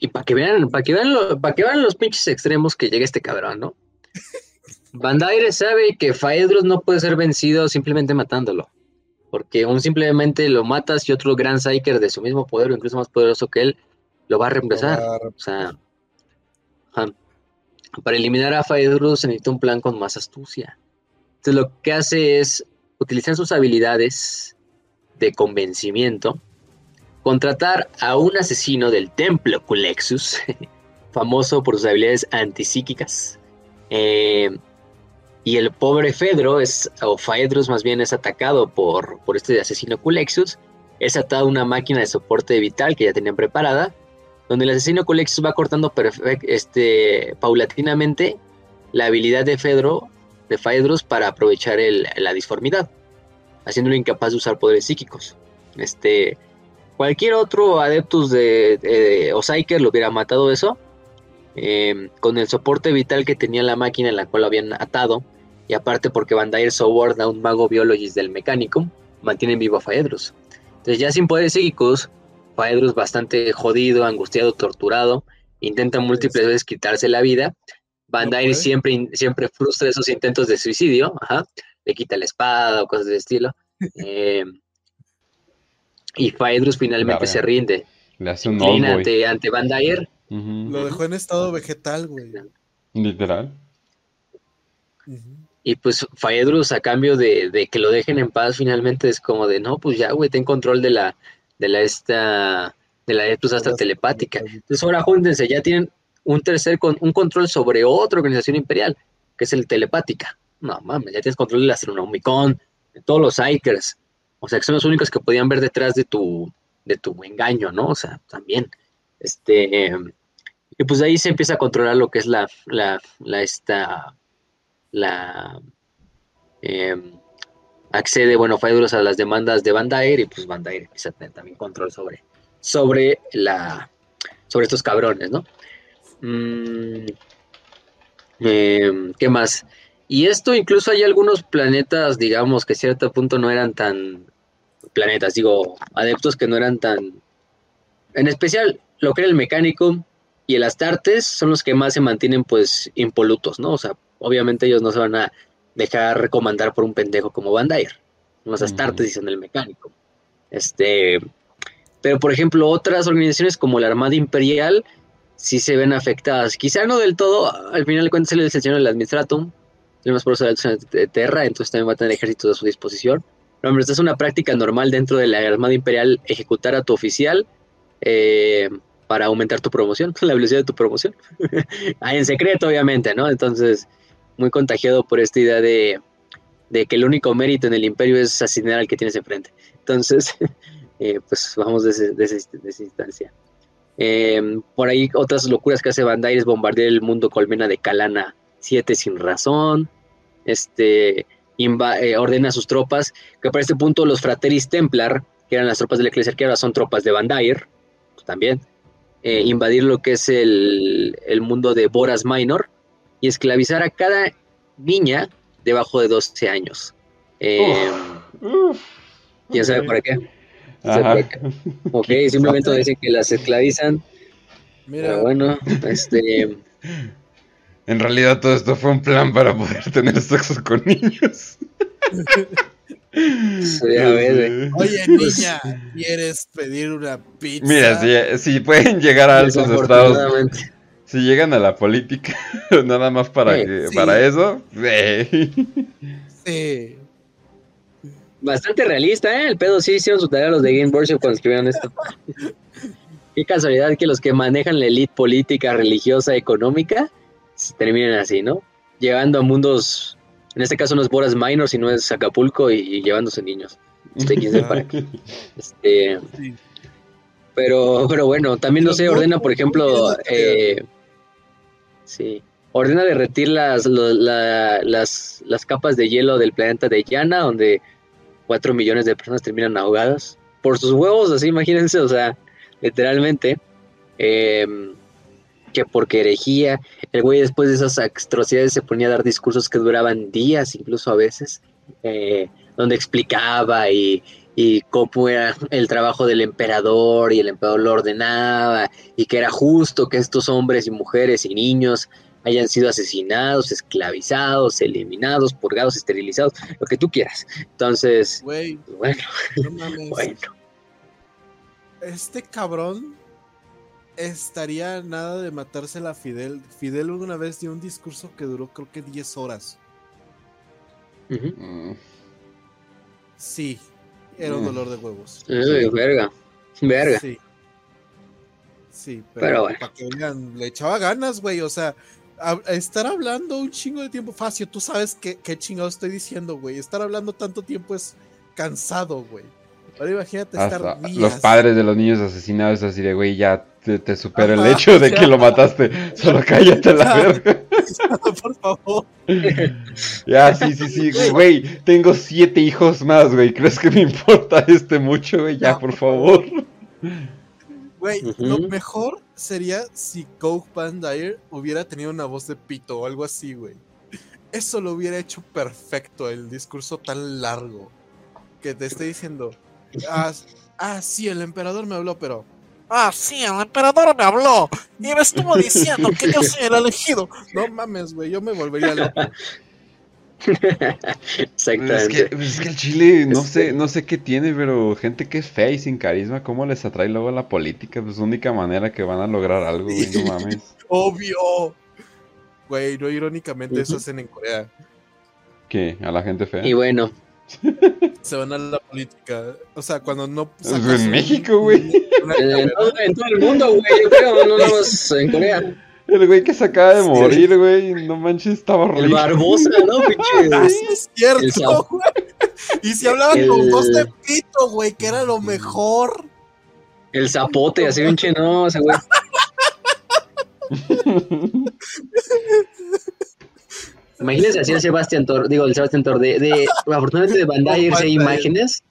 Y para que vean, para que vean, lo- para que vean los pinches extremos que llega este cabrón, ¿no? Bandaire sabe que Faedros no puede ser vencido simplemente matándolo. Porque un simplemente lo matas y otro gran Psyker de su mismo poder o incluso más poderoso que él lo va a reemplazar. O sea, para eliminar a Faedrus se necesita un plan con más astucia. Entonces lo que hace es utilizar sus habilidades de convencimiento, contratar a un asesino del templo Culexus, famoso por sus habilidades antipsíquicas. eh, y el pobre Fedro, es, o Faedrus más bien, es atacado por, por este asesino Culexus. Es atado a una máquina de soporte vital que ya tenían preparada donde el asesino Colexus va cortando este, paulatinamente la habilidad de Fedro, de Faedros para aprovechar el- la disformidad, haciéndolo incapaz de usar poderes psíquicos. Este, cualquier otro Adeptus de, de- o Psyker lo hubiera matado eso, eh, con el soporte vital que tenía la máquina en la cual lo habían atado, y aparte porque Bandair soborna a un mago biologist del Mechanicum, mantienen vivo a Faedros. Entonces ya sin poderes psíquicos, Faedrus bastante jodido, angustiado, torturado, intenta múltiples veces quitarse la vida. Bandair puede. siempre, siempre frustra esos intentos de suicidio, ajá, le quita la espada o cosas de estilo. eh, y Faedrus finalmente Larga. se rinde. Le hace un old boy. ante. Lo dejó en estado vegetal, güey. Literal. Y pues Faedrus, a cambio de, de que lo dejen en paz, finalmente es como de no, pues ya, güey, ten control de la, de la esta, de la Eptus Astra telepática. Entonces ahora júntense, ya tienen un tercer con un control sobre otra organización imperial, que es el telepática. No mames, ya tienes control del Astronomicon, de todos los Psykers. O sea, que son los únicos que podían ver detrás de tu, de tu engaño, ¿no? O sea, también. Este, y pues ahí se empieza a controlar lo que es la, la, la esta, la, em, accede, bueno, Faedrus a las demandas de Bandair y pues Bandair empieza a tener también control sobre, sobre la, sobre estos cabrones, ¿no? Mm, em, ¿Qué más? Y esto incluso hay algunos planetas, digamos, que a cierto punto no eran tan planetas, digo, adeptos que no eran tan... En especial, lo que era el mecánico y el Astartes son los que más se mantienen pues impolutos, ¿no? O sea, obviamente ellos no se van a dejar recomendar por un pendejo como Bandair. Los Ujú. Astartes son el mecánico. Este, pero por ejemplo, otras organizaciones como la Armada Imperial sí se ven afectadas. Quizá no del todo, al final de cuentas él es el señor Administratum, el más poderoso de Terra, entonces también va a tener ejércitos a su disposición. Pero hombre, esta es una práctica normal dentro de la Armada Imperial ejecutar a tu oficial eh, para aumentar tu promoción, la velocidad de tu promoción. ah, en secreto, obviamente, ¿no? Entonces, muy contagiado por esta idea de, que el único mérito en el imperio es asesinar al que tienes enfrente. Entonces, eh, pues vamos de ese- de esa instancia. Eh, por ahí otras locuras que hace Bandai es bombardear el mundo colmena de Kalana 7 sin razón. Este eh, ordena a sus tropas, que para este punto los Frateris Templar, que eran las tropas de la Iglesia, que ahora son tropas de Bandair, pues también, eh, invadir lo que es el, el mundo de Boras Minor y esclavizar a cada niña debajo de 12 años. Eh, Uf, ¿Quién sabe ok. para qué? ¿Quién sabe para qué? Ok, simplemente dicen que las esclavizan. Mira, Pero bueno, este, En realidad todo esto fue un plan para poder tener sexo con niños. Sí, a ver, oye, niña, ¿quieres pedir una pizza? Mira, si, si pueden llegar a altos estados, si llegan a la política, nada más para, Sí, que, sí. para eso, eh. Sí. Bastante realista, ¿eh? El pedo sí hicieron su tarea los de Game Workshop cuando escribieron esto. Qué casualidad que los que manejan la elite política, religiosa, económica, se terminen así, ¿no? Llegando a mundos, en este caso no es Boras Minor, sino es Acapulco y, y llevándose niños. Este, quién sabe para qué. Este, pero, pero bueno, también no sé, ordena, por ejemplo, eh, sí, ordena derretir las, la- las, las capas de hielo del planeta de Yana, donde 4 millones de personas terminan ahogadas por sus huevos, así imagínense, o sea, literalmente, eh, que porque herejía, el güey después de esas atrocidades se ponía a dar discursos que duraban días, incluso a veces, eh, donde explicaba y, y cómo era el trabajo del emperador y el emperador lo ordenaba y que era justo que estos hombres y mujeres y niños hayan sido asesinados, esclavizados, eliminados, purgados, esterilizados, lo que tú quieras. Entonces, Güey, bueno, no mames. bueno. Este cabrón estaría nada de matársela a Fidel. Fidel una vez dio un discurso que duró creo que 10 horas. Sí, era un Mm. dolor de huevos. Verga, verga. Sí. Sí, pero, Pero bueno. para que vean, le echaba ganas, güey. O sea, a- a estar hablando un chingo de tiempo. Facio, tú sabes qué, qué chingado estoy diciendo, güey. Estar hablando tanto tiempo es cansado, güey. Ahora imagínate estar días. los padres de los niños asesinados así de, güey, ya te, te supera el hecho de ya. que lo mataste. Solo cállate a la verga. Por favor. Ya, sí, sí, sí, güey. Tengo siete hijos más, güey. ¿Crees que me importa este mucho, güey? Ya, por favor. Güey, lo mejor sería si Coke Van Dyer hubiera tenido una voz de pito o algo así, güey. Eso lo hubiera hecho perfecto, el discurso tan largo. Que te esté diciendo, ah, ah, sí, el emperador me habló, pero... Ah, sí, el emperador me habló y me estuvo diciendo que yo soy el elegido. No mames, güey, yo me volvería loco. Es Exactamente. que, es que el Chile, no sé, no sé qué tiene, pero gente que es fea y sin carisma, ¿cómo les atrae luego la política? Pues única manera que van a lograr algo, güey, no mames. Obvio. Güey, no irónicamente eso hacen en Corea. ¿Qué? ¿A la gente fea? Y bueno, Se van a la política. O sea, cuando no... Pues en México, güey. en todo el mundo, güey, yo creo, no nada más en Corea. El güey que se acaba de Sí. morir, güey, no manches, estaba El horrible. Barbosa, ¿no? Pinche. sí, es El cierto, güey. Y si hablaban El- con voz de pito, güey, que era lo mejor. El zapote, así pinche, no, ese güey. Imagínense así el Sebastián Tor, digo, el Sebastián Tor de, de afortunadamente de Bandai Bandai. imágenes.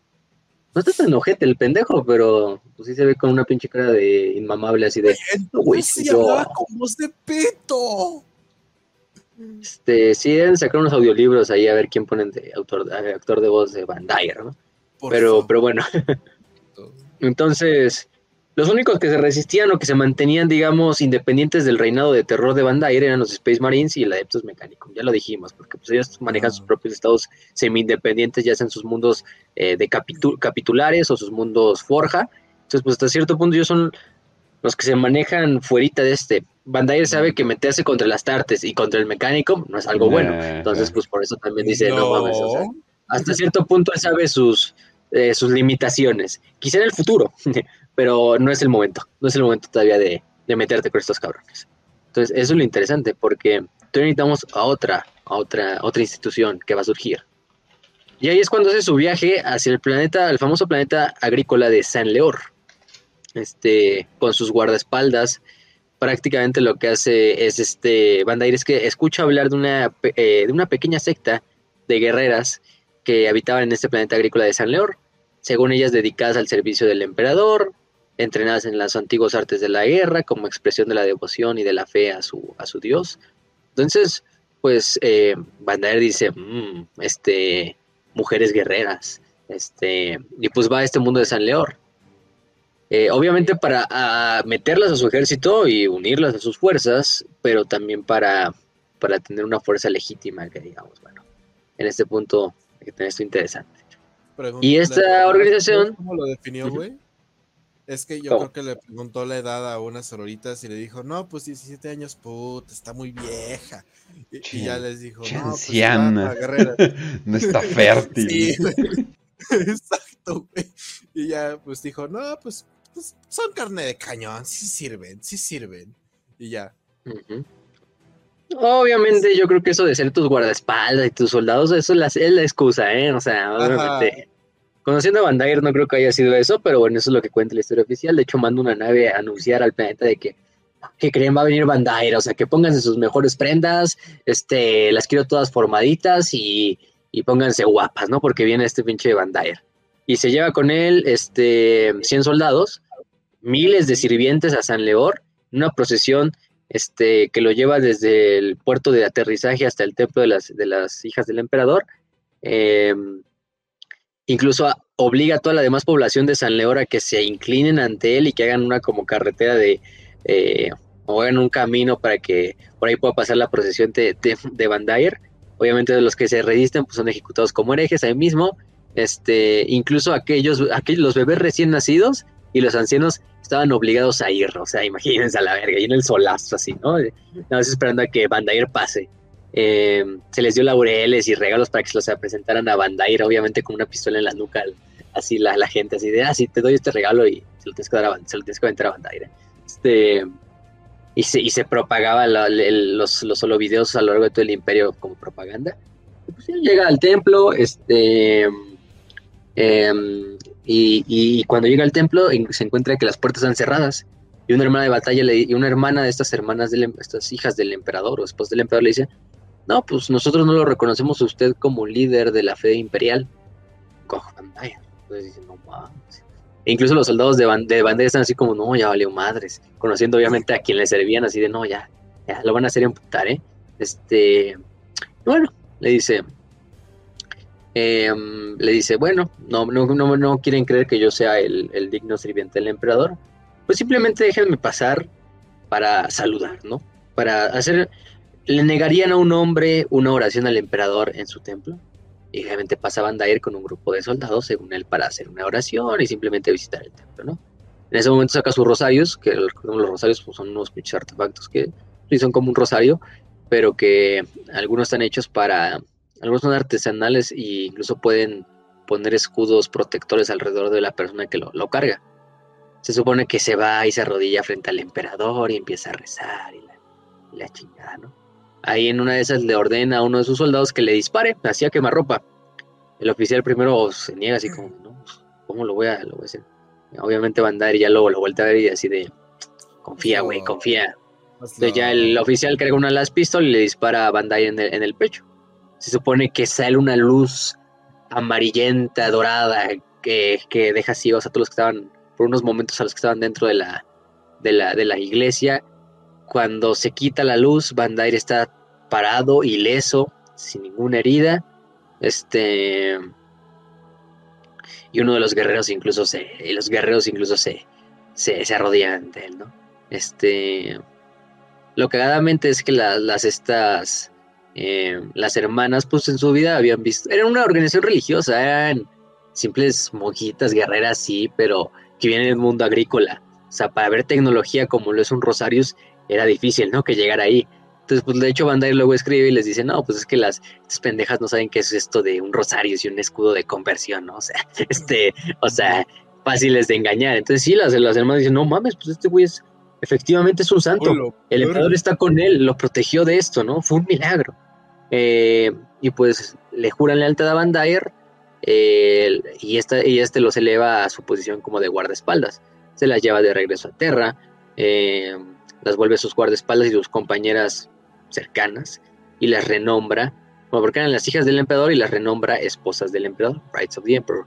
No está tan ojete el pendejo, pero pues sí se ve con una pinche cara de inmamable así de, Güey, sí yo- hablaba con voz de pito. este, sí deben sacar unos audiolibros ahí a ver quién ponen de autor, de actor de voz de Bandai, ¿no? Por Pero, favor. pero bueno, entonces, los únicos que se resistían o que se mantenían, digamos, independientes del reinado de terror de Bandai eran los Space Marines y el Adeptus Mechanicum. Ya lo dijimos, porque pues ellos manejan Ah. sus propios estados semi-independientes, ya sean sus mundos eh, de capitu- capitulares o sus mundos forja. Entonces, pues hasta cierto punto ellos son los que se manejan fuerita de este. Bandai sabe que meterse contra las Tartes y contra el Mechanicum no es algo bueno. Entonces, pues por eso también dice, no, mames, o sea, No. hasta cierto punto él sabe sus, eh, sus limitaciones. Quizá en el futuro, pero no es el momento. No es el momento todavía de, de meterte con estos cabrones. Entonces, eso es lo interesante, porque necesitamos a otra, a otra, otra institución que va a surgir. Y ahí es cuando hace su viaje hacia el planeta, el famoso planeta agrícola de San Leor. Este, con sus guardaespaldas. Prácticamente lo que hace es este Bandair es que escucha hablar de una, eh, de una pequeña secta de guerreras que habitaban en este planeta agrícola de San Leor, según ellas dedicadas al servicio del emperador, entrenadas en las antiguas artes de la guerra como expresión de la devoción y de la fe a su, a su dios. Entonces, pues eh, Bandaer dice, "Mm, este, mujeres guerreras, este, y pues va a este mundo de San Leor. Eh, obviamente para ah, meterlas a su ejército y unirlas a sus fuerzas, pero también para, para tener una fuerza legítima, que digamos, bueno, en este punto hay que tener esto interesante. Pregunta- Y esta organización- ¿Cómo lo definió, güey? Es que yo ¿Cómo? creo que le preguntó la edad a unas sororitas y le dijo, no, pues 17 años, puta, está muy vieja. Y, ya les dijo, no, pues anciana". va, guerrera. No está fértil. Sí. Exacto, güey. Y ya, pues dijo, no, pues, pues son carne de cañón, sí sirven, sí sirven. Y ya. Obviamente yo creo que eso de ser tus guardaespaldas y tus soldados, eso es la, es la excusa, ¿eh? O sea, obviamente. Conociendo a Bandai no creo que haya sido eso, pero bueno, eso es lo que cuenta la historia oficial. De hecho, manda una nave a anunciar al planeta de que, que creen va a venir Bandai, o sea, que pónganse sus mejores prendas, este, las quiero todas formaditas y, y pónganse guapas, ¿no? Porque viene este pinche Bandai. Y se lleva con él, este, 100 soldados, miles de sirvientes a San Leor, una procesión este, que lo lleva desde el puerto de aterrizaje hasta el templo de las, de las hijas del emperador, Em, incluso obliga a toda la demás población de San León a que se inclinen ante él y que hagan una como carretera de, eh, o hagan un camino para que por ahí pueda pasar la procesión de, de, de Obviamente los que se resisten pues, son ejecutados como herejes ahí mismo. Este, incluso aquellos, aquellos, los bebés recién nacidos y los ancianos estaban obligados a ir, o sea, imagínense a la verga, y en el solazo así, ¿no? Nada más esperando a que Bandair pase. Eh, se les dio laureles y regalos para que se los presentaran a Bandair, obviamente con una pistola en la nuca, así la, la gente, así de, ah, sí, te doy este regalo y se lo tienes que, dar a, se lo tienes que aventar a Bandair. Este, y, se, y se propagaba los, los solo videos a lo largo de todo el imperio como propaganda. Y pues llega al templo, este... Em, y, cuando llega al templo se encuentra que las puertas están cerradas y una hermana de batalla le, y una hermana de estas hermanas de em, estas hijas del emperador o esposa del emperador le dice no pues nosotros no lo reconocemos a usted como líder de la fe imperial. Entonces no e incluso los soldados de, bandera están así como no ya valió madres conociendo obviamente a quien le servían así de no ya ya lo van a hacer emputar eh este bueno le dice Em, le dice, bueno, no, no, no, no, quieren creer que yo sea el, digno sirviente del emperador, pues simplemente déjenme pasar para saludar, ¿no? Para hacer, le negarían a un hombre una oración al emperador en su templo. Y obviamente pasaban a ir con un grupo de soldados, según él, para hacer una oración y simplemente visitar el templo, ¿no? En ese momento saca sus rosarios, que los rosarios pues, son unos pinches artefactos que son como un rosario, pero que algunos están hechos para algunos son artesanales e incluso pueden poner escudos protectores alrededor de la persona que lo, carga. Se supone que se va y se arrodilla frente al emperador y empieza a rezar y la, chingada, ¿no? Ahí en una de esas le ordena a uno de sus soldados que le dispare, hacía quemarropa. El oficial primero se niega así como, ¿no? ¿Cómo lo voy a, lo hacer? Obviamente y ya luego lo vuelve a ver y así de, confía, güey, confía. Entonces ya el oficial carga una las pistolas y le dispara a Bandai en en el pecho se supone que sale una luz amarillenta, dorada, que, deja ciegos a todos los que estaban, por unos momentos a los que estaban dentro de la, de la, de la iglesia. Cuando se quita la luz, Bandair está parado, ileso, sin ninguna herida. Este. Y uno de los guerreros incluso se. los guerreros incluso se. se, se arrodillan ante él, ¿no? Este. Lo cagadamente es que las estas eh, las hermanas, pues en su vida habían visto, era una organización religiosa, eran simples monjitas guerreras, sí, pero que vienen del mundo agrícola. O sea, para ver tecnología como lo es un Rosarius, era difícil, ¿no? Que llegar ahí. Entonces, pues de hecho, Bandai luego escribe y les dice, no, pues es que las estas pendejas no saben qué es esto de un Rosarius y un escudo de conversión, ¿no? O sea, este, o sea, fáciles de engañar. Entonces, sí, las, las hermanas dicen, no mames, pues este güey es, efectivamente es un santo. el emperador está con él, lo protegió de esto, ¿no? Fue un milagro. Eh, y pues le juran lealtad a Van eh, y, esta, y este los eleva a su posición como de guardaespaldas. Se las lleva de regreso a Terra, eh, las vuelve sus guardaespaldas y sus compañeras cercanas y las renombra, bueno, porque eran las hijas del emperador y las renombra esposas del emperador, Rights of the Emperor.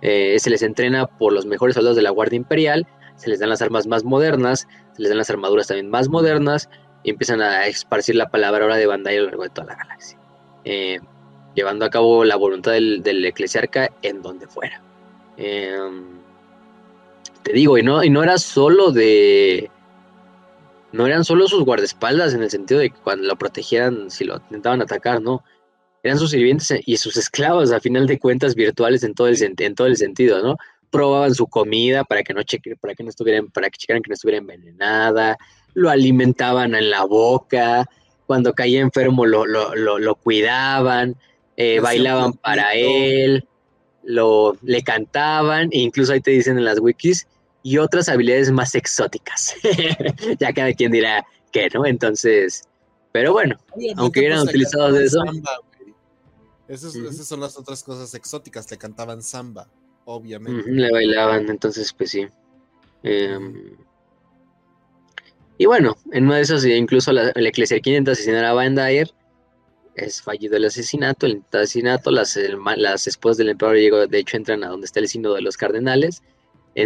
se les entrena por los mejores soldados de la Guardia Imperial, se les dan las armas más modernas, se les dan las armaduras también más modernas, y empiezan a esparcir la palabra ahora de Bandai a lo largo de toda la galaxia, eh, llevando a cabo la voluntad del, eclesiarca en donde fuera. Em, te digo, y no, y no era solo de... No eran solo sus guardaespaldas en el sentido de que cuando lo protegieran, si lo intentaban atacar, no. Eran sus sirvientes y sus esclavos, a final de cuentas, virtuales en todo el, en todo el sentido, ¿no? probaban su comida para que no cheque, para que no estuvieran, para que checaran que no estuviera envenenada, lo alimentaban en la boca, cuando caía enfermo lo, lo, cuidaban, eh, bailaban para él, lo, le cantaban, e incluso ahí te dicen en las wikis, y otras habilidades más exóticas. ya cada quien dirá que, ¿no? Entonces, pero bueno, aunque hubieran utilizado de eso. Esas son las otras cosas exóticas, te cantaban samba, obviamente. le bailaban, entonces, pues sí. Eh, y bueno, en una de esas, incluso la, la eclesiarquía intenta asesinar a Van Es fallido el asesinato. El asesinato, las, las esposas del emperador de hecho, entran a donde está el sínodo de los cardenales.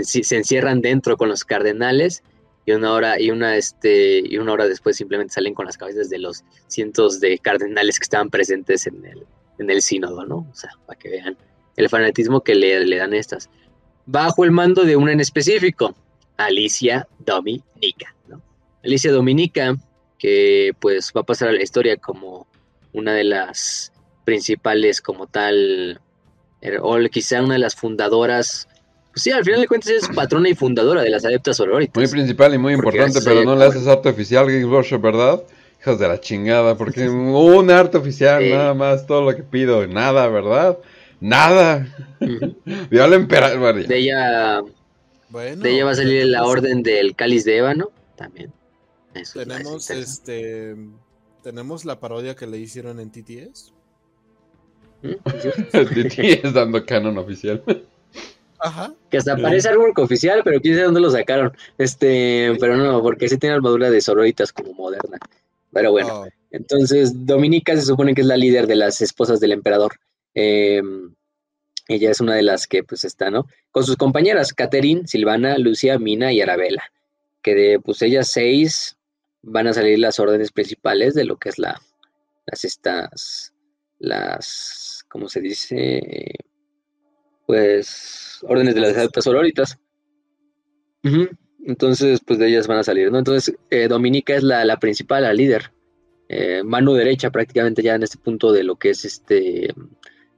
Se encierran dentro con los cardenales. Y una hora, y una, este, y una hora después simplemente salen con las cabezas de los cientos de cardenales que estaban presentes en el, en el sínodo, ¿no? O sea, para que vean el fanatismo que le, le dan estas. Bajo el mando de una en específico, Alicia Dominica, ¿no? Alicia Dominica, que pues va a pasar a la historia como una de las principales como tal, er, o quizá una de las fundadoras sí, al final de cuentas es patrona y fundadora de las adeptas sororitas. Muy principal y muy importante, es, pero eh, no le haces arte oficial, Games Workshop, ¿verdad? Hijos de la chingada, porque un arte oficial, nada más, todo lo que pido, nada, ¿verdad? Nada. Ujú. Vio al emperador. De ella, Bueno, de ella va a salir la orden del cáliz de ébano, también. Eso Tenemos este. Tenemos la parodia que le hicieron en TTS. ¿Mm? ¿Sí? TT dando canon oficial. Ajá. Que hasta parece artwork oficial, pero quién sabe dónde lo sacaron. Este, pero no, porque sí tiene armadura de sororitas como moderna. Pero bueno, Oh, entonces Dominica se supone que es la líder de las esposas del emperador. Eh, ella es una de las que pues está, ¿no? Con sus compañeras, Catherine, Silvana, Lucia, Mina y Arabella. Que de pues ellas seis van a salir las órdenes principales de lo que es la, las estas, las, ¿cómo se dice? Pues órdenes de las adeptas sororitas. Ujú. Entonces, pues de ellas van a salir, ¿no? Entonces, eh, Dominica es la, la principal, la líder. Eh, mano derecha prácticamente ya en este punto de lo que es este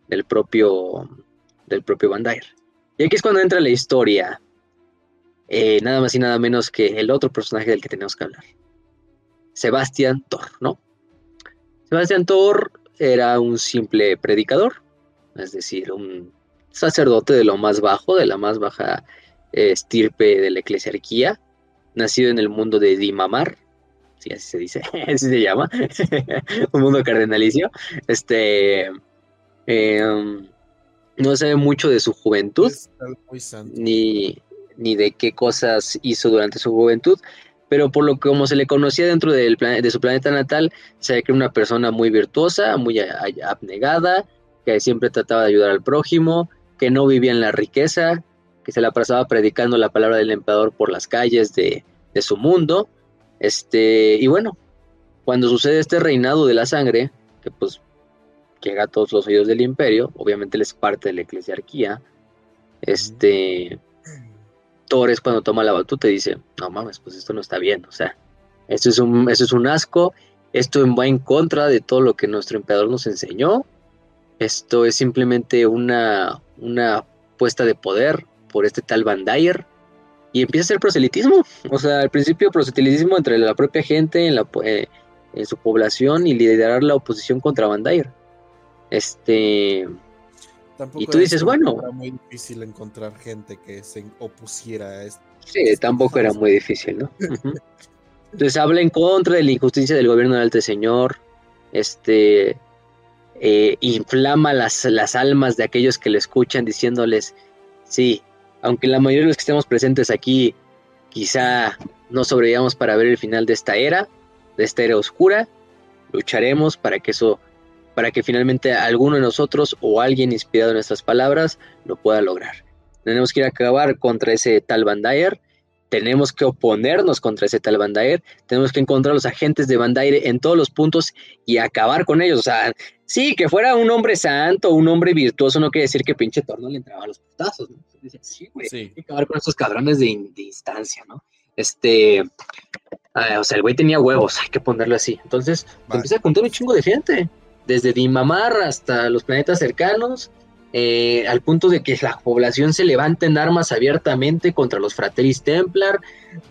del propio del propio Bandair. Y aquí es cuando entra la historia. eh, nada más y nada menos que el otro personaje del que tenemos que hablar. Sebastián Thor, ¿no? Sebastián Thor era un simple predicador, es decir, un sacerdote de lo más bajo, de la más baja estirpe de la eclesiarquía, nacido en el mundo de Dimamar, sí, así se dice, así se llama, un mundo cardenalicio. Este em, no sabe mucho de su juventud, ni, ni de qué cosas hizo durante su juventud, pero por lo que como se le conocía dentro del de su planeta natal, se ve que era una persona muy virtuosa, muy a- a- abnegada, que siempre trataba de ayudar al prójimo, que no vivía en la riqueza, que se la pasaba predicando la palabra del emperador por las calles de, su mundo. Este, y bueno, cuando sucede este reinado de la sangre, que pues llega a todos los oídos del imperio, obviamente él es parte de la eclesiarquía, este, Thor es cuando toma la batuta dice, no mames, pues esto no está bien, o sea, esto es un, esto es un asco, esto va en contra de todo lo que nuestro emperador nos enseñó, esto es simplemente una, una puesta de poder por este tal Van Dyer, y empieza a ser proselitismo, o sea, al principio proselitismo entre la propia gente en, la, eh, en su población y liderar la oposición contra Van Dyer. Este, Tampoco y tú dices, bueno. Era muy difícil encontrar gente que se opusiera a esto. Sí, tampoco era muy difícil, ¿no? Entonces habla en contra de la injusticia del gobierno del Alto Señor, este, eh, inflama las, las almas de aquellos que le escuchan diciéndoles, sí, aunque la mayoría de los que estemos presentes aquí quizá no sobrevivamos para ver el final de esta era, de esta era oscura, lucharemos para que eso, para que finalmente alguno de nosotros o alguien inspirado en nuestras palabras lo pueda lograr. Tenemos que ir a acabar contra ese tal Van tenemos que oponernos contra ese tal Van Dyer, tenemos que encontrar a los agentes de Van Dyer en todos los puntos y acabar con ellos. O sea, sí, que fuera un hombre santo, un hombre virtuoso, no quiere decir que pinche Thor no le entraba a los putazos, ¿no? Sí, güey, Sí. hay que acabar con estos cabrones de, in- de instancia, ¿no? Este, ah, o sea, el güey tenía huevos, hay que ponerlo así. Entonces, te Vale. empieza a contar un chingo de gente, desde Dimamar hasta los planetas cercanos, eh, al punto de que la población se levanta en armas abiertamente contra los Frateris Templar,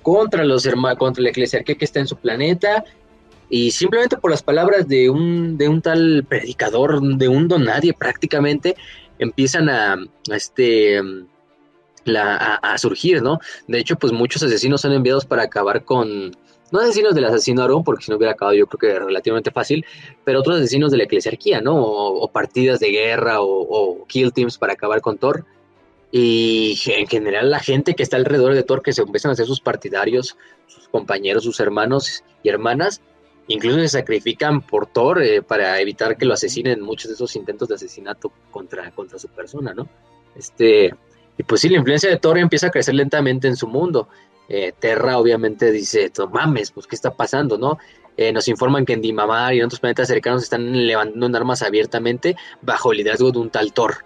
contra los contra la eclesiarquía que está en su planeta, y simplemente por las palabras de un, de un tal predicador, de un don nadie prácticamente, empiezan a, este la, a surgir, ¿no? De hecho, pues muchos asesinos son enviados para acabar con, no asesinos del asesino Aarón, porque si no hubiera acabado yo creo que relativamente fácil, pero otros asesinos de la eclesiarquía, ¿no? O, partidas de guerra o, kill teams para acabar con Thor. Y en general la gente que está alrededor de Thor, que se empiezan a hacer sus partidarios, sus compañeros, sus hermanos y hermanas, incluso se sacrifican por Thor eh, para evitar que lo asesinen en muchos de esos intentos de asesinato contra, contra su persona, ¿no? Este, y pues sí, la influencia de Thor empieza a crecer lentamente en su mundo. Eh, Terra obviamente dice, "No mames, pues qué está pasando, ¿no? Eh, nos informan que en Dimamar y en otros planetas cercanos están levantando armas abiertamente bajo el liderazgo de un tal Thor.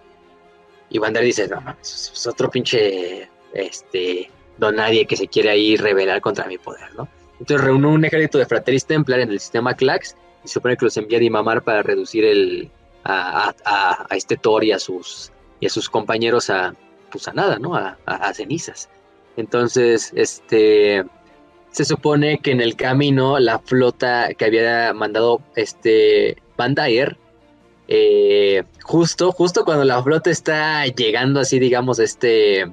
Y Bandar dice, no mames, es otro pinche, este, don nadie que se quiere ahí rebelar contra mi poder, ¿no? Entonces reúne un ejército de Frateris Templar en el sistema Clax y supone que los envía a Dimamar para reducir el, a, este Thor y a sus, y a sus compañeros a, pues a nada, ¿no? A cenizas. Entonces, este, se supone que en el camino la flota que había mandado este Van Dyer, eh, justo, justo cuando la flota está llegando así, digamos, este,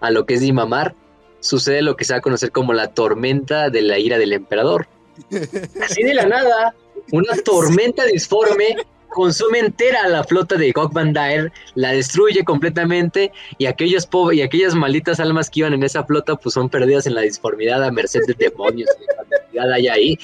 a lo que es Dimamar, sucede lo que se va a conocer como la tormenta de la ira del emperador. Así de la nada, una tormenta disforme consume entera a la flota de Gog Van Dyer, la destruye completamente y aquellos pobre, y aquellas malditas almas que iban en esa flota pues son perdidas en la disformidad a merced de demonios y de fatalidad hay ahí.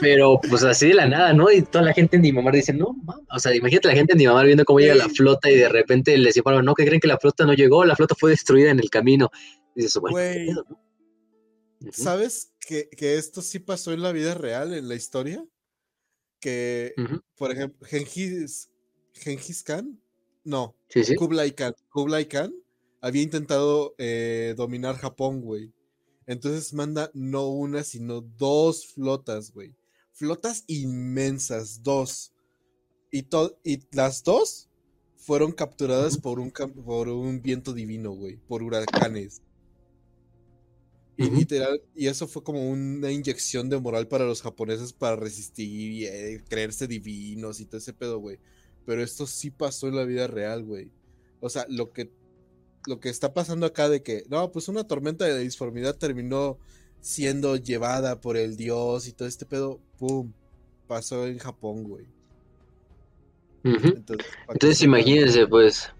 Pero pues así de la nada, ¿no? Y toda la gente en Dimamar dice, no, mames. o sea, imagínate la gente en Dimamar viendo cómo llega la flota y de repente les informan, no, que creen que la flota no llegó, la flota fue destruida en el camino. Y dices, bueno, ¿qué Güey. pedo, no? Ujú. ¿Sabes que, que esto sí pasó en la vida real, en la historia? Que, por ejemplo, Gengis, Gengis Khan, no, Sí, sí. Kublai Khan, Kublai Khan había intentado eh, dominar Japón, güey. Entonces manda no una, sino dos flotas, güey. Flotas inmensas, dos. Y, y las dos fueron capturadas por, un, por un viento divino, güey, por huracanes. Y literal, y eso fue como una inyección de moral para los japoneses para resistir y eh, creerse divinos y todo ese pedo, güey. Pero esto sí pasó en la vida real, güey. O sea, lo que, lo que está pasando acá de que, no, pues una tormenta de disformidad terminó siendo llevada por el dios y todo este pedo, ¡pum! Pasó en Japón, güey. Entonces, Entonces imagínense, pues.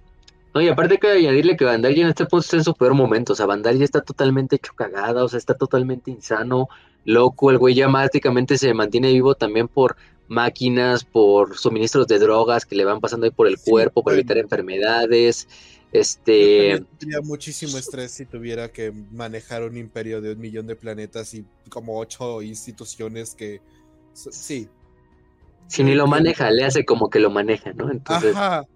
No, y aparte que añadirle que ya en este punto está en su peor momento. O sea, Bandai ya está totalmente hecho cagada, o sea, está totalmente insano, loco. El güey ya prácticamente se mantiene vivo también por máquinas, por suministros de drogas que le van pasando ahí por el Sí, cuerpo para evitar enfermedades. Este. tendría muchísimo estrés si tuviera que manejar un imperio de un millón de planetas y como ocho instituciones que sí. Si ni lo entiendo. maneja, le hace como que lo maneja, ¿no? Entonces. Ajá.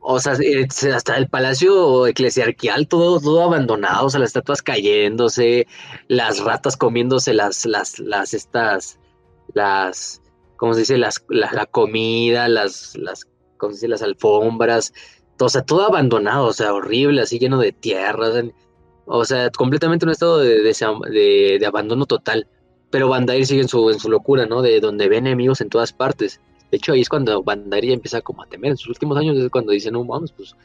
O sea, eh, hasta el palacio eclesiarquial todo, todo abandonado, o sea, las estatuas cayéndose, las ratas comiéndose las, las, las, estas, las, ¿cómo se dice? Las, la, comida, las, las, ¿cómo se dice? Las alfombras, o sea, todo abandonado, o sea, horrible, así lleno de tierra, o sea, o sea, completamente en un estado de- de abandono total. Pero Bandai sigue en su, en su locura, ¿no? De donde ve enemigos en todas partes. De hecho, ahí es cuando Bandai ya empieza como a temer. En sus últimos años es cuando dice, no vamos, pues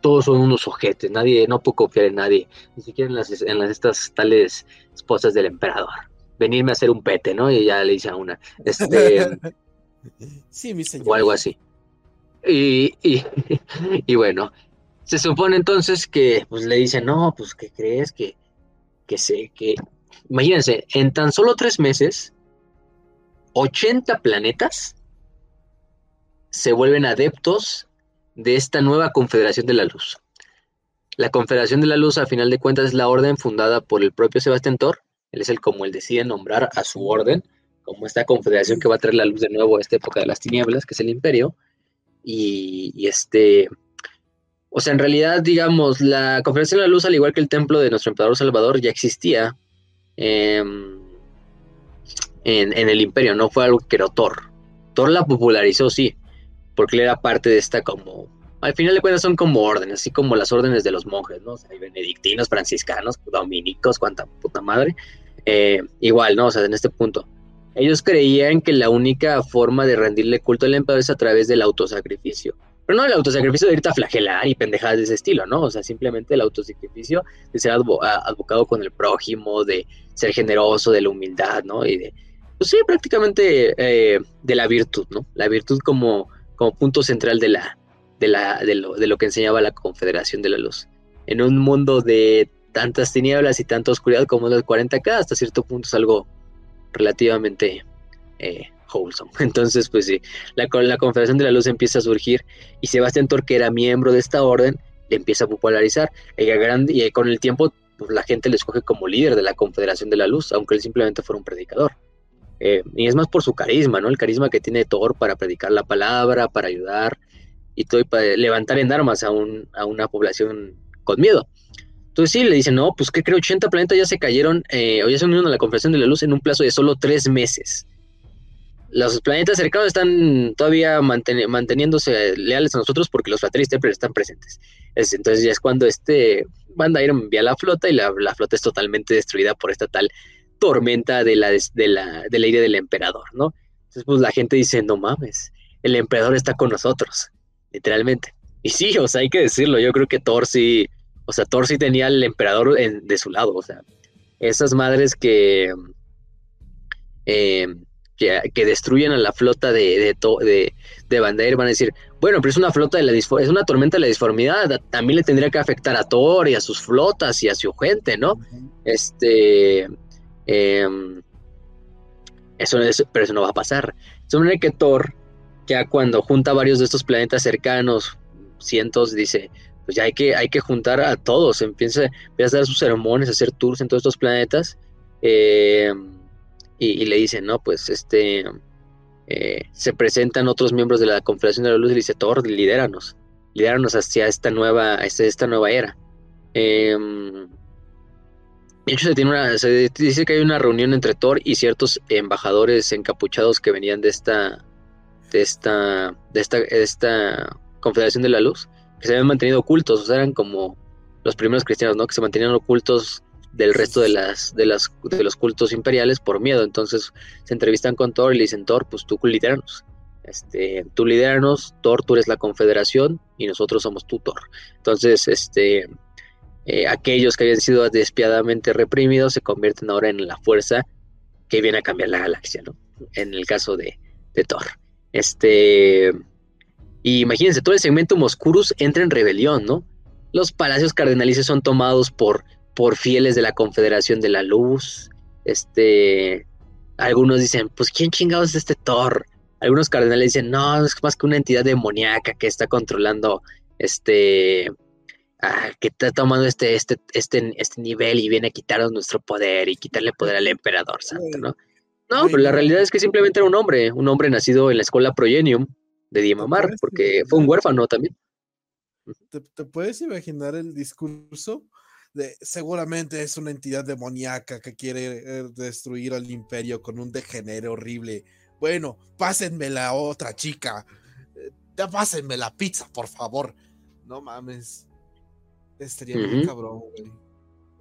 todos son unos ojetes, nadie, no puedo confiar en nadie, ni siquiera en las, en las estas tales esposas del emperador. Venirme a hacer un pete, ¿no? Y ya le dice a una, este, sí, mi señor. o algo así. Y, y, y bueno, se supone entonces que pues le dicen, no, pues ¿qué crees? Que, que sé, que... Imagínense, en tan solo tres meses, 80 planetas se vuelven adeptos de esta nueva Confederación de la Luz. La Confederación de la Luz, a final de cuentas, es la orden fundada por el propio Sebastián Thor. Él es el como él decide nombrar a su orden, como esta confederación que va a traer la luz de nuevo a esta época de las tinieblas, que es el Imperio. Y, este, o sea, en realidad, digamos, la Confederación de la Luz, al igual que el templo de nuestro emperador Salvador, ya existía em, en, en el Imperio, no fue algo que creó Thor. Thor la popularizó, sí, porque él era parte de esta como... Al final de cuentas son como órdenes, así como las órdenes de los monjes, ¿no? O sea, hay benedictinos, franciscanos, dominicos, cuanta puta madre. Eh, igual, ¿no? O sea, en este punto. Ellos creían que la única forma de rendirle culto al emperador es a través del autosacrificio. Pero no el autosacrificio de irte a flagelar y pendejadas de ese estilo, ¿no? O sea, simplemente el autosacrificio de ser advocado con el prójimo, de ser generoso, de la humildad, ¿no? Y de, pues sí, prácticamente eh, de la virtud, ¿no? La virtud como, como punto central de, la, de, la, de, lo, de lo que enseñaba la Confederación de la Luz. En un mundo de tantas tinieblas y tanta oscuridad como los 40K, hasta cierto punto es algo relativamente eh, wholesome. Entonces, pues sí, la, la Confederación de la Luz empieza a surgir y Sebastián Thor, que era miembro de esta orden, le empieza a popularizar. Ella gran- y con el tiempo pues la gente le escoge como líder de la Confederación de la Luz, aunque él simplemente fuera un predicador. Eh, y es más por su carisma, ¿no? El carisma que tiene Thor para predicar la palabra, para ayudar y todo, y para levantar en armas a, un, a una población con miedo. Entonces sí, le dicen, no, pues que creo 80 planetas ya se cayeron eh, o ya se unieron a la Confederación de la Luz en un plazo de solo tres meses. Los planetas cercanos están todavía manteniéndose leales a nosotros porque los Fratelli están presentes. entonces ya es cuando este banda envía la flota y la, la, flota es totalmente destruida por esta tal tormenta de la, de la, del aire del emperador, ¿no? Entonces pues la gente dice, no mames, el emperador está con nosotros, literalmente. Y sí, o sea, hay que decirlo, yo creo que Thor sí o sea, Thor sí tenía al emperador de su lado. O sea, esas madres que, eh, que, destruyen a la flota de, de, de, van a decir, bueno, pero es una flota de la es una tormenta de la disformidad, también le tendría que afectar a Thor y a sus flotas y a su gente, ¿no? Este em, eso, pero eso no va a pasar. Supone que Thor, ya cuando junta varios de estos planetas cercanos, cientos, dice, pues ya hay que, hay que juntar a todos, empieza, empieza a dar sus sermones, hacer tours en todos estos planetas, eh, y, le dicen, no, pues este, eh, se presentan otros miembros de la Confederación de la Luz y le dice, Thor, lidéranos, lidéranos hacia esta nueva, esta nueva era. Em, de hecho, se, tiene una, se dice que hay una reunión entre Thor y ciertos embajadores encapuchados que venían de esta, de esta, de esta, de esta Confederación de la Luz, que se habían mantenido ocultos, o sea, eran como los primeros cristianos, ¿no? Que se mantenían ocultos del resto de las, de las de los cultos imperiales por miedo. Entonces se entrevistan con Thor y le dicen, Thor, pues tú lideranos. Este, tú lideranos, Thor, tú eres la confederación y nosotros somos tu Thor. Entonces, este, eh, aquellos que habían sido despiadadamente reprimidos se convierten ahora en la fuerza que viene a cambiar la galaxia, ¿no? En el caso de, Thor. Este, y imagínense, todo el segmento Moscurus entra en rebelión, ¿no? Los palacios cardenalices son tomados por, por fieles de la Confederación de la Luz. Este, algunos dicen, pues ¿quién chingados es este Thor? Algunos cardenales dicen, no, es más que una entidad demoníaca que está controlando este, ah, que está tomando este, este, este, este nivel y viene a quitarnos nuestro poder y quitarle poder al emperador santo, ¿no? No, pero la realidad es que simplemente era un hombre, un hombre nacido en la escuela Progenium, de Diemamar, porque fue un huérfano también. ¿Te, puedes imaginar el discurso? De, seguramente es una entidad demoníaca que quiere eh, destruir al imperio con un degenere horrible. Bueno, pásenme la otra chica. Eh, pásenme la pizza, por favor. No mames. Estaría muy cabrón, güey.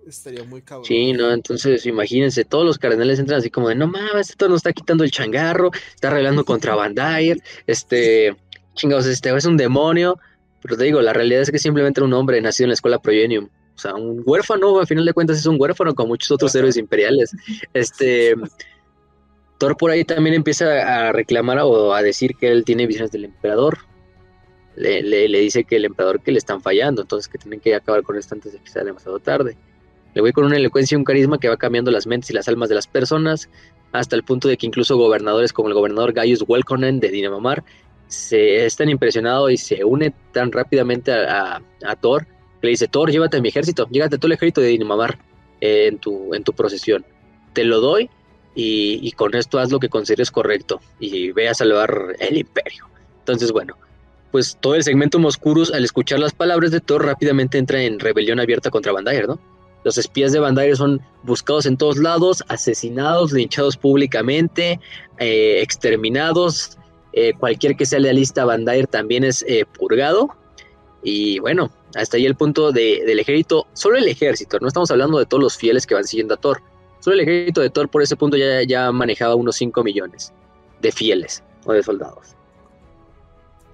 Estaría muy cabrón. Sí, no, entonces imagínense, todos los cardenales entran así como de, no mames, esto nos está quitando el changarro, está arreglando contra Bandair, este, chingados, este es un demonio, pero te digo, la realidad es que simplemente era un hombre nacido en la escuela Progenium, o sea, un huérfano, al final de cuentas es un huérfano como muchos otros héroes imperiales, este... Thor por ahí también empieza a reclamar o a decir que él tiene visiones del emperador. Le, le, dice que el emperador que le están fallando, entonces que tienen que acabar con esto antes de que sea demasiado tarde. Le voy con una elocuencia y un carisma que va cambiando las mentes y las almas de las personas, hasta el punto de que incluso gobernadores como el gobernador Gaius Welkonen de Dinamamar se están impresionados y se une tan rápidamente a, Thor que le dice, Thor, llévate a mi ejército, llévate todo el ejército de Dinamamar eh, en, tu, en tu procesión. Te lo doy y, con esto haz lo que consideres correcto y ve a salvar el imperio. Entonces, bueno, pues todo el segmento Moscurus, al escuchar las palabras de Thor, rápidamente entra en rebelión abierta contra Bandair, ¿no? Los espías de Bandair son buscados en todos lados, asesinados, linchados públicamente, eh, exterminados. Eh, cualquier que sea lealista a Bandair también es eh, purgado. Y bueno, hasta ahí el punto del ejército. Solo el ejército, no estamos hablando de todos los fieles que van siguiendo a Thor. Solo el ejército de Thor por ese punto ya, ya manejaba unos 5 millones de fieles o de soldados.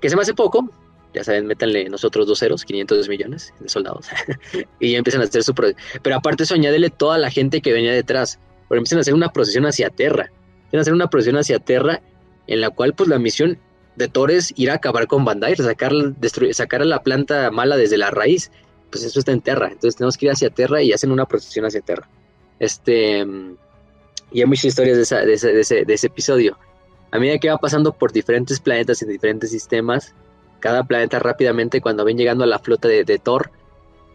Que se me hace poco, ya saben, métanle nosotros dos ceros, 502 millones de soldados, y ya empiezan a hacer su Pero aparte eso añádele toda la gente que venía detrás, porque empiezan a hacer una procesión hacia Terra, empiezan a hacer una procesión hacia Terra, en la cual pues la misión de Thor es ir a acabar con Bandai, sacar, destruir, sacar a la planta mala desde la raíz, pues eso está en Terra, entonces tenemos que ir hacia Terra y hacen una procesión hacia Terra. Este, y hay muchas historias de, esa, de, ese, de, ese, de ese episodio. A medida que va pasando por diferentes planetas y diferentes sistemas, cada planeta rápidamente cuando ven llegando a la flota de, Thor,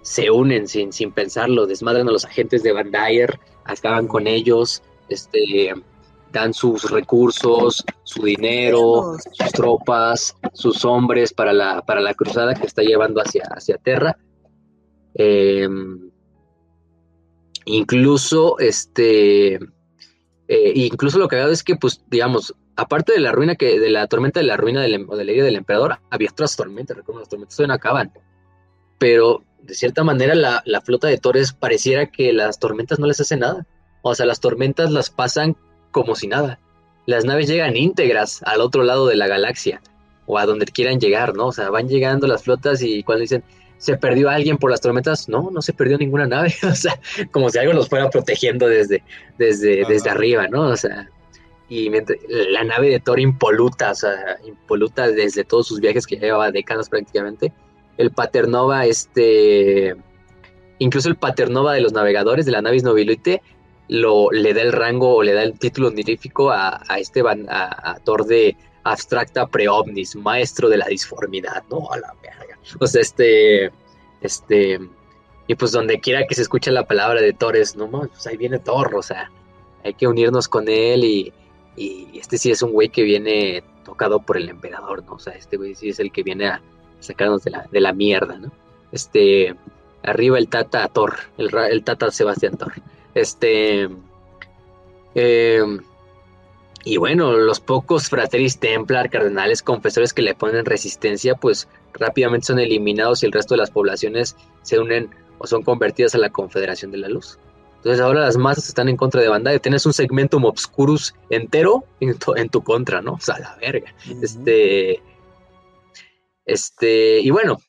se unen sin, sin pensarlo, desmadran a los agentes de Van Dyer, acaban con ellos, este, dan sus recursos, su dinero, sus tropas, sus hombres para la, para la cruzada que está llevando hacia, hacia Terra. Em, incluso, este, eh, incluso lo que hago es que, pues, digamos, aparte de la ruina que, de la tormenta de la ruina del, em, de la del emperador, había otras tormentas, recuerdo, las tormentas todavía no acaban. Pero de cierta manera la, la, flota de Torres pareciera que las tormentas no les hacen nada. O sea, las tormentas las pasan como si nada. Las naves llegan íntegras al otro lado de la galaxia o a donde quieran llegar, ¿no? O sea, van llegando las flotas y cuando dicen, ¿se perdió alguien por las tormentas? No, no se perdió ninguna nave. o sea, como si algo los fuera protegiendo desde, desde, desde arriba, ¿no? O sea, y la nave de Thor impoluta, o sea, impoluta desde todos sus viajes que llevaba décadas prácticamente el Paternova, este, incluso el Paternova de los navegadores de la Navis Nobilite, lo, le da el rango o le da el título honorífico a, a este a, Thor de abstracta preomnis, maestro de la disformidad, ¿no? A la verga. O sea, este, este, y pues donde quiera que se escuche la palabra de Thor es, no, pues ahí viene Thor, o sea, hay que unirnos con él y, y este sí es un güey que viene tocado por el emperador, ¿no? O sea, este güey sí es el que viene a, sacarnos de la, de la mierda, ¿no? Este, arriba el Tata Thor, el, el Tata Sebastián Thor. Este, eh, y bueno, los pocos frateris templar, cardenales, confesores que le ponen resistencia, pues rápidamente son eliminados y el resto de las poblaciones se unen o son convertidas a la Confederación de la Luz. Entonces ahora las masas están en contra de Bandai. Tienes un segmentum obscurus entero en tu, en tu contra, ¿no? O sea, la verga. Este este, y bueno,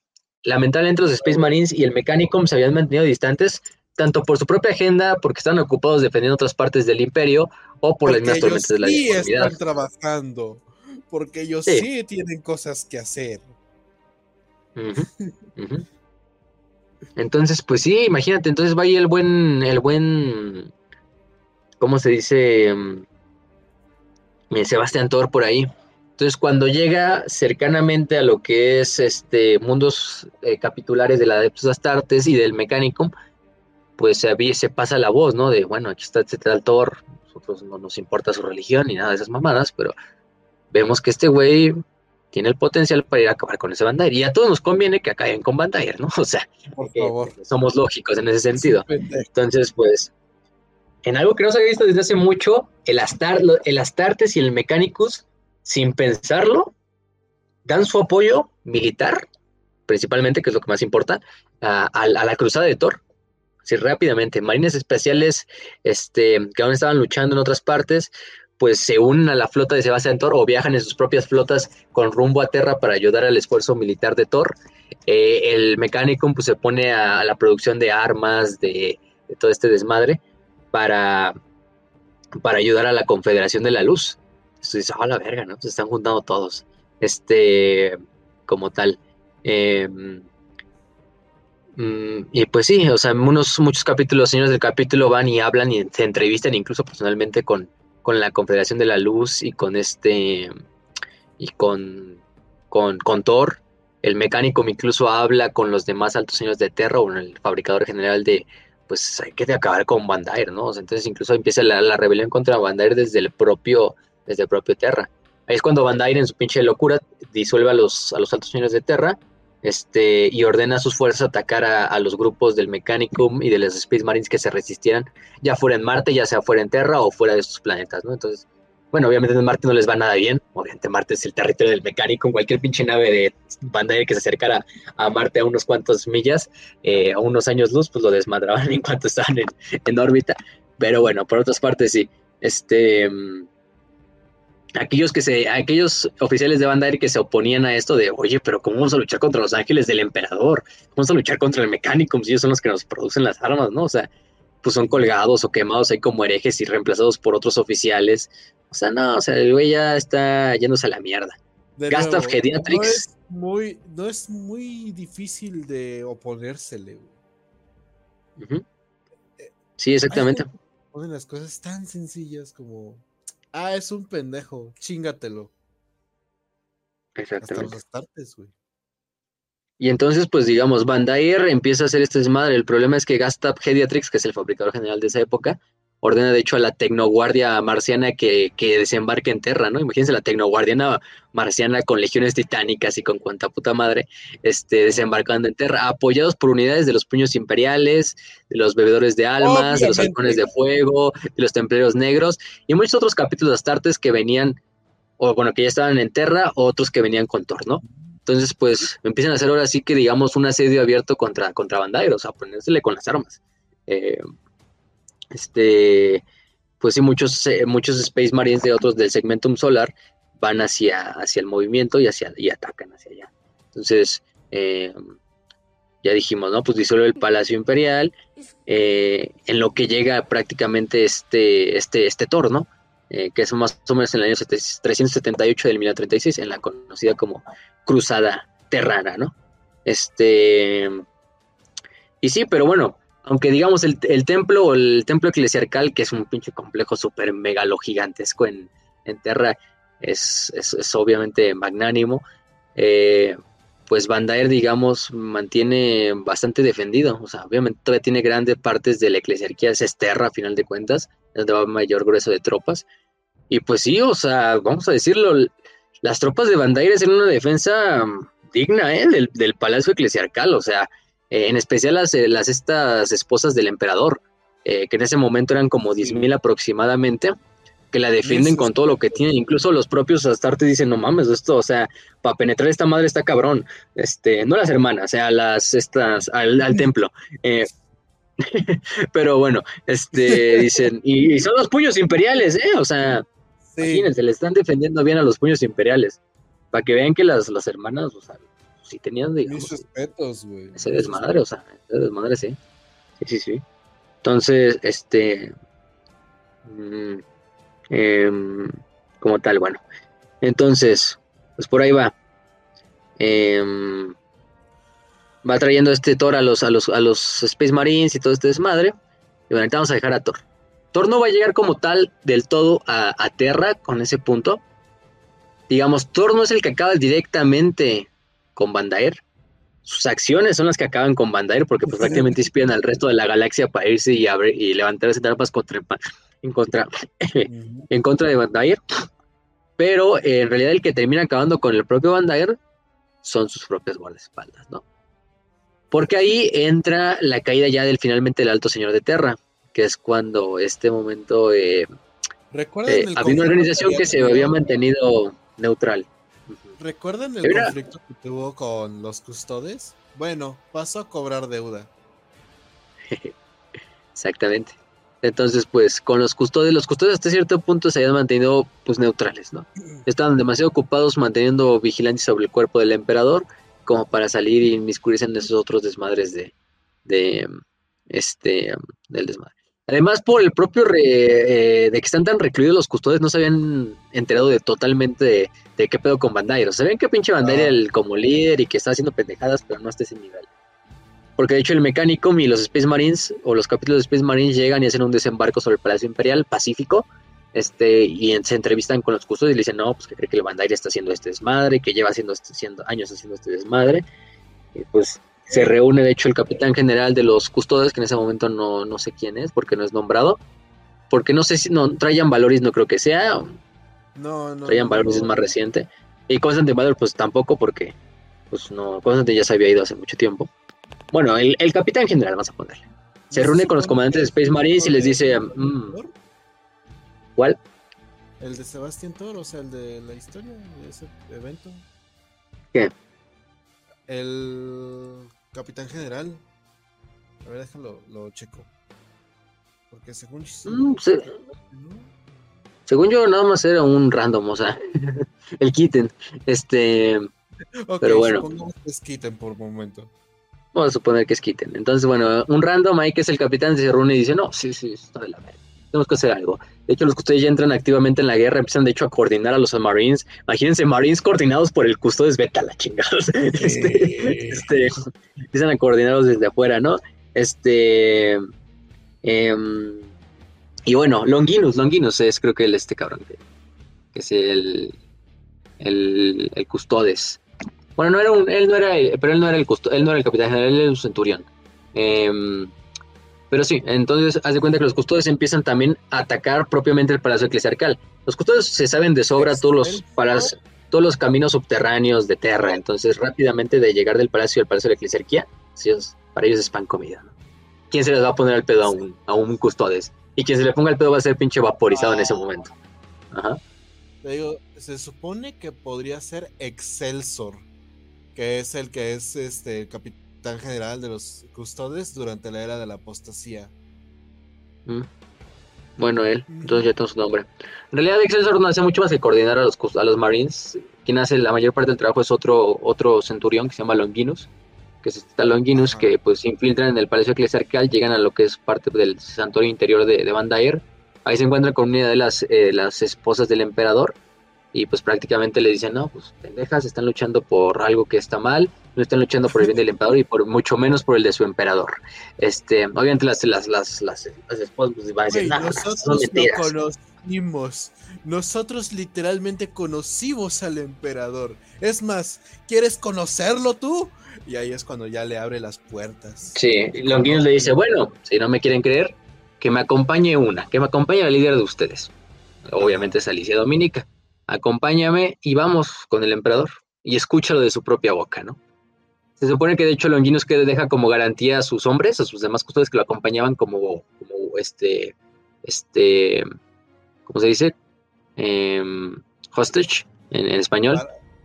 lamentablemente los Space Marines y el Mechanicum se habían mantenido distantes, tanto por su propia agenda, porque están ocupados defendiendo otras partes del imperio, o por las mismas tormentas de la sí están trabajando, porque ellos sí. tienen cosas que hacer. Entonces, pues sí, imagínate, entonces va ahí el buen, el buen, ¿cómo se dice? Mm, Sebastián Thor por ahí. Entonces, cuando llega cercanamente a lo que es este mundos eh, capitulares de la Adeptus Astartes y del Mechanicum, pues se, se pasa la voz, ¿no? De, bueno, aquí está este tal Thor, nosotros no nos importa su religión ni nada de esas mamadas, pero vemos que este güey tiene el potencial para ir a acabar con ese Bandair. Y a todos nos conviene que acaben con Bandair, ¿no? O sea, Por favor. somos lógicos en ese sentido. Entonces, pues, en algo que no se había visto desde hace mucho, el, Astar, el Astartes y el Mechanicus sin pensarlo, dan su apoyo militar, principalmente, que es lo que más importa, a, a, a la cruzada de Thor. Así rápidamente, marines especiales este, que aún estaban luchando en otras partes, pues se unen a la flota de Sebastián Thor o viajan en sus propias flotas con rumbo a Terra para ayudar al esfuerzo militar de Thor. Eh, el Mechanicum pues, se pone a, la producción de armas, de, todo este desmadre, para, para ayudar a la Confederación de la Luz. Entonces ah, la verga, ¿no? Se están juntando todos. Este, como tal. Eh, y pues sí, o sea, unos, muchos capítulos, señores del capítulo van y hablan y se entrevistan incluso personalmente con, con la Confederación de la Luz y con este, y con, con, con Thor. El mecánico incluso habla con los demás altos señores de Terra o el fabricador general de, pues hay que acabar con Bandair, ¿no? Entonces incluso empieza la, la rebelión contra Bandair desde el propio desde el propio Terra. Ahí es cuando Dyne en su pinche locura disuelve a los, a los altos señores de Terra este, y ordena a sus fuerzas atacar a, los grupos del Mechanicum y de los Space Marines que se resistieran, ya fuera en Marte, ya sea fuera en Terra o fuera de estos planetas, ¿no? Entonces, bueno, obviamente en Marte no les va nada bien, obviamente Marte es el territorio del Mechanicum, cualquier pinche nave de Dyne que se acercara a Marte a unos cuantos millas, eh, a unos años luz, pues lo desmadraban en cuanto estaban en, en órbita, pero bueno, por otras partes sí, este aquellos que se, aquellos oficiales de Banda Air que se oponían a esto de, oye, pero ¿cómo vamos a luchar contra los ángeles del emperador? ¿Cómo vamos a luchar contra el mecánico? Si ellos son los que nos producen las armas, ¿no? O sea, pues son colgados o quemados ahí como herejes y reemplazados por otros oficiales. O sea, no, o sea, el güey ya está yéndose a la mierda. Gustav Gediatrix. No es muy, no es muy difícil de oponérsele, uh -huh. Sí, exactamente. Ponen las cosas tan sencillas como Ah, es un pendejo, chingatelo. Exactamente. Hasta los astartes, güey. Y entonces, pues digamos, Bandair empieza a hacer este desmadre. El problema es que Gastap Pediatrix, que es el fabricador general de esa época, ordena de hecho a la tecnoguardia marciana que, que desembarque en Terra, ¿no? Imagínense la tecnoguardiana marciana con legiones titánicas y con cuanta puta madre, este, desembarcando en Terra, apoyados por unidades de los puños imperiales, de los bebedores de almas, de los halcones de fuego, de los templarios negros y muchos otros capítulos de Astartes que venían, o bueno, que ya estaban en Terra, otros que venían con Thor, ¿no? Entonces, pues, empiezan a hacer ahora sí que, digamos, un asedio abierto contra, contra Bandair, o sea, ponérsele con las armas. Eh, este, pues sí, muchos, eh, muchos Space Marines de otros del Segmentum Solar van hacia, hacia el movimiento y, hacia, y atacan hacia allá. Entonces, eh, ya dijimos, ¿no? Pues disuelve el Palacio Imperial, eh, en lo que llega prácticamente este, este, este torno, que es más o menos en el año 378 del 1036, en la conocida como Cruzada Terrana, ¿no? Este. Y sí, pero bueno, aunque digamos el, templo o el templo eclesiarcal, que es un pinche complejo súper megalo gigantesco en, en Terra, es, es, obviamente magnánimo, eh, pues Bandaer, digamos, mantiene bastante defendido. O sea, obviamente todavía tiene grandes partes de la eclesiarquía, es Terra a final de cuentas, donde va mayor grueso de tropas. Y pues sí, o sea, vamos a decirlo, las tropas de Bandair es una defensa digna ¿eh? del, del palacio eclesiarcal, o sea, eh, en especial las, eh, las, estas esposas del emperador, eh, que en ese momento eran como 10.000 aproximadamente, que la defienden con todo lo que tienen. Incluso los propios Astartes dicen, no mames, esto, o sea, para penetrar esta madre está cabrón. Este, no las hermanas, o sea, las, estas, al, templo. pero bueno, este, dicen, y, son los puños imperiales, ¿eh? O sea, imagínense, le están defendiendo bien a los puños imperiales. Para que vean que las, las hermanas, o sea, si tenían, digamos. respetos, güey. Ese desmadre, o sea, ese desmadre, sí. Sí, sí, sí. Entonces, este. Mm, em, como tal, bueno. Entonces, pues por ahí va. Em, va trayendo este Thor a los, a los, a los Space Marines y todo este desmadre. Y bueno, ahorita vamos a dejar a Thor. Thor no va a llegar como tal del todo a, a Terra con ese punto. Digamos, Thor no es el que acaba directamente con Bandair. Sus acciones son las que acaban con Bandair porque pues, prácticamente inspiran al resto de la galaxia para irse y, abrir, y levantarse trampas contra, en, contra, en contra de Bandair. Pero eh, en realidad el que termina acabando con el propio Bandair son sus propias guardaespaldas, ¿no? Porque ahí entra la caída ya del finalmente el Alto Señor de Terra, que es cuando este momento eh, eh había una organización que se había mantenido neutral. ¿Recuerdan el conflicto que tuvo con los custodes? Bueno, pasó a cobrar deuda. Exactamente. Entonces, pues, con los custodes, los custodes hasta cierto punto se habían mantenido, pues, neutrales, ¿no? Estaban demasiado ocupados manteniendo vigilancia sobre el cuerpo del emperador como para salir y inmiscuirse en esos otros desmadres de, de, este, del desmadre. Además, por el propio eh, de que están tan recluidos los custodios, no se habían enterado de totalmente de, qué pedo con Bandair. O sea, ven que pinche Bandair era el, como líder y que está haciendo pendejadas, pero no a ese nivel. Porque de hecho el mecánico y los Space Marines, o los capítulos de Space Marines, llegan y hacen un desembarco sobre el Palacio Imperial Pacífico, este, y se entrevistan con los custodios y le dicen, no, pues que cree que el Bandair está haciendo este desmadre, que lleva haciendo, este, haciendo años haciendo este desmadre. Y pues se reúne, de hecho, el capitán general de los custodios, que en ese momento no, no sé quién es, porque no es nombrado. Porque no sé si no, Trajan Valoris no creo que sea. No, no. Trajan Valoris es más reciente. Y Constantine Valor, pues tampoco, porque pues no, Constantine ya se había ido hace mucho tiempo. Bueno, el, capitán general, vamos a ponerle. Se reúne con los comandantes de Space Marines y les dice. Mm, ¿Cuál? El de Sebastián Thor, o sea, el de la historia de ese evento. ¿Qué? El Capitán General. A ver, déjalo, lo checo. Porque según. Mm, según yo, nada más era un random, o sea, el Kitten. Este. pero bueno. que es Kitten por momento. Vamos a suponer que es Kitten. Entonces, bueno, un random ahí que es el capitán se reúne y dice: No, sí, sí, está de la verga tenemos que hacer algo. De hecho, los custodios ya entran activamente en la guerra, empiezan de hecho a coordinar a los Marines. Imagínense, Marines coordinados por el custodes, vete a la chingada. Este, este, empiezan a coordinarlos desde afuera, ¿no? Este. Em, y bueno, Longinus, Longinus es creo que el este cabrón, que, es el, el, el custodes. Bueno, no era un, él no era, pero él no era el custo, él no era el capitán general, él era un centurión. Em, pero sí, entonces haz de cuenta que los custodios empiezan también a atacar propiamente el palacio eclesiarcal. Los custodios se saben de sobra todos los palacios, todos los caminos subterráneos de Terra, entonces rápidamente de llegar del palacio al palacio de la eclesiarquía, para ellos es pan comida. ¿no? ¿Quién se les va a poner al pedo a un, a un custodes? Y quien se le ponga el pedo va a ser pinche vaporizado en ese Ah. momento. Ajá. Te digo, se supone que podría ser Excelsior, que es el que es este el capitán general de los custodes durante la era de la apostasía. Mm. Bueno, él, entonces ya tengo su nombre. En realidad, Excelsior no hace mucho más que coordinar a los, a los Marines. Quien hace la mayor parte del trabajo es otro, otro centurión que se llama Longinus, que es esta Longinus, Ajá. que pues se infiltran en el palacio eclesiarcal, llegan a lo que es parte del santuario interior de, de Bandair. Ahí se encuentran con una de las, eh, las esposas del emperador. Y pues prácticamente le dicen, no, pues pendejas, están luchando por algo que está mal, no están luchando por el bien del emperador y por mucho menos por el de su emperador. Este, obviamente las, las, las, las, las esposas pues, van a decir, Güey, "No, nosotros lo mentiras". conocimos. Nosotros literalmente conocimos al emperador. Es más, ¿quieres conocerlo tú? Y ahí es cuando ya le abre las puertas. Sí, Longinus le dice, bueno, si no me quieren creer, que me acompañe una, que me acompañe la líder de ustedes. Obviamente es Alicia Dominica. Acompáñame y vamos con el emperador y escúchalo de su propia boca, ¿no? Se supone que de hecho Longinus que deja como garantía a sus hombres, a sus demás custodios que lo acompañaban como, como este, este, ¿cómo se dice? Em, hostage en, en español.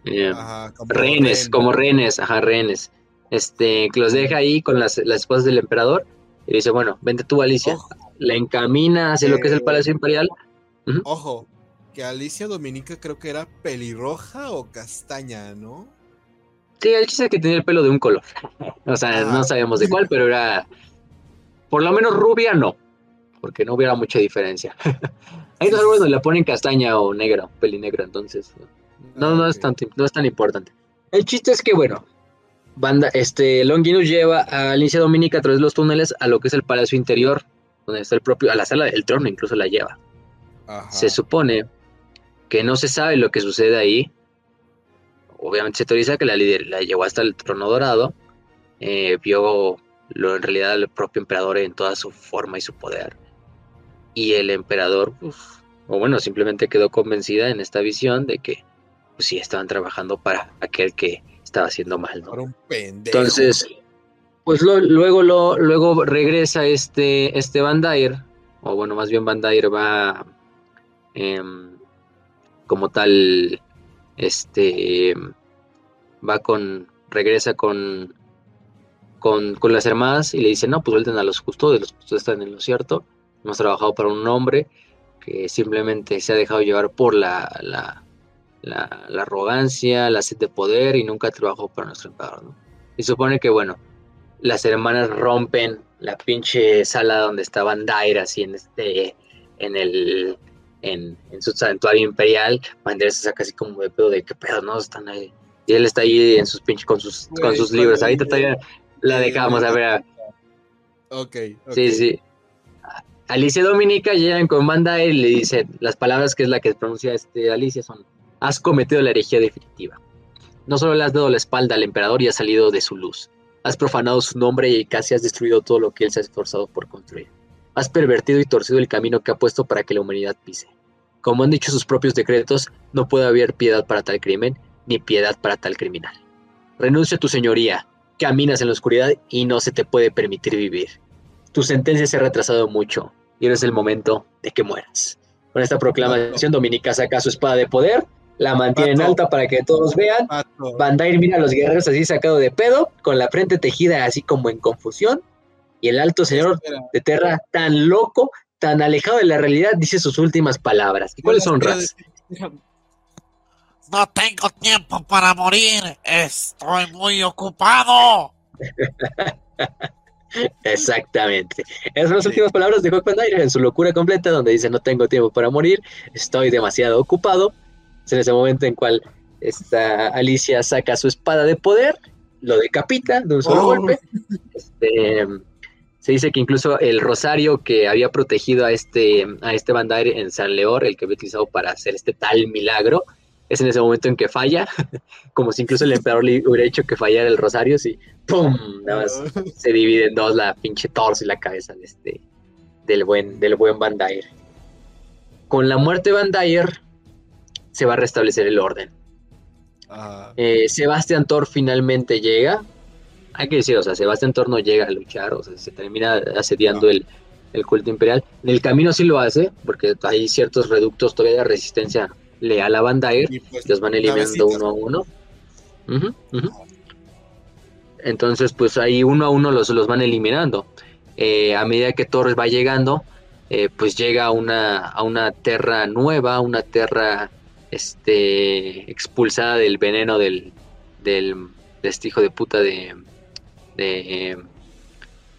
Em, Ajá, como rehenes, rehén. como rehenes, ajá, rehenes. Este, que los deja ahí con las, las esposas del emperador y dice, bueno, vente tú, Alicia. Ojo, La encamina hacia lo que es el Palacio Imperial. ojo, que Alicia Dominica creo que era pelirroja o castaña, ¿no? Sí, el chiste es que tenía el pelo de un color. O sea, Ah. no sabemos de cuál, pero era, por lo menos rubia, no, porque no hubiera mucha diferencia. Hay dos árboles donde la ponen castaña o negro, pelinegro, entonces no, no, es Ah, tan, no es tan importante. El chiste es que, bueno, banda, este, Longinus lleva a Alicia Dominica a través de los túneles a lo que es el palacio interior, donde está el propio, a la sala del trono incluso la lleva. Ajá. Se supone que no se sabe lo que sucede ahí. Obviamente se teoriza que la líder la llevó hasta el trono dorado, eh, vio lo en realidad el propio emperador en toda su forma y su poder. Y el emperador, pues, o bueno, simplemente quedó convencida en esta visión de que pues sí estaban trabajando para aquel que estaba haciendo mal, ¿no? Un pendejo. Entonces, pues lo- luego lo, luego regresa este, este Van Dyer, o bueno, más bien Van Dyer va em, como tal, este, va con, regresa con, con, con las hermanas y le dice, no, pues vuelten a los custodios, los custodios están en lo cierto, hemos trabajado para un hombre que simplemente se ha dejado llevar por la, la, la, arrogancia, la sed de poder y nunca trabajó para nuestro emperador. Y supone que, bueno, las hermanas rompen la pinche sala donde estaban Dair, así en este, en el, en, en su santuario imperial. Banderas se saca así como de pedo de qué pedo, ¿no? Están ahí. Y él está ahí en sus pinches, con sus, con sus libros. Ahorita todavía la dejamos, a ver. Ok, ok. Sí, sí. Alicia Dominica llegan con Banda y le dicen las palabras que es la que pronuncia este Alicia son has cometido la herejía definitiva. No solo le has dado la espalda al emperador y has salido de su luz. Has profanado su nombre y casi has destruido todo lo que él se ha esforzado por construir. Has pervertido y torcido el camino que ha puesto para que la humanidad pise. Como han dicho sus propios decretos, no puede haber piedad para tal crimen, ni piedad para tal criminal. Renuncia a tu señoría, caminas en la oscuridad y no se te puede permitir vivir. Tu sentencia se ha retrasado mucho y ahora es el momento de que mueras. Con esta proclamación, Dominica saca su espada de poder, la mantiene en alta para que todos vean. Pato, Bandair mira a los guerreros así sacado de pedo, con la frente tejida así como en confusión, y el alto señor de Terra, tan loco, tan alejado de la realidad, dice sus últimas palabras. ¿Y cuáles son, Raz? No tengo tiempo para morir. Estoy muy ocupado. Exactamente. Esas son las últimas palabras de Hawk Bandair en su locura completa, donde dice: No tengo tiempo para morir, estoy demasiado ocupado. Es en ese momento en cual esta Alicia saca su espada de poder, lo decapita de un solo Oh. golpe. Este, se dice que incluso el rosario que había protegido a este, a este Bandair en San Leor, el que había utilizado para hacer este tal milagro, es en ese momento en que falla, como si incluso el emperador le hubiera hecho que fallara el rosario, y ¡pum! Nada más se divide en dos la pinche torso y la cabeza de este, del buen, del buen Van. Con la muerte de Van se va a restablecer el orden. Ah, Eh, Sebastián Thor finalmente llega. Hay que decir, o sea, Sebastián Thor no llega a luchar, o sea, se termina asediando el, el culto imperial. En el camino sí lo hace, porque hay ciertos reductos todavía de resistencia leal a Van Dyer, pues, los van eliminando uno a uno. Ujú. Entonces, pues ahí uno a uno los, los van eliminando. Eh, a medida que Thor va llegando, eh, pues llega a una, a una tierra nueva, una tierra este, expulsada del veneno del, del, de este hijo de puta de,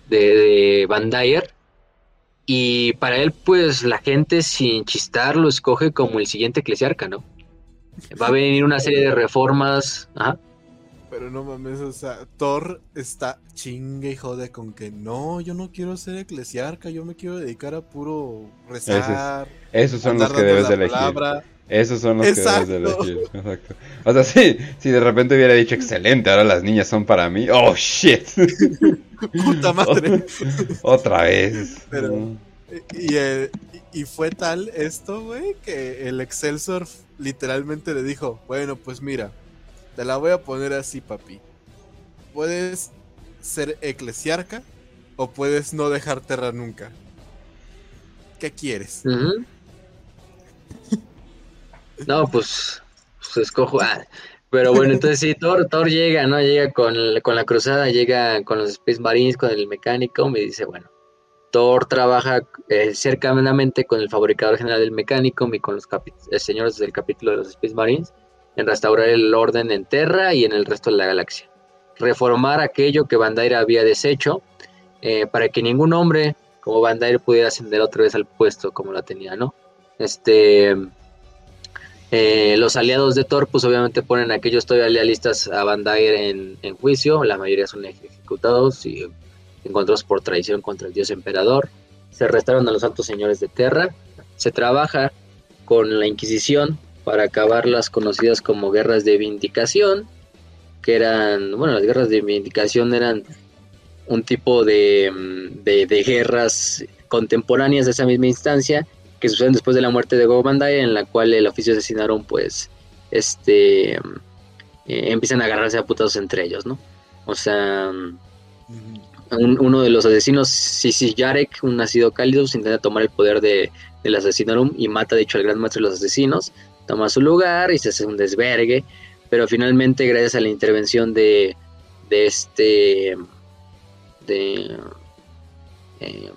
de, Van Dyer. Y para él, pues la gente sin chistar lo escoge como el siguiente eclesiarca, ¿no? Va a venir una serie de reformas. Ajá. Pero no mames, o sea, Thor está chingue y jode con que no, yo no quiero ser eclesiarca, yo me quiero dedicar a puro rezar. Esos son los que debes de elegir. palabra. Esos son los que Exacto. debes de elegir. Exacto. O sea, sí, si de repente hubiera dicho excelente, ahora las niñas son para mí. Oh shit. Puta madre. Otra vez. Pero- Mm. Y, eh, y y fue tal esto, güey, que el Excelsior literalmente le dijo, bueno, pues mira, te la voy a poner así, papi. Puedes ser eclesiarca o puedes no dejar terra nunca. ¿Qué quieres? No, pues, pues escojo. ah, pero bueno, entonces sí, Thor, Thor llega, ¿no? Llega con, con la cruzada, llega con los Space Marines, con el mecánico, me dice, bueno, Thor trabaja eh, cercanamente con el fabricador general del mecánico y con los eh, señores del capítulo de los Space Marines en restaurar el orden en Terra y en el resto de la galaxia. Reformar aquello que Bandaira había deshecho eh, para que ningún hombre como Bandair pudiera ascender otra vez al puesto como la tenía, ¿no? Este, eh, los aliados de Thor, pues obviamente ponen a aquellos todavía lealistas a Bandair en, en juicio, la mayoría son ejecutados y encontrados por traición contra el dios emperador. Se arrestaron a los altos señores de Terra. Se trabaja con la Inquisición para acabar las conocidas como guerras de vindicación, que eran, bueno, las guerras de vindicación eran un tipo de, mm, de, guerras contemporáneas de esa misma instancia que suceden después de la muerte de Go Bandai, en la cual el oficio asesinaron, pues, este, eh, empiezan a agarrarse a putados entre ellos, ¿no? O sea, un- uno de los asesinos, Sisi Yarek, un nacido cálido, intenta tomar el poder de, del asesinarum y mata, de hecho, al gran maestro de los asesinos, toma su lugar y se hace un desvergue, pero finalmente, gracias a la intervención de, de este, de, eh,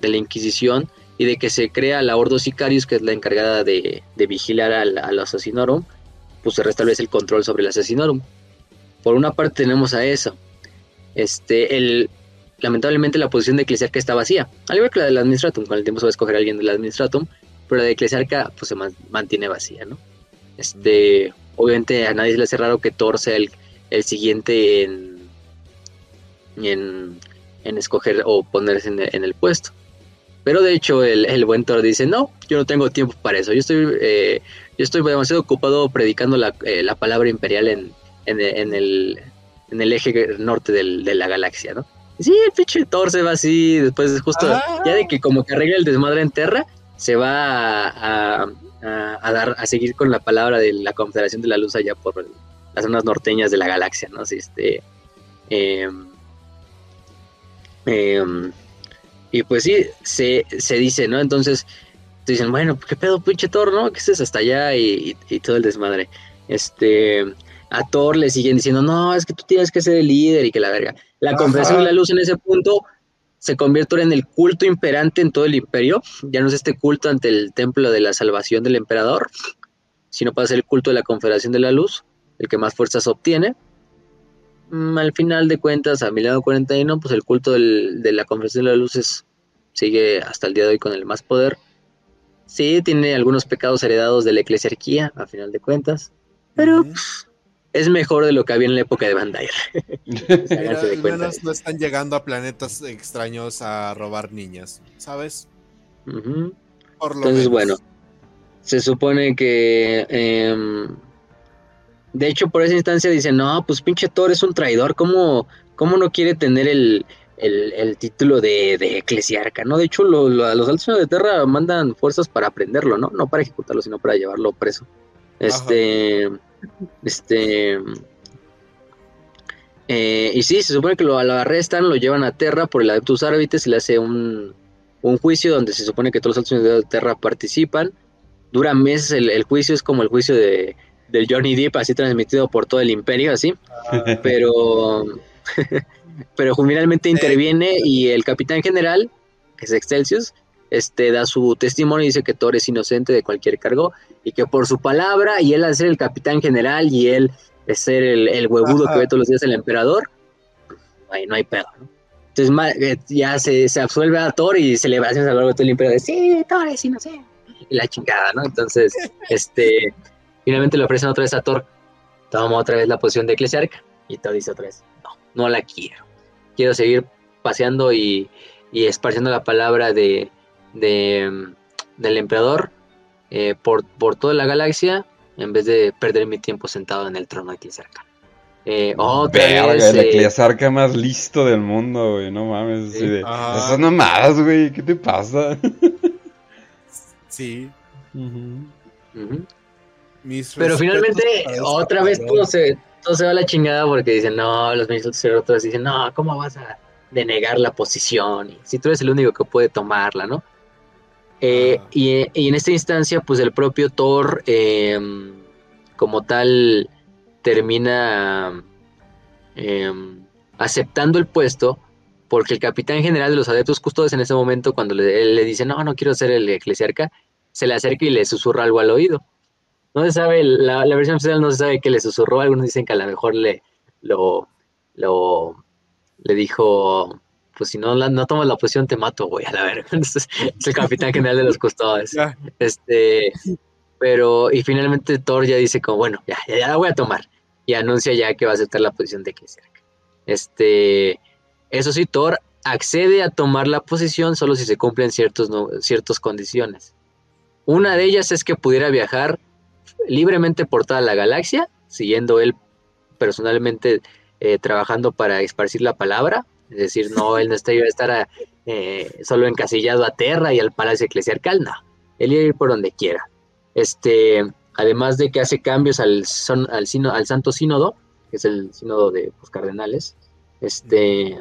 de la Inquisición y de que se crea la Ordo Sicarius, que es la encargada de, de vigilar al, al Assassinorum, pues se restablece el control sobre el Assassinorum. Por una parte tenemos a eso. Este, el, lamentablemente la posición de Eclesiarca está vacía, al igual que la del Administratum, con el tiempo se va a escoger a alguien del Administratum, pero la de Eclesiarca pues se man- mantiene vacía, ¿no? Este, obviamente a nadie se le hace raro que Thor sea el, el siguiente en, en, en escoger o ponerse en el, en el puesto. Pero de hecho el, el buen Thor dice, no, yo no tengo tiempo para eso, yo estoy, eh, yo estoy demasiado ocupado predicando la, eh, la palabra imperial en, en, en el, en el eje norte del- de la galaxia, ¿no? Sí, el pinche Thor se va así, después justo, Ah. ya de que como que arregla el desmadre en Terra, se va a, a- a- a dar, a seguir con la palabra de la Confederación de la Luz allá por las zonas norteñas de la galaxia, ¿no? Este, em, em, y pues sí, se, se dice, ¿no? Entonces dicen, bueno, ¿qué pedo, pinche Thor, no? ¿Qué es hasta allá? Y, y- y todo el desmadre. Este, a Thor le siguen diciendo, no, es que tú tienes que ser el líder y que la verga. La. Confederación de la Luz en ese punto se convierte ahora en el culto imperante en todo el imperio. Ya no es este culto ante el templo de la salvación del emperador, sino pasa el culto de la Confederación de la Luz, el que más fuerzas obtiene. Mm, al final de cuentas, a 1941, pues el culto del- de la Confederación de la Luz es- sigue hasta el día de hoy con el más poder. Sí, tiene algunos pecados heredados de la eclesiarquía, a final de cuentas, pero es mejor de lo que había en la época de de al menos no están llegando a planetas extraños a robar niñas, ¿sabes? Ujú. Por lo Entonces, menos. bueno, se supone que... em, de hecho, por esa instancia dicen, no, pues pinche Thor es un traidor, ¿cómo, cómo no quiere tener el, el- el título de, de eclesiarca, ¿no? De hecho, lo- lo- los altos de Terra mandan fuerzas para prenderlo, ¿no? No para ejecutarlo, sino para llevarlo preso. Este... Este... eh, y sí, se supone que lo, lo arrestan, lo llevan a Terra por el Adeptus Arbites, se le hace un, un juicio donde se supone que todos los altos de Terra participan. Dura meses el, el juicio, es como el juicio de, del Johnny Depp, así transmitido por todo el imperio, así. Pero, pero finalmente interviene y el capitán general, que es Excelsius, este, da su testimonio y dice que Thor es inocente de cualquier cargo y que por su palabra y él al ser el capitán general y él es ser el, el huevudo Ajá. que ve todos los días el emperador, no hay, no hay pedo. ¿no? Entonces eh, ya se, se absuelve a Thor y celebraciones a lo largo de todo el imperio de sí, Thor es inocente. Y la chingada, ¿no? Entonces, este, finalmente le ofrecen otra vez a Thor, toma otra vez la posición de eclesiarca y Thor dice otra vez, no, no la quiero. Quiero seguir paseando y, y esparciendo la palabra de, de, del emperador eh, por, por toda la galaxia en vez de perder mi tiempo sentado en el trono aquí cerca. Eh, otra Verga, vez, el eh, eclesiarca más listo del mundo, güey. No mames. Sí. de, Ajá. Esas mamadas, güey. ¿Qué te pasa? Sí. Mis Pero finalmente, ese otra vez todo se, todo se va a la chingada porque dicen, no, los ministros otros dicen, no, ¿cómo vas a denegar la posición? Y si tú eres el único que puede tomarla, ¿no? Eh, Ajá. y, y en esta instancia, pues el propio Thor, eh, como tal, termina eh, aceptando el puesto porque el capitán general de los adeptos custodes en ese momento, cuando le, él le dice, no, no quiero ser el eclesiarca, se le acerca y le susurra algo al oído. No se sabe, la, la versión oficial no se sabe qué le susurró, algunos dicen que a lo mejor le, lo, lo, le dijo, pues si no, la- no tomas la posición te mato, güey, a la verga. Entonces, es el capitán general de los custodes. Ya. Este, pero, y finalmente Thor ya dice como, bueno, ya, ya, ya la voy a tomar. Y anuncia ya que va a aceptar la posición de eclesiarca. Este, eso sí, Thor accede a tomar la posición solo si se cumplen ciertos, no- ciertas condiciones. Una de ellas es que pudiera viajar libremente por toda la galaxia, siguiendo él personalmente eh, trabajando para esparcir la palabra. Es decir, no, él no está, iba a estar eh, solo encasillado a Terra y al Palacio Eclesiarcal, no. Él iba a ir por donde quiera. Este, además de que hace cambios al, son- al, sino- al Santo Sínodo, que es el sínodo de los cardenales, este,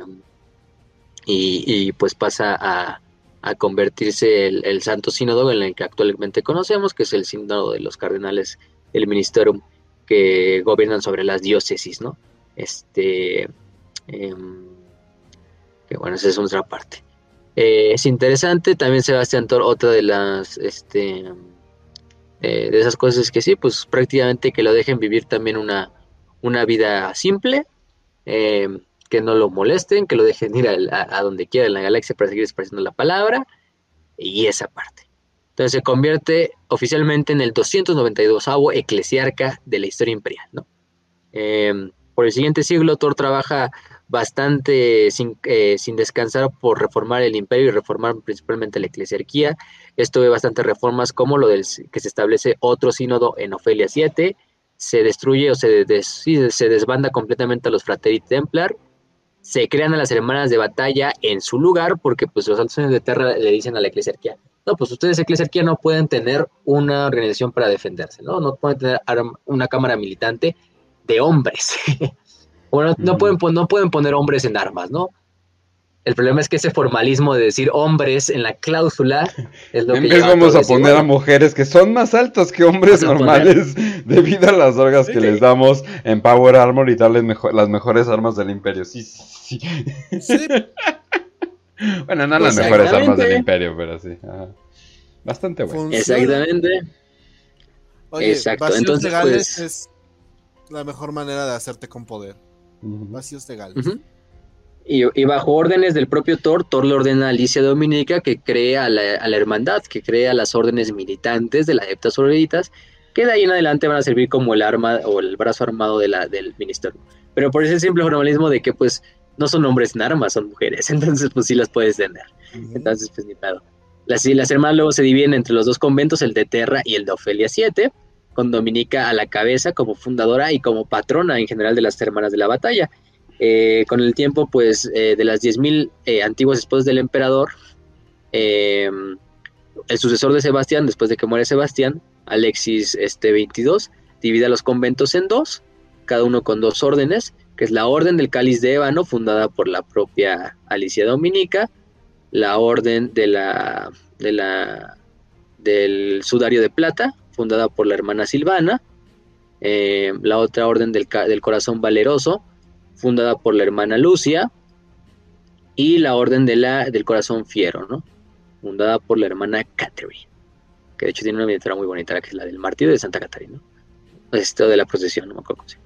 y, pues pasa a, convertirse el, el Santo Sínodo en el que actualmente conocemos, que es el sínodo de los cardenales del Ministerium que gobiernan sobre las diócesis, ¿no? Este, em, bueno, esa es otra parte. Eh, es interesante, también Sebastián Thor, otra de las, este, eh, de esas cosas que sí, pues prácticamente que lo dejen vivir también una, una vida simple, eh, que no lo molesten, que lo dejen ir a, donde quiera en la galaxia para seguir esparciendo la palabra, y esa parte. Entonces se convierte oficialmente en el 292 eclesiarca de la historia imperial, ¿no? Por el siguiente siglo, Thor trabaja bastante sin, eh, sin descansar por reformar el imperio y reformar principalmente la eclesiarquía. Esto ve bastantes reformas como lo del que se establece otro sínodo en Ofelia 7, se destruye o se, des- se desbanda completamente a los Frateri Templar, se crean a las hermanas de batalla en su lugar porque pues los altos de Terra le dicen a la eclesiarquía, no, pues ustedes eclesiarquía no pueden tener una organización para defenderse, ¿no? No pueden tener una cámara militante de hombres. bueno, no, pueden, pon- no pueden poner hombres en armas, ¿no? El problema es que ese formalismo de decir hombres en la cláusula es lo En que vez lleva vamos a poner a mujeres que son más altas que hombres poner- normales debido a las drogas que Sí. les damos en Power Armor y darles mejo- las mejores armas del imperio. Sí, sí, sí. Sí, Bueno, no las mejores armas del imperio, pero sí. ajá. Bastante bueno. funciona. Exactamente. Oye, Exacto, entonces, legales pues- es la mejor manera de hacerte con poder. Vacíos legales. Ujú. Y, y bajo órdenes del propio Thor, Thor le ordena a Alicia Dominica que crea a la, a la hermandad, que crea las órdenes militantes de las adeptas sororitas, que de ahí en adelante van a servir como el arma o el brazo armado de la, del ministerio. Pero por ese simple formalismo de que pues no son hombres en armas, son mujeres, entonces pues sí las puedes tener. Entonces pues ni pedo. Las, las hermanas luego se dividen entre los dos conventos, el de Terra y el de Ofelia 7, con Dominica a la cabeza como fundadora y como patrona en general de las hermanas de la batalla. Eh, con el tiempo, pues, eh, de las 10.000 eh, antiguas esposas del emperador, eh, el sucesor de Sebastián, después de que muere Sebastián, Alexis este, 22, divide a los conventos en dos, cada uno con dos órdenes, que es la Orden del Cáliz de Ébano, fundada por la propia Alicia Dominica, la Orden de la, de la, del Sudario de Plata, fundada por la hermana Silvana, eh, la otra Orden del, del Corazón Valeroso, fundada por la hermana Lucia, y la Orden de la, del Corazón Fiero, ¿no? fundada por la hermana Catherine, que de hecho tiene una miniatura muy bonita, que es la del martirio de Santa Catarina, ¿no? Esto de la procesión, no me acuerdo cómo.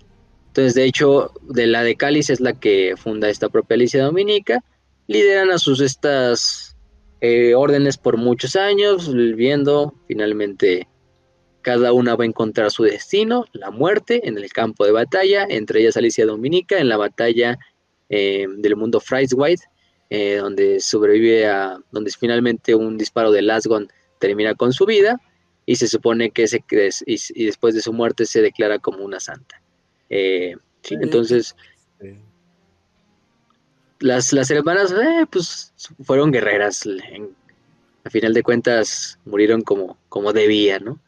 Entonces, de hecho, de la de Cáliz es la que funda esta propia Alicia Dominica, lideran a sus estas eh, órdenes por muchos años, viendo finalmente cada una va a encontrar su destino, la muerte en el campo de batalla, entre ellas Alicia Dominica en la batalla eh, del mundo White, eh, donde sobrevive a, donde finalmente un disparo de Lasgon termina con su vida y se supone que se, y, y después de su muerte se declara como una santa. Eh, sí, entonces las, las hermanas pues fueron guerreras, en- a final de cuentas murieron como, como debían, ¿no?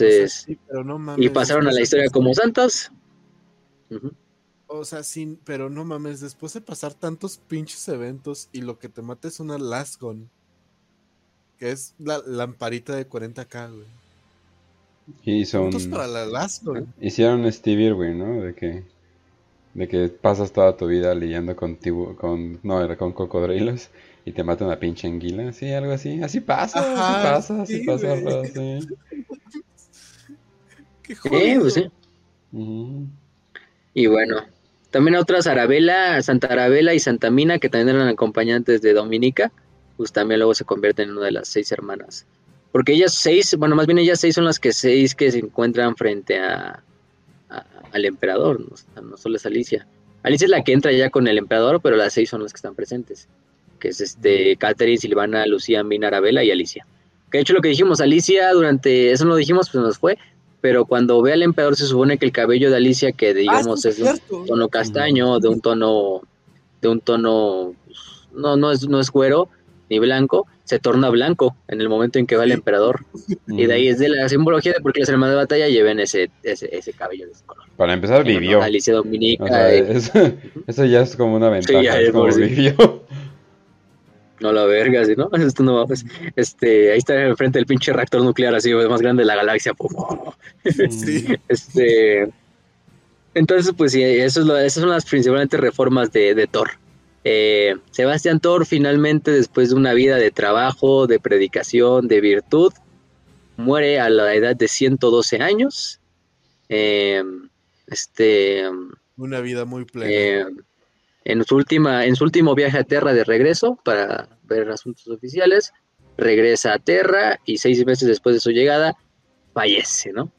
O sea, Entonces, sí, pero no y pasaron a la historia como santas. Ujú. O sea, sin, pero no mames, después de pasar tantos pinches eventos y lo que te mata es una Lasgon. Que es la lamparita de 40k, güey. Y hizo Puntos un- para la Lasgon. Hicieron Steve Irwin, ¿no? De que, de que pasas toda tu vida lidiando con tibu- con, no, era con cocodrilos y te mata una pinche anguila, sí, algo así. Así pasa, Ajá, así pasa, así sí, pasa, bro, sí. Qué jodido. pues. Y bueno, también otras Arabella, Santa Arabella y Santa Mina, que también eran acompañantes de Dominica, pues también luego se convierten en una de las seis hermanas. Porque ellas seis, bueno, más bien ellas seis son las que seis que se encuentran frente a, a- al emperador, no, O sea, no solo es Alicia. Alicia es la que entra ya con el emperador, pero las seis son las que están presentes, que es este Catherine, Silvana, Lucía, Mina, Arabella y Alicia. Que de hecho lo que dijimos, Alicia durante, eso no lo dijimos, pues nos fue, pero cuando ve al emperador se supone que el cabello de Alicia, que digamos Ah, es sí, de un tono castaño, de un tono, de un tono, no, no es, no es güero ni blanco, se torna blanco en el momento en que va el Sí. emperador. Y de ahí es de la simbología de por qué las hermanas de batalla lleven ese, ese, ese cabello de ese color. Para empezar, vivió. Alicia Dominica, O sea, eso, eso ya es como una ventaja, ya, es como sí. vivió. No la verga, ¿sí, ¿no? Esto no mames. Este, ahí está enfrente del pinche reactor nuclear así, más grande de la galaxia. pum. Sí. Este, entonces, pues sí, eso es lo- esas son las principalmente reformas de, de Thor. Eh, Sebastián Thor finalmente, después de una vida de trabajo, de predicación, de virtud, muere a la edad de 112 años. Eh, este, Una vida muy plena. eh, en, su última, en su último viaje a Terra de regreso para ver asuntos oficiales, regresa a Terra y seis meses después de su llegada fallece, ¿no?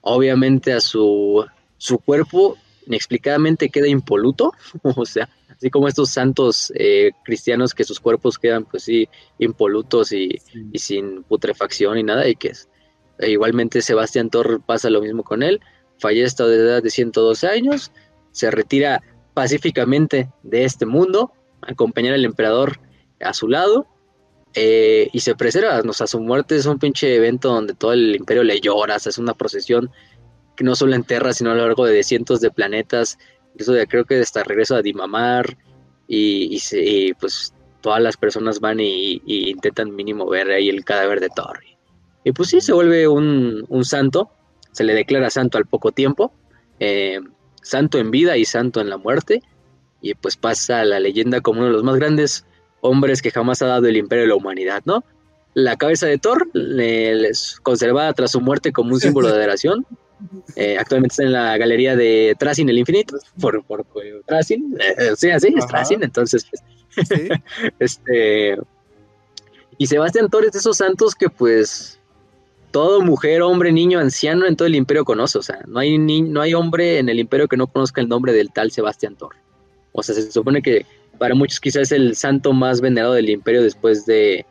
Obviamente a su, su cuerpo inexplicadamente queda impoluto, o sea, así como estos santos eh, cristianos que sus cuerpos quedan pues sí impolutos y, Sí. y sin putrefacción y nada, y que es, e igualmente Sebastián Thor pasa lo mismo con él, fallece a la edad de 112 años, se retira pacíficamente de este mundo, a acompañar al emperador a su lado, eh, y se preserva, o su muerte es un pinche evento donde todo el imperio le llora, es una procesión que no solo en Terra, sino a lo largo de cientos de planetas, incluso de, creo que hasta regreso a Dimamar, y, pues todas las personas van y, intentan mínimo ver ahí el cadáver de Thor. Y pues sí, se vuelve un, santo, se le declara santo al poco tiempo, eh, santo en vida y santo en la muerte, y pues pasa la leyenda como uno de los más grandes hombres que jamás ha dado el imperio de la humanidad, ¿no? La cabeza de Thor, le- les- conservada tras su muerte como un símbolo de adoración, eh, actualmente está en la galería de Tracin el Infinito, por, por, por Tracin, eh, sí, así es Ajá. Tracin, entonces pues, Sí. este. Y Sebastián Thor es de esos santos que, pues. Todo mujer, hombre, niño, anciano en todo el imperio conoce. O sea, no hay, ni, no hay hombre en el imperio que no conozca el nombre del tal Sebastián Thor. O sea, se supone que para muchos quizás es el santo más venerado del imperio después de.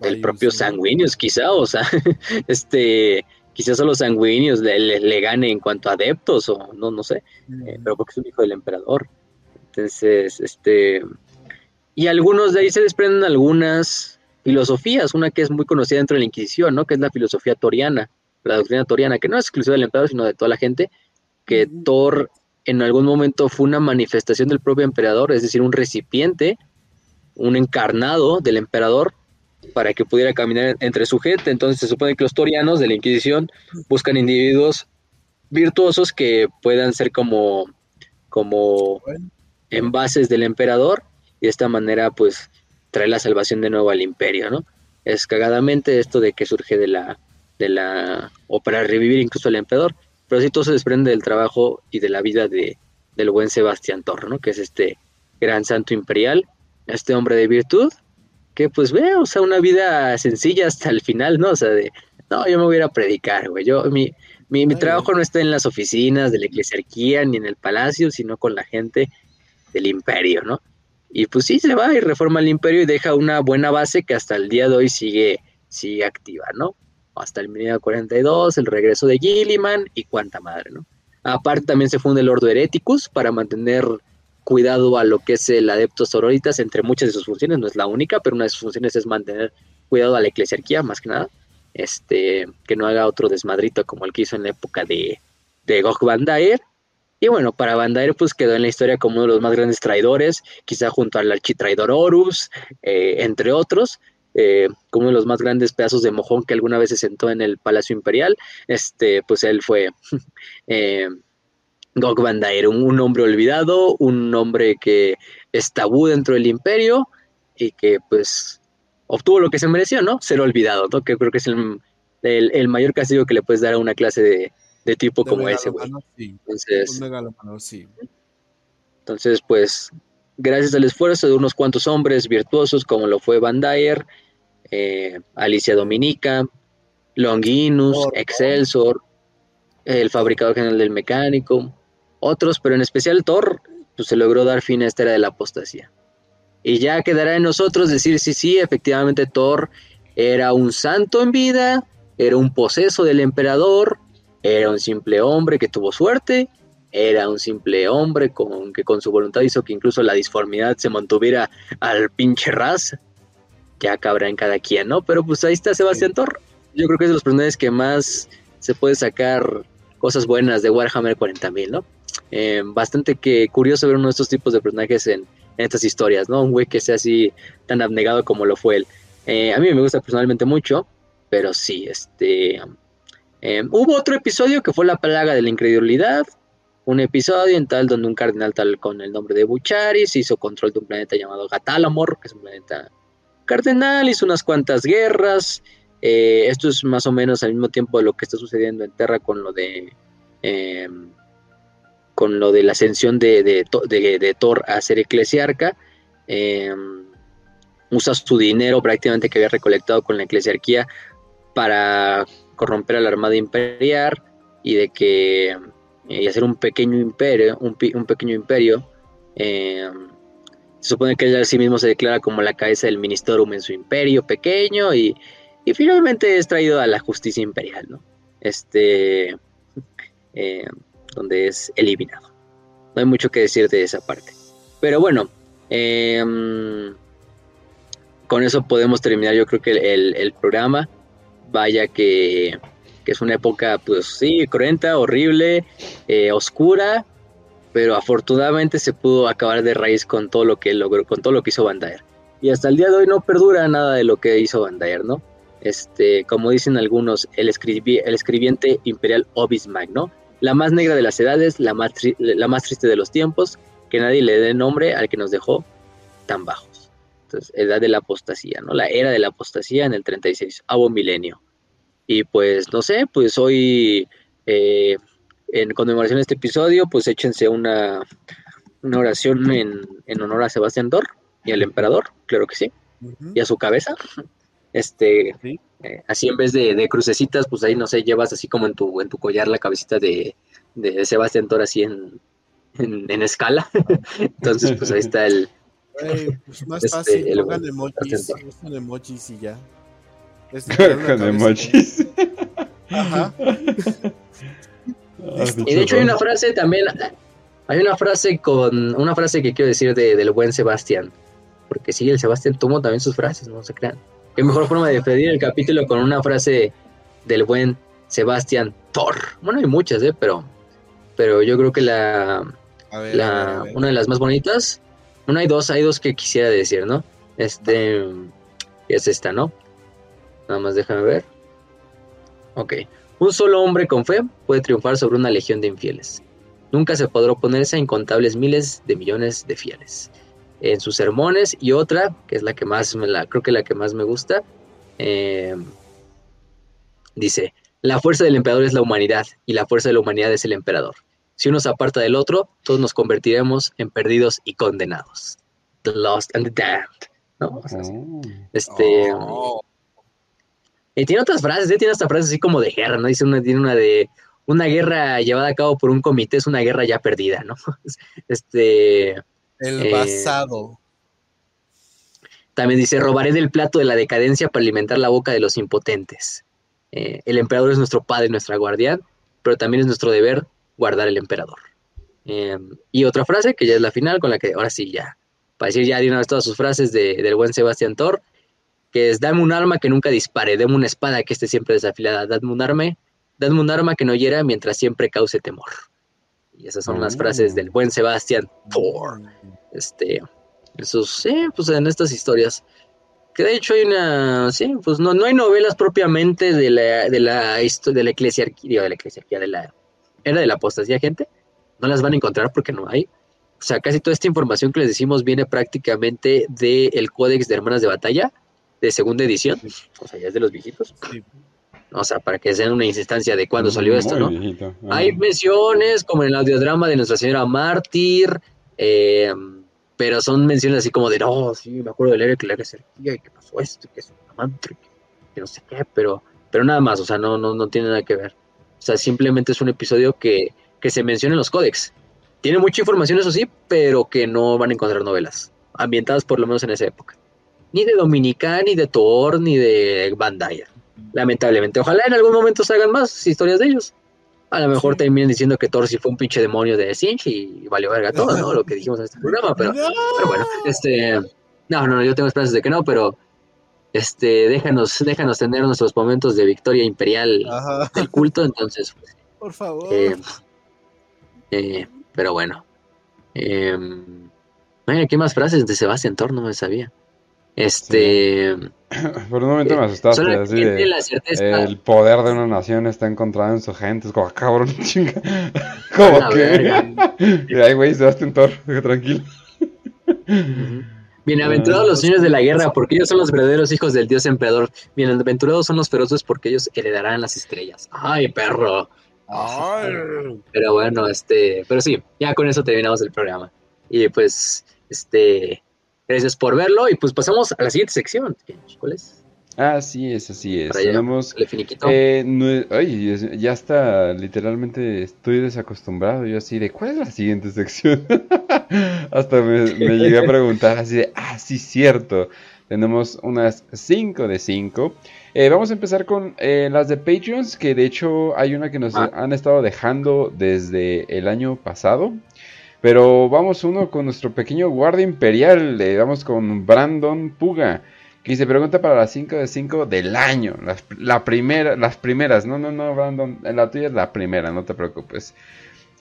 del propio sí. Sanguinius, quizá, o sea, este, quizás a los Sanguinius le, le- le gane en cuanto a adeptos, o no, no sé, eh, pero porque es un hijo del emperador. Entonces, este, y algunos de ahí se desprenden algunas filosofías, una que es muy conocida dentro de la Inquisición, ¿no? Que es la filosofía toriana, la doctrina toriana, que no es exclusiva del emperador, sino de toda la gente, que. Thor en algún momento fue una manifestación del propio emperador, es decir, un recipiente, un encarnado del emperador para que pudiera caminar entre su gente. Entonces se supone que los torianos de la Inquisición buscan individuos virtuosos que puedan ser como, como envases del emperador y de esta manera pues traer la salvación de nuevo al imperio, ¿no? Es cagadamente esto de que surge de la, de la, o para revivir incluso al emperador, pero sí todo se desprende del trabajo y de la vida de, del buen Sebastián Torre, ¿no? Que es este gran santo imperial, este hombre de virtud, que pues ve, o sea, una vida sencilla hasta el final, ¿no? O sea, de, no, yo me voy a ir a predicar, güey, yo, mi, mi, mi Ay, trabajo no está en las oficinas de la eclesiarquía ni en el palacio, sino con la gente del imperio, ¿no? Y pues sí, se va y reforma el imperio y deja una buena base que hasta el día de hoy sigue, sigue activa, ¿no? Hasta el 1942, el regreso de Gilliman y cuánta madre, ¿no? Aparte también se funda el Ordo Hereticus para mantener cuidado a lo que es el Adeptos Sororitas, entre muchas de sus funciones, no es la única, pero una de sus funciones es mantener cuidado a la eclesiarquía, más que nada, este, que no haga otro desmadrito como el que hizo en la época de, de Gog Van Daer. Y bueno, para Van Daer pues quedó en la historia como uno de los más grandes traidores, quizá junto al architraidor Horus, eh, entre otros, eh, como uno de los más grandes pedazos de mojón que alguna vez se sentó en el Palacio Imperial, este, pues él fue eh, Gog Van Daer, un, un hombre olvidado, un hombre que es tabú dentro del imperio y que pues obtuvo lo que se mereció, ¿no? Ser olvidado, ¿no? Que creo que es el, el- el mayor castigo que le puedes dar a una clase de, de tipo De como ese, güey. sí. Entonces, Un sí. entonces, pues, gracias al esfuerzo de unos cuantos hombres virtuosos como lo fue Van Dyer, eh, Alicia Dominica, Longinus. Excelsior, el fabricador general del mecánico, otros, pero en especial Thor, pues se logró dar fin a esta era de la apostasía. Y ya quedará en nosotros decir si sí, efectivamente Thor era un santo en vida, era un poseso del emperador, era un simple hombre que tuvo suerte, era un simple hombre con que con su voluntad hizo que incluso la disformidad se mantuviera al pinche ras. Ya cabrá en cada quien, ¿no? Pero pues ahí está Sebastián Thor. Yo creo que es de los personajes que más se puede sacar cosas buenas de Warhammer 40.000, ¿no? Eh, bastante que curioso ver uno de estos tipos de personajes en, en estas historias, ¿no? Un güey que sea así tan abnegado como lo fue él. Eh, a mí me gusta personalmente mucho, pero sí, este... eh, hubo otro episodio que fue la plaga de la incredulidad, un episodio en tal donde un cardenal tal con el nombre de Bucharis hizo control de un planeta llamado Gatalamor, que es un planeta cardenal, hizo unas cuantas guerras. eh, esto es más o menos al mismo tiempo de lo que está sucediendo en Terra con lo de eh, con lo de la ascensión de, de, de- Thor a ser eclesiarca. eh, usa su dinero prácticamente que había recolectado con la eclesiarquía para corromper a la armada imperial y de que eh, y hacer un pequeño imperio, un, un pequeño imperio. eh, se supone que él a sí mismo se declara como la cabeza del ministerium en su imperio pequeño y, y finalmente es traído a la justicia imperial, ¿no? Este, eh, donde es eliminado. No hay mucho que decir de esa parte. Pero bueno, eh, con eso podemos terminar yo creo que el, el- el programa. Vaya que, que es una época, pues sí, cruenta, horrible, eh, oscura, pero afortunadamente se pudo acabar de raíz con todo lo que logró, con todo lo que hizo Van. Y hasta el día de hoy no perdura nada de lo que hizo Van ¿no? Este, como dicen algunos, el, escribi- el escribiente imperial Obismag, ¿no? La más negra de las edades, la más, la más triste de los tiempos, que nadie le dé nombre al que nos dejó tan bajos. Entonces, edad de la apostasía, ¿no? La era de la apostasía en el 36, avo milenio. Y pues, no sé, pues hoy, eh, en conmemoración de este episodio, pues échense una, una oración en, en honor a Sebastián Thor y al emperador, claro que sí, y a su cabeza. Este, Sí. eh, así en vez de, de crucecitas, pues ahí no sé, llevas así como en tu, en tu collar la cabecita de, de Sebastián Thor así en, en, en escala. Entonces, pues ahí está el, pues más Este, fácil, el- pongan emojis, y ya. Este, Con emojis. Ajá. Y de hecho hay una frase también, hay una frase con, una frase que quiero decir de- del buen Sebastián, porque sí, el Sebastián tomó también sus frases, no se crean. Qué mejor forma de despedir el capítulo con una frase del buen Sebastián Thor. Bueno, hay muchas, ¿eh? Pero, pero yo creo que la, ver, la, a ver. una de las más bonitas, bueno, hay dos, hay dos que quisiera decir, ¿no? Este, es esta, ¿no? Nada más déjame ver. Ok. Un solo hombre con fe puede triunfar sobre una legión de infieles. Nunca se podrá oponerse a incontables miles de millones de fieles. En sus sermones y otra, que es la que más me la, creo que la que más me gusta, eh, dice, la fuerza del emperador es la humanidad y la fuerza de la humanidad es el emperador. Si uno se aparta del otro, todos nos convertiremos en perdidos y condenados. The lost and the damned. ¿no? O sea, Oh. este, Oh, y tiene otras frases, ¿eh? tiene hasta frases así como de guerra, ¿no? Dice una, tiene una de una guerra llevada a cabo por un comité es una guerra ya perdida, ¿no? Este, el eh, basado. también dice, robaré del plato de la decadencia para alimentar la boca de los impotentes. Eh, el emperador es nuestro padre, nuestra guardián, pero también es nuestro deber guardar el emperador. Eh, y otra frase, que ya es la final, con la que ahora sí ya, para decir ya de una vez todas sus frases de- del buen Sebastián Thor, que es, dame un arma que nunca dispare, dame una espada que esté siempre desafilada, dadme un arma, dadme un arma que no hiera mientras siempre cause temor. Y esas son las frases del buen Sebastián Thor este esos sí pues en estas historias que de hecho hay una sí pues no, no hay novelas propiamente de la de la de la eclesiarquía de la eclesiarquía de la era de la apostasía gente no las van a encontrar porque no hay o sea casi toda esta información que les decimos viene prácticamente del códex de hermanas de batalla de segunda edición o sea ya es de los viejitos Sí. o sea para que sean una instancia de cuándo salió esto no hay menciones como en el audiodrama de Nuestra Señora Mártir, eh, pero son menciones así como de, no, sí, me acuerdo de leer que la cerquía y que pasó esto, y que es un amante, que, que no sé qué, pero, pero nada más, o sea, no, no, no tiene nada que ver. O sea, simplemente es un episodio que, que se menciona en los códex. Tiene mucha información, eso sí, pero que no van a encontrar novelas, ambientadas por lo menos en esa época. Ni de Dominica, ni de Thor, ni de Bandai. Lamentablemente. Ojalá en algún momento se hagan más historias de ellos. A lo mejor terminen diciendo que Thor sí fue un pinche demonio de Sinch y valió verga todo, ¿no? Lo que dijimos en este programa, pero, pero bueno, este. No, no, yo tengo esperanzas de que no, pero. Este, déjanos, déjanos tener nuestros momentos de victoria imperial Ajá, del culto, entonces, por favor. eh, eh, pero bueno. Eh, ¿qué más frases de Sebastián Thor? No me sabía. Este. Por un momento me asustaste, así de... la certeza. El poder de una nación está encontrado en su gente. Es como, "Ah, cabrón, chinga. Como la que. Y, Ay, güey, Sebastián Thor, tranquilo. Bienaventurados los niños de la guerra, porque ellos son los verdaderos hijos del dios emperador. Bienaventurados son los feroces, porque ellos heredarán las estrellas. Ay, perro. Ay. Pero bueno, este, pero sí, ya con eso terminamos el programa. Y pues, este, gracias por verlo. Y pues pasamos a la siguiente sección. ¿Cuál es? Así es, así es. Tenemos. Eh, no- ay, ya está, literalmente estoy desacostumbrado. Yo así de, ¿cuál es la siguiente sección? Hasta me, me llegué a preguntar así de, ah, sí, cierto. Tenemos unas 5 de 5. vamos a empezar con eh, las de Patreons, que de hecho hay una que nos Ah. han estado dejando desde el año pasado. Pero vamos uno con nuestro pequeño guardia imperial. eh, vamos con Brandon Puga. Que dice, pregunta para las 5 de 5 del año. Las, la primera, las primeras. No, no, no, Brandon. La tuya es la primera, no te preocupes.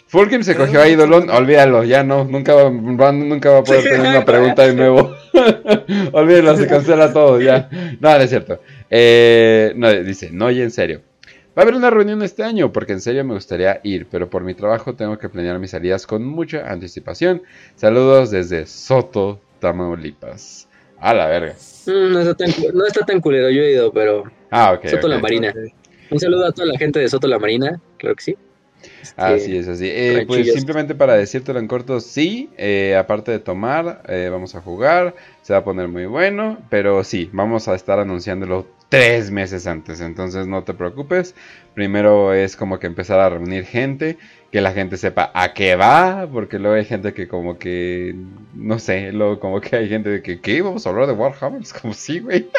Fulkim se cogió a Idolon. Olvídalo, ya no. Nunca va, Brandon nunca va a poder tener una pregunta de nuevo. Olvídalo, se cancela todo, ya. No, no es cierto. Eh, no, dice, no, y en serio. Va a haber una reunión este año, porque en serio me gustaría ir, pero por mi trabajo tengo que planear mis salidas con mucha anticipación. Saludos desde Soto, Tamaulipas. A la verga. Mm, no, está tan, no está tan culero, yo he ido, pero Ah, ok. Soto la Marina. Un saludo a toda la gente de Soto la Marina, claro que sí. Este, Así es, así. Eh, pues simplemente para decírtelo en corto, sí, eh, aparte de tomar, eh, vamos a jugar, se va a poner muy bueno, pero sí, vamos a estar anunciándolo tres meses antes, entonces no te preocupes. Primero es como que empezar a reunir gente, que la gente sepa a qué va, porque luego hay gente que como que, no sé, luego como que hay gente de que, ¿qué? ¿Vamos a hablar de Warhammer? Es como, sí, güey.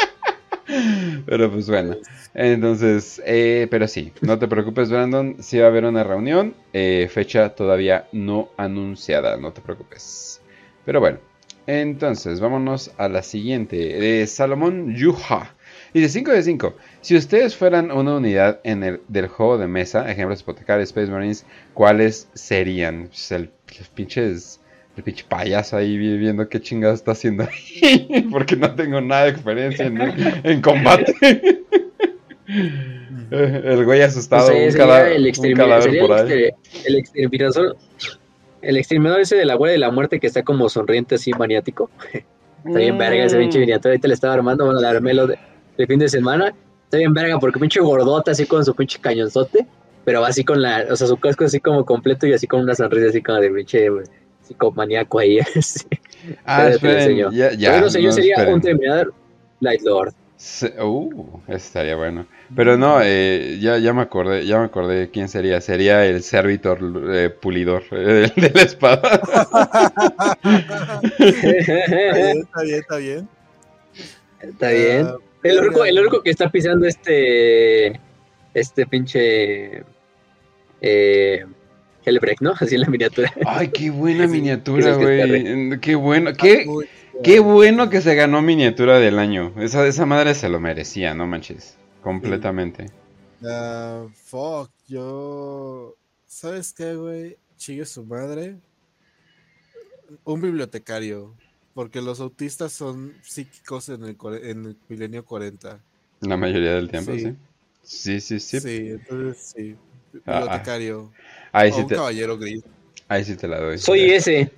Pero pues bueno. Entonces, eh, pero sí, no te preocupes, Brandon. Sí va a haber una reunión. eh, fecha todavía no anunciada, no te preocupes. Pero bueno, entonces vámonos a la siguiente. De Salomón Yuha. Dice 5 de 5. Si ustedes fueran una unidad en el, del juego de mesa, ejemplos Hipotecario, Space Marines, ¿cuáles serían? Pues el, los pinches. El pinche payaso ahí vi- viendo qué chingados está haciendo ahí. Porque no tengo nada de experiencia en, en combate. el güey asustado. O sea, un, el un sería el, por ahí. exter- el exterminador. El exterminador ese de la abuela de la muerte que está como sonriente así maniático. Está bien verga ese pinche Mm. miniatura. Ahorita le estaba armando, bueno, le armé lo de, de fin de semana. Está bien verga porque pinche gordota así con su pinche cañonzote. Pero va así con la, o sea, su casco así como completo y así con una sonrisa así como de pinche psicomaníaco ahí. así. Ah, esperen, ya, ya. Pero no sé, yo no, sería esperen. un terminador Light Lord. Se- Uh, estaría bueno. Pero no, eh, ya, ya me acordé, ya me acordé de quién sería. Sería el servitor eh, pulidor eh, de la espada. Está bien, está bien, está bien. Está bien. Ah, El orco, el orco que está pisando este. Este pinche. Eh. Hellbreak, ¿no? Así en la miniatura. Ay, qué buena Sí, miniatura, güey. Qué bueno, qué, Uy, qué bueno que se ganó miniatura del año. Esa, esa madre se lo merecía, no manches. Completamente. ah, fuck, yo. ¿Sabes qué, güey? Chigue su madre. Un bibliotecario. Porque los autistas son psíquicos en el, en el milenio 40. La mayoría del tiempo, sí. Sí. Sí, sí, sí. Sí, entonces sí. Ah, ah. Bibliotecario. Ahí, o sí un te, caballero gris. ahí sí te la doy. Soy ese.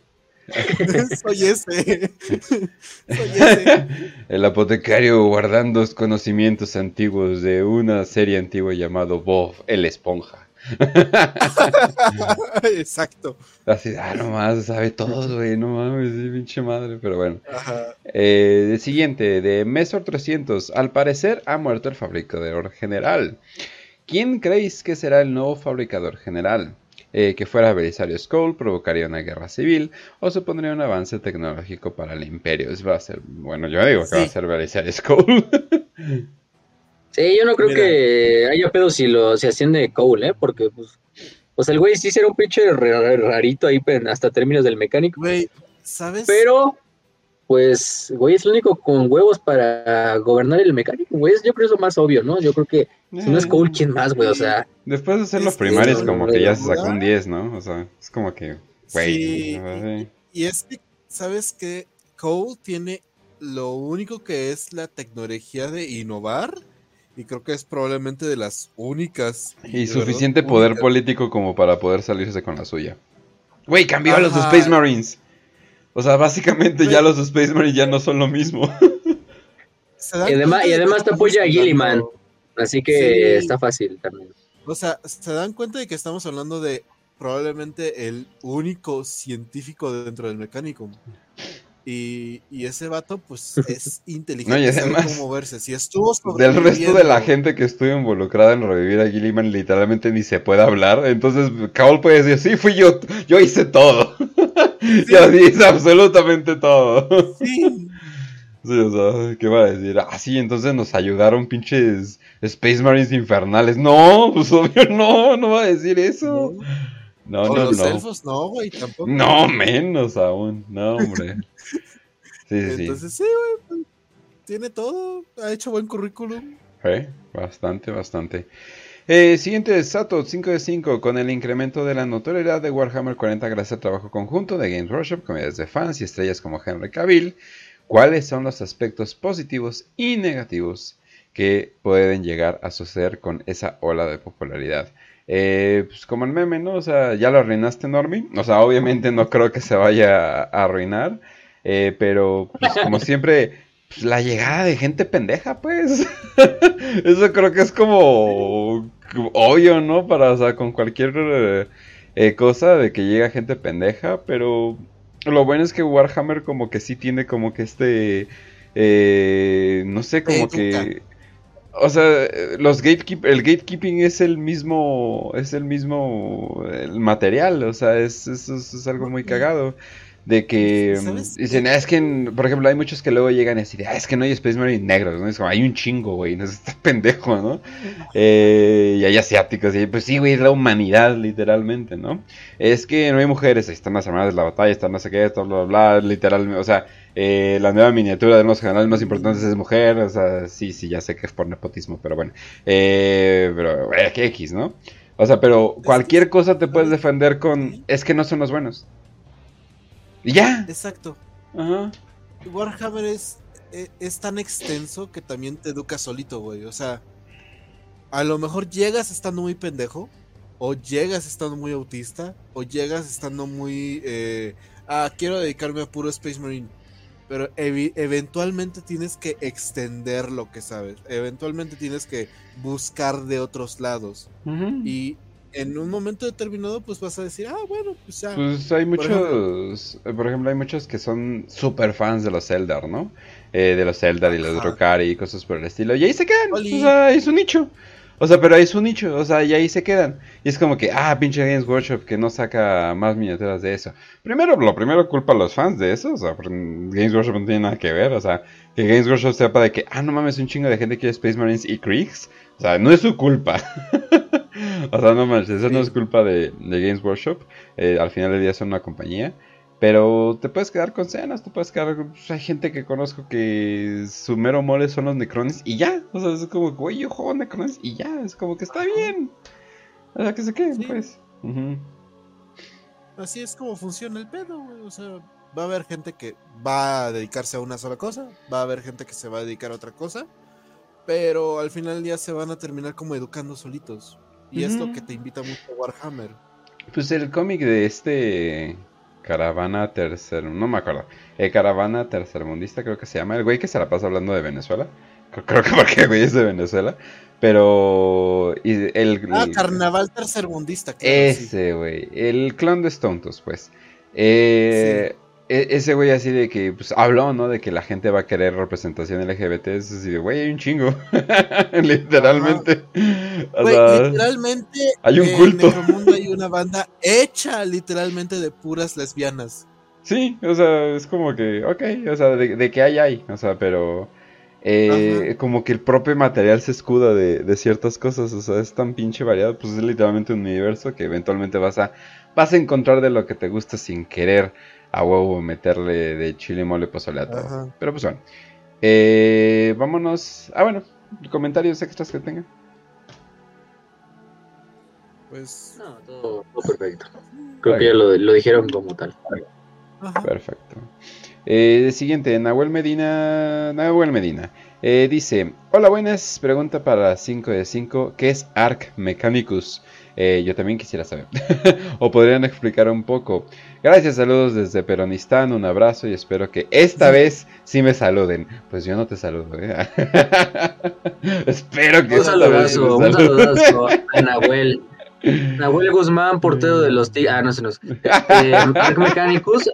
Soy ese. Soy ese. El apotecario guardando los conocimientos antiguos de una serie antigua llamado Bob el Esponja. Exacto. Así, ah, nomás sabe todo, güey, no mames, sí, pinche madre, pero bueno. Ajá. Eh, el siguiente, de Mesor 300. Al parecer ha muerto el fabricador general. ¿Quién creéis que será el nuevo fabricador general? Eh, que fuera Belisario Skull, provocaría una guerra civil o supondría un avance tecnológico para el imperio. Eso va a ser, bueno, yo digo que va a ser Belisario Skull. Sí, yo no creo Mira. que haya pedo si lo se asciende Cole, ¿eh? Porque, pues. Pues el güey sí será un pinche ra- rarito ahí hasta términos del mecánico. Güey, ¿sabes? Pero, pues, güey, es el único con huevos para gobernar el mecánico, güey. Yo creo que es lo más obvio, ¿no? Yo creo que si no es Cole, ¿quién más, güey? O sea, Después de hacer los primarios, como que ya se sacó un 10, ¿no? O sea, es como que, güey. Sí. ¿no? Sí. Y es que, ¿sabes qué? Cole tiene lo único que es la tecnología de innovar. Y creo que es probablemente de las únicas. Y suficiente verdad, poder únicas. político como para poder salirse con la suya. Güey, cambió a los. Space Marines. O sea, básicamente ya los Space Marines ya no son lo mismo. Y además- y además te apoya a Gilliman. así que Sí. está fácil también. O sea, se dan cuenta de que estamos hablando de probablemente el único científico dentro del mecánico. Y, y ese vato, pues, es inteligente, No, y sabe además, cómo moverse. Si estuvo Del resto de la gente que estuvo involucrada en revivir a Gilliman, literalmente ni se puede hablar. Entonces, Cole puede decir: Sí, fui yo, yo hice todo. yo hice absolutamente todo. Sí, Sí, o sea, ¿qué va a decir? Ah, sí, entonces nos ayudaron pinches Space Marines infernales. No, pues obvio no, no va a decir eso. No, o no, los no. elfos, no, güey, tampoco. No, menos aún. No, hombre. Sí, sí, sí. Entonces, sí, güey, tiene todo, ha hecho buen currículum. Eh, bastante, bastante. Eh, siguiente, Sato, 5 de 5. Con el incremento de la notoriedad de Warhammer 40 gracias al trabajo conjunto de Games Workshop, comunidades de fans y estrellas como Henry Cavill, ¿cuáles son los aspectos positivos y negativos que pueden llegar a suceder con esa ola de popularidad? Eh, pues como el meme, ¿no? O sea, ya lo arruinaste, Normie. O sea, obviamente no creo que se vaya a arruinar. Eh, pero, pues como siempre, pues, la llegada de gente pendeja, pues. Eso creo que es como obvio, ¿no? Para, o sea, con cualquier eh, cosa de que llega gente pendeja, pero lo bueno es que Warhammer como que sí tiene como que este, eh, no sé, como que... O sea, los gatekeep el gatekeeping es el mismo, es el mismo el material, o sea, es, es, es- es algo muy cagado. De que mm, ¿Sabes? dicen, "Ah, es que, por ejemplo, hay muchos que luego llegan y así de, ah, es que no hay Space Marine negros, ¿no? Es como, hay un chingo, güey, no está pendejo, ¿no? Eh, y hay asiáticos, y pues sí, güey, es la humanidad, literalmente, ¿no? Es que no hay mujeres, ahí están las hermanas de la batalla, están no sé qué, bla, bla, bla, literalmente, o sea, eh, la nueva miniatura de los generales más importantes es mujer, o sea, sí, sí, ya sé que es por nepotismo, pero bueno, eh, pero, que X, ¿no? O sea, pero cualquier cosa te puedes defender con, es que no son los buenos. Y ya. Exacto. Ajá. Warhammer es, e- es tan extenso que también te educa solito, güey. O sea, a lo mejor llegas estando muy pendejo, o llegas estando muy autista, o llegas estando muy... eh, ah, quiero dedicarme a puro Space Marine. Pero eventualmente tienes que extender lo que sabes. Eventualmente tienes que buscar de otros lados. Y en un momento determinado, pues vas a decir, ah, bueno, pues ya. Pues hay Por ejemplo. muchos, eh, por ejemplo, hay muchos que son super fans de los Eldar, ¿no? Eh, de los Eldar y los. Drukari y cosas por el estilo. Y ahí se quedan. Oli. O sea, es un nicho. O sea, pero es un nicho, o sea, y ahí se quedan. Y es como que, ah, pinche Games Workshop que no saca más miniaturas de eso. Primero, lo primero culpa a los fans de eso, o sea, Games Workshop no tiene nada que ver, o sea, que Games Workshop sepa de que, ah, no mames, un chingo de gente quiere Space Marines y Kriegs. O sea, no es su culpa. o sea, no manches, eso no es culpa de, de Games Workshop. Eh, al final del día son una compañía. Pero te puedes quedar con cenas, te puedes quedar. pues, hay gente que conozco que su mero mole son los Necrones y ya. O sea, es como, güey, yo juego Necrones y ya. Es como que está bien. O sea, que se queden, Sí. pues. Así es como funciona el pedo, güey. O sea, va a haber gente que va a dedicarse a una sola cosa, va a haber gente que se va a dedicar a otra cosa, pero al final del día se van a terminar como educando solitos. Y es lo que te invita mucho a Warhammer. Pues el cómic de este. Caravana Tercer. No me acuerdo. Eh, Caravana Tercermundista, creo que se llama. El güey que se la pasa hablando de Venezuela. Creo, que porque el güey es de Venezuela. Pero. y el, Ah, el- Carnaval Tercermundista, claro, sí. Ese, güey. El clon de Stontos, pues. Eh, e- Ese güey así de que, pues, habló, ¿no? De que la gente va a querer representación LGBT. Es así de, güey, hay un chingo. Literalmente. O Güey, sea, literalmente hay un en culto. Necromundo hay una banda hecha literalmente de puras lesbianas. Sí, o sea, es como que, ok, o sea, de, de que hay, hay, o sea, pero eh, como que el propio material se escuda de, de ciertas cosas, o sea, es tan pinche variado, pues es literalmente un universo que eventualmente vas a, vas a encontrar de lo que te gusta sin querer a huevo meterle de chile, mole, pozole a todo. Ajá. Pero pues bueno, eh, vámonos, ah bueno, comentarios extras que tengan. Pues. No, todo, todo perfecto. Creo que ya lo, lo dijeron como tal. Ajá. Perfecto. Eh, siguiente, Nahuel Medina. Nahuel Medina. Eh, dice: Hola, buenas. Pregunta para 5 de 5. ¿Qué es Arc Mechanicus? Eh, yo también quisiera saber. o podrían explicar un poco. Gracias, saludos desde Peronistán. Un abrazo y espero que esta vez sí me saluden. Pues yo no te saludo. ¿eh? espero que Un esta vez me saludazo, un saludazo a Nahuel. Nahuel Guzmán, portero de los Tigres. Ah, no se nos. Eh, Arc Mechanicus.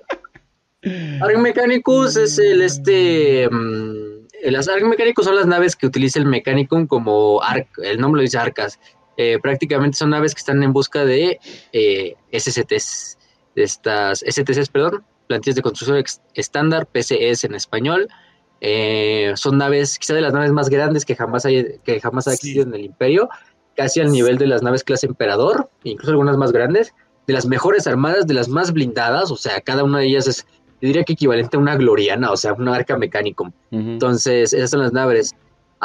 Arc Mechanicus es el este. mm, las Arc Mechanicus son las naves que utiliza el Mechanicum como Arc. El nombre lo dice Arcas. Eh, prácticamente son naves que están en busca de eh, SCTs. De estas. STCs, perdón. Plantillas de construcción estándar, PCS en español. Eh, son naves, quizá de las naves más grandes que jamás, hay, que jamás ha Sí. existido en el Imperio, casi al nivel de las naves clase Emperador, incluso algunas más grandes, de las mejores armadas, de las más blindadas, o sea, cada una de ellas es, yo diría que equivalente a una gloriana, o sea, una arca mecánico. Entonces, esas son las naves.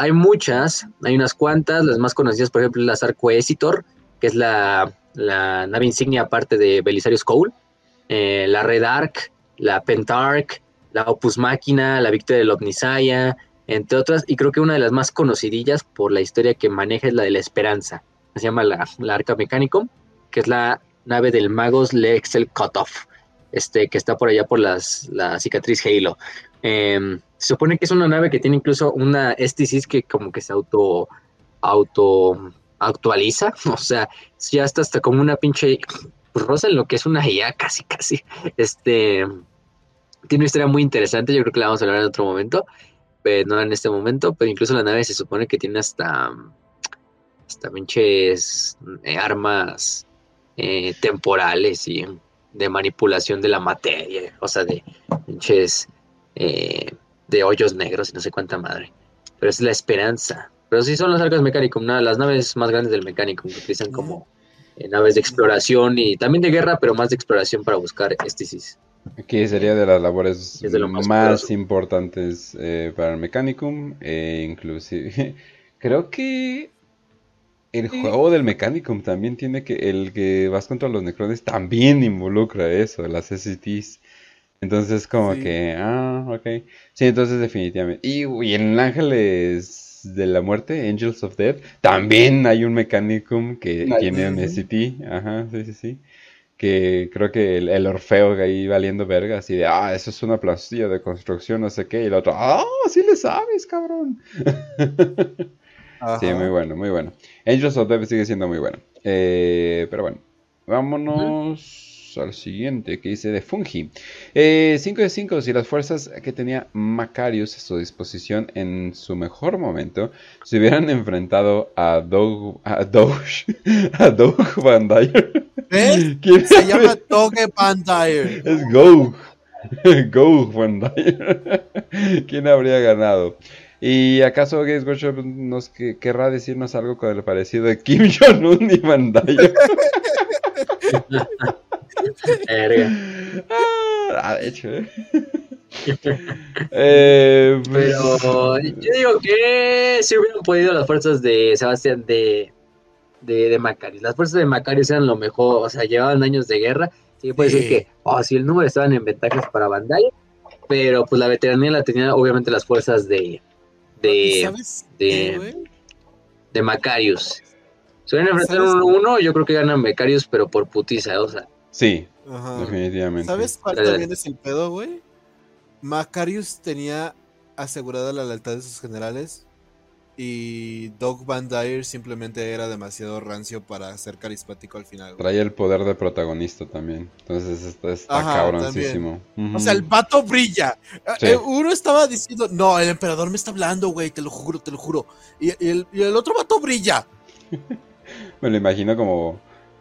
Hay muchas, hay unas cuantas, las más conocidas, por ejemplo, la Arco Esitor, que es la, nave insignia aparte de Belisarius Cole, eh, la Red Arc, la Pentarch, la Opus Máquina, la Victoria del Omnisaya, entre otras, y creo que una de las más conocidillas por la historia que maneja es la de la Esperanza, se llama la, la Arca Mecánico, que es la nave del Magos Lexel Cutoff, este, que está por allá por las, la cicatriz Halo. Eh, se supone que es una nave que tiene incluso una STCs que como que se auto, auto actualiza, o sea, ya está hasta como una pinche rosa en lo que es una IA casi, casi. Este tiene una historia muy interesante, yo creo que la vamos a hablar en otro momento, pero no en este momento, pero incluso la nave se supone que tiene hasta, hasta pinches eh, armas eh, temporales y de manipulación de la materia, o sea, de pinches eh, de hoyos negros y no sé cuánta madre. Pero es la esperanza. Pero sí son los arcos Mechanicum, nada, las naves más grandes del Mechanicum que utilizan como eh, naves de exploración y también de guerra, pero más de exploración para buscar estisis. Que sería de las labores de lo más importantes eh, para el Mechanicum. E inclusive, creo que el juego del Mechanicum también tiene que, el que vas contra los Necrones también involucra eso, las SCTs. Entonces como Sí. que, ah, ok. Sí, entonces definitivamente. Y, y en Ángeles de la Muerte, Angels of Death, también hay un Mechanicum que Nice. tiene un SCT. Ajá, sí, sí, sí. Que creo que el, el Orfeo ahí valiendo verga, así de, ah, eso es una plastilla de construcción, no sé qué. Y el otro, ah, sí le sabes, cabrón. Ajá. Sí, muy bueno, muy bueno. Angels of Death sigue siendo muy bueno. Eh, pero bueno, vámonos al siguiente que dice de Fungi. 5 de 5, si las fuerzas que tenía Macarius a su disposición en su mejor momento se hubieran enfrentado a Doug, a Doug, a Doug Van Dyer. ¿Quién Se llama Doge Van Dyer. es Go. Go Van Dyer. ¿Quién habría ganado? ¿Y acaso Games Workshop nos que- querrá decirnos algo con el parecido de Kim Jong-un y Van Dyer? Verga. ah, de hecho, ¿eh? Eh, pues, Pero yo digo que si hubieran podido las fuerzas de Sebastián de, de, de Macarius. Las fuerzas de Macarius eran lo mejor, o sea, llevaban años de guerra. Sí, puede Sí. ser que, oh, si el número estaban en ventajas para Bandai, pero pues la veteranía la tenían obviamente las fuerzas de, ¿Y de, ¿Sabes de- qué, de Macarius. Si hubieran enfrentado ¿Sabes? uno a uno, yo creo que ganan Macarius, pero por putiza, o sea. Sí, Ajá. definitivamente. ¿Sabes cuál Dale, también es el pedo, güey? Macarius tenía asegurada la lealtad de sus generales y Doug Van Dyer simplemente era demasiado rancio para ser carismático al final. güey. Trae el poder de protagonista también. Entonces está, está Ajá, cabroncísimo. O sea, el vato brilla. Sí. Eh, Uno estaba diciendo, no, el emperador me está hablando, güey, te lo juro, te lo juro. Y, y el, y el otro vato brilla. Me lo imagino como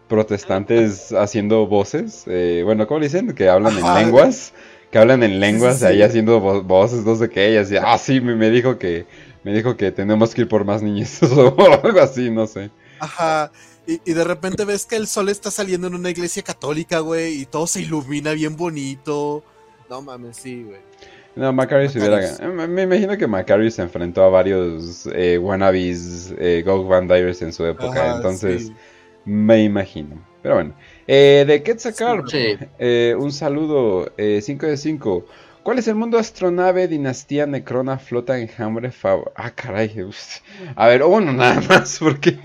protestantes haciendo voces. eh, bueno, ¿cómo le dicen? Que hablan Ajá. en lenguas. Que hablan en lenguas sí. ahí haciendo vo- voces, no sé qué. Y así, ah, sí, me, me dijo que me dijo que tenemos que ir por más niños o algo así, no sé. Ajá. Y, y de repente ves que el sol está saliendo en una iglesia católica, güey, y todo se ilumina bien bonito. No mames, sí, güey. No, Macarius hubiera Macarius. ganado. Me, imagino que Macarius se enfrentó a varios eh, wannabes eh, Gog Van Dyers en su época. Ajá, entonces, sí. Me imagino. Pero bueno. Eh, de Quetzalcoatl, Sí. eh, un saludo. 5 de 5. ¿Cuál es el mundo astronave, dinastía, necrona, flota, enjambre, fav... Ah, caray. uf. A ver, uno nada más, porque...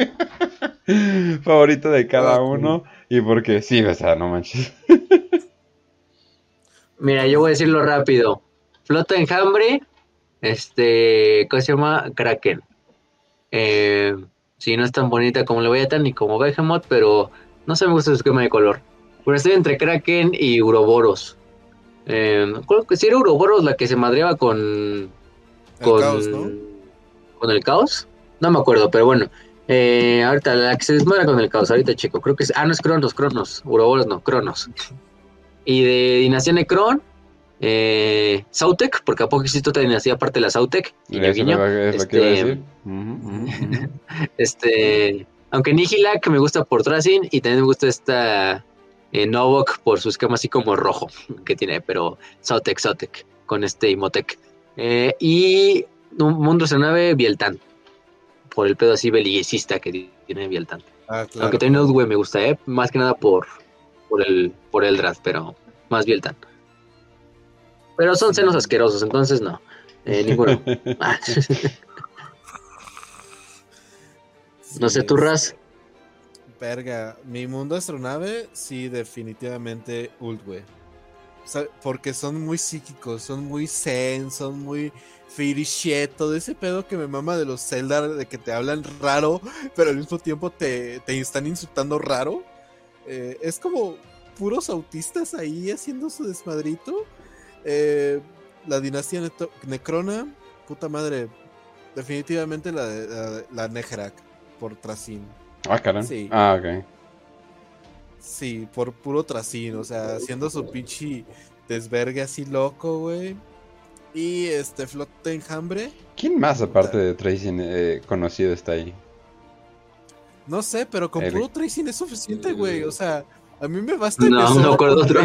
Favorito de cada Ah, sí. uno. Y porque sí, o sea, no manches. Mira, yo voy a decirlo rápido. Flota enjambre, este, ¿cómo se llama? Kraken. Eh, sí, no es tan bonita como Leviathan ni como Behemoth, pero no sé, me gusta su esquema de color. Pero estoy entre Kraken y Uroboros. Eh, creo que sí era Uroboros la que se madreaba con, El con, caos, ¿no? con el caos. No me acuerdo, pero bueno. Eh, ahorita la que se desmadra con el caos, ahorita chico. Creo que es. Ah, no es Cronos, Cronos. Uroboros no, Cronos. Y de Dinastía Necron, eh, Sautek, porque a poco existe otra dinastía aparte de la Sautek. Guiño, guiño. es lo que iba a Este, decir. Este, aunque Nihilak me gusta por Tracing y también me gusta esta eh, Novok por su esquema así como rojo que tiene, pero Sautek, Sautek con este Imotec. Eh, y un mundo de nave Bieltan por el pedo así belicista que tiene Bieltan. Ah, claro. Aunque también Outway me gusta, eh, más que nada por, por el por el draft, pero más Bieltan. Pero son senos asquerosos, entonces no. Eh, ninguno. Ah, no sé, tú, Raz. Verga, mi mundo astronave, sí, definitivamente güey. O sea, porque son muy psíquicos, son muy zen, son muy fairy shit, todo ese pedo que me mama de los Zelda, de que te hablan raro, pero al mismo tiempo te, te están insultando raro. Eh, es como puros autistas ahí haciendo su desmadrito. Eh, la dinastía Neto- Necrona, puta madre, definitivamente la, la, la Negerak por Tracin. Ah, caramba. Sí. Ah, ok. Sí, por puro tracín, o sea, haciendo su pinche desvergue así loco, güey. Y este flota enjambre, ¿Quién más aparte de Tracy eh, conocido está ahí? no sé, pero con El- puro tracing es suficiente, güey. O sea, a mí me basta. y No, me acuerdo con otro.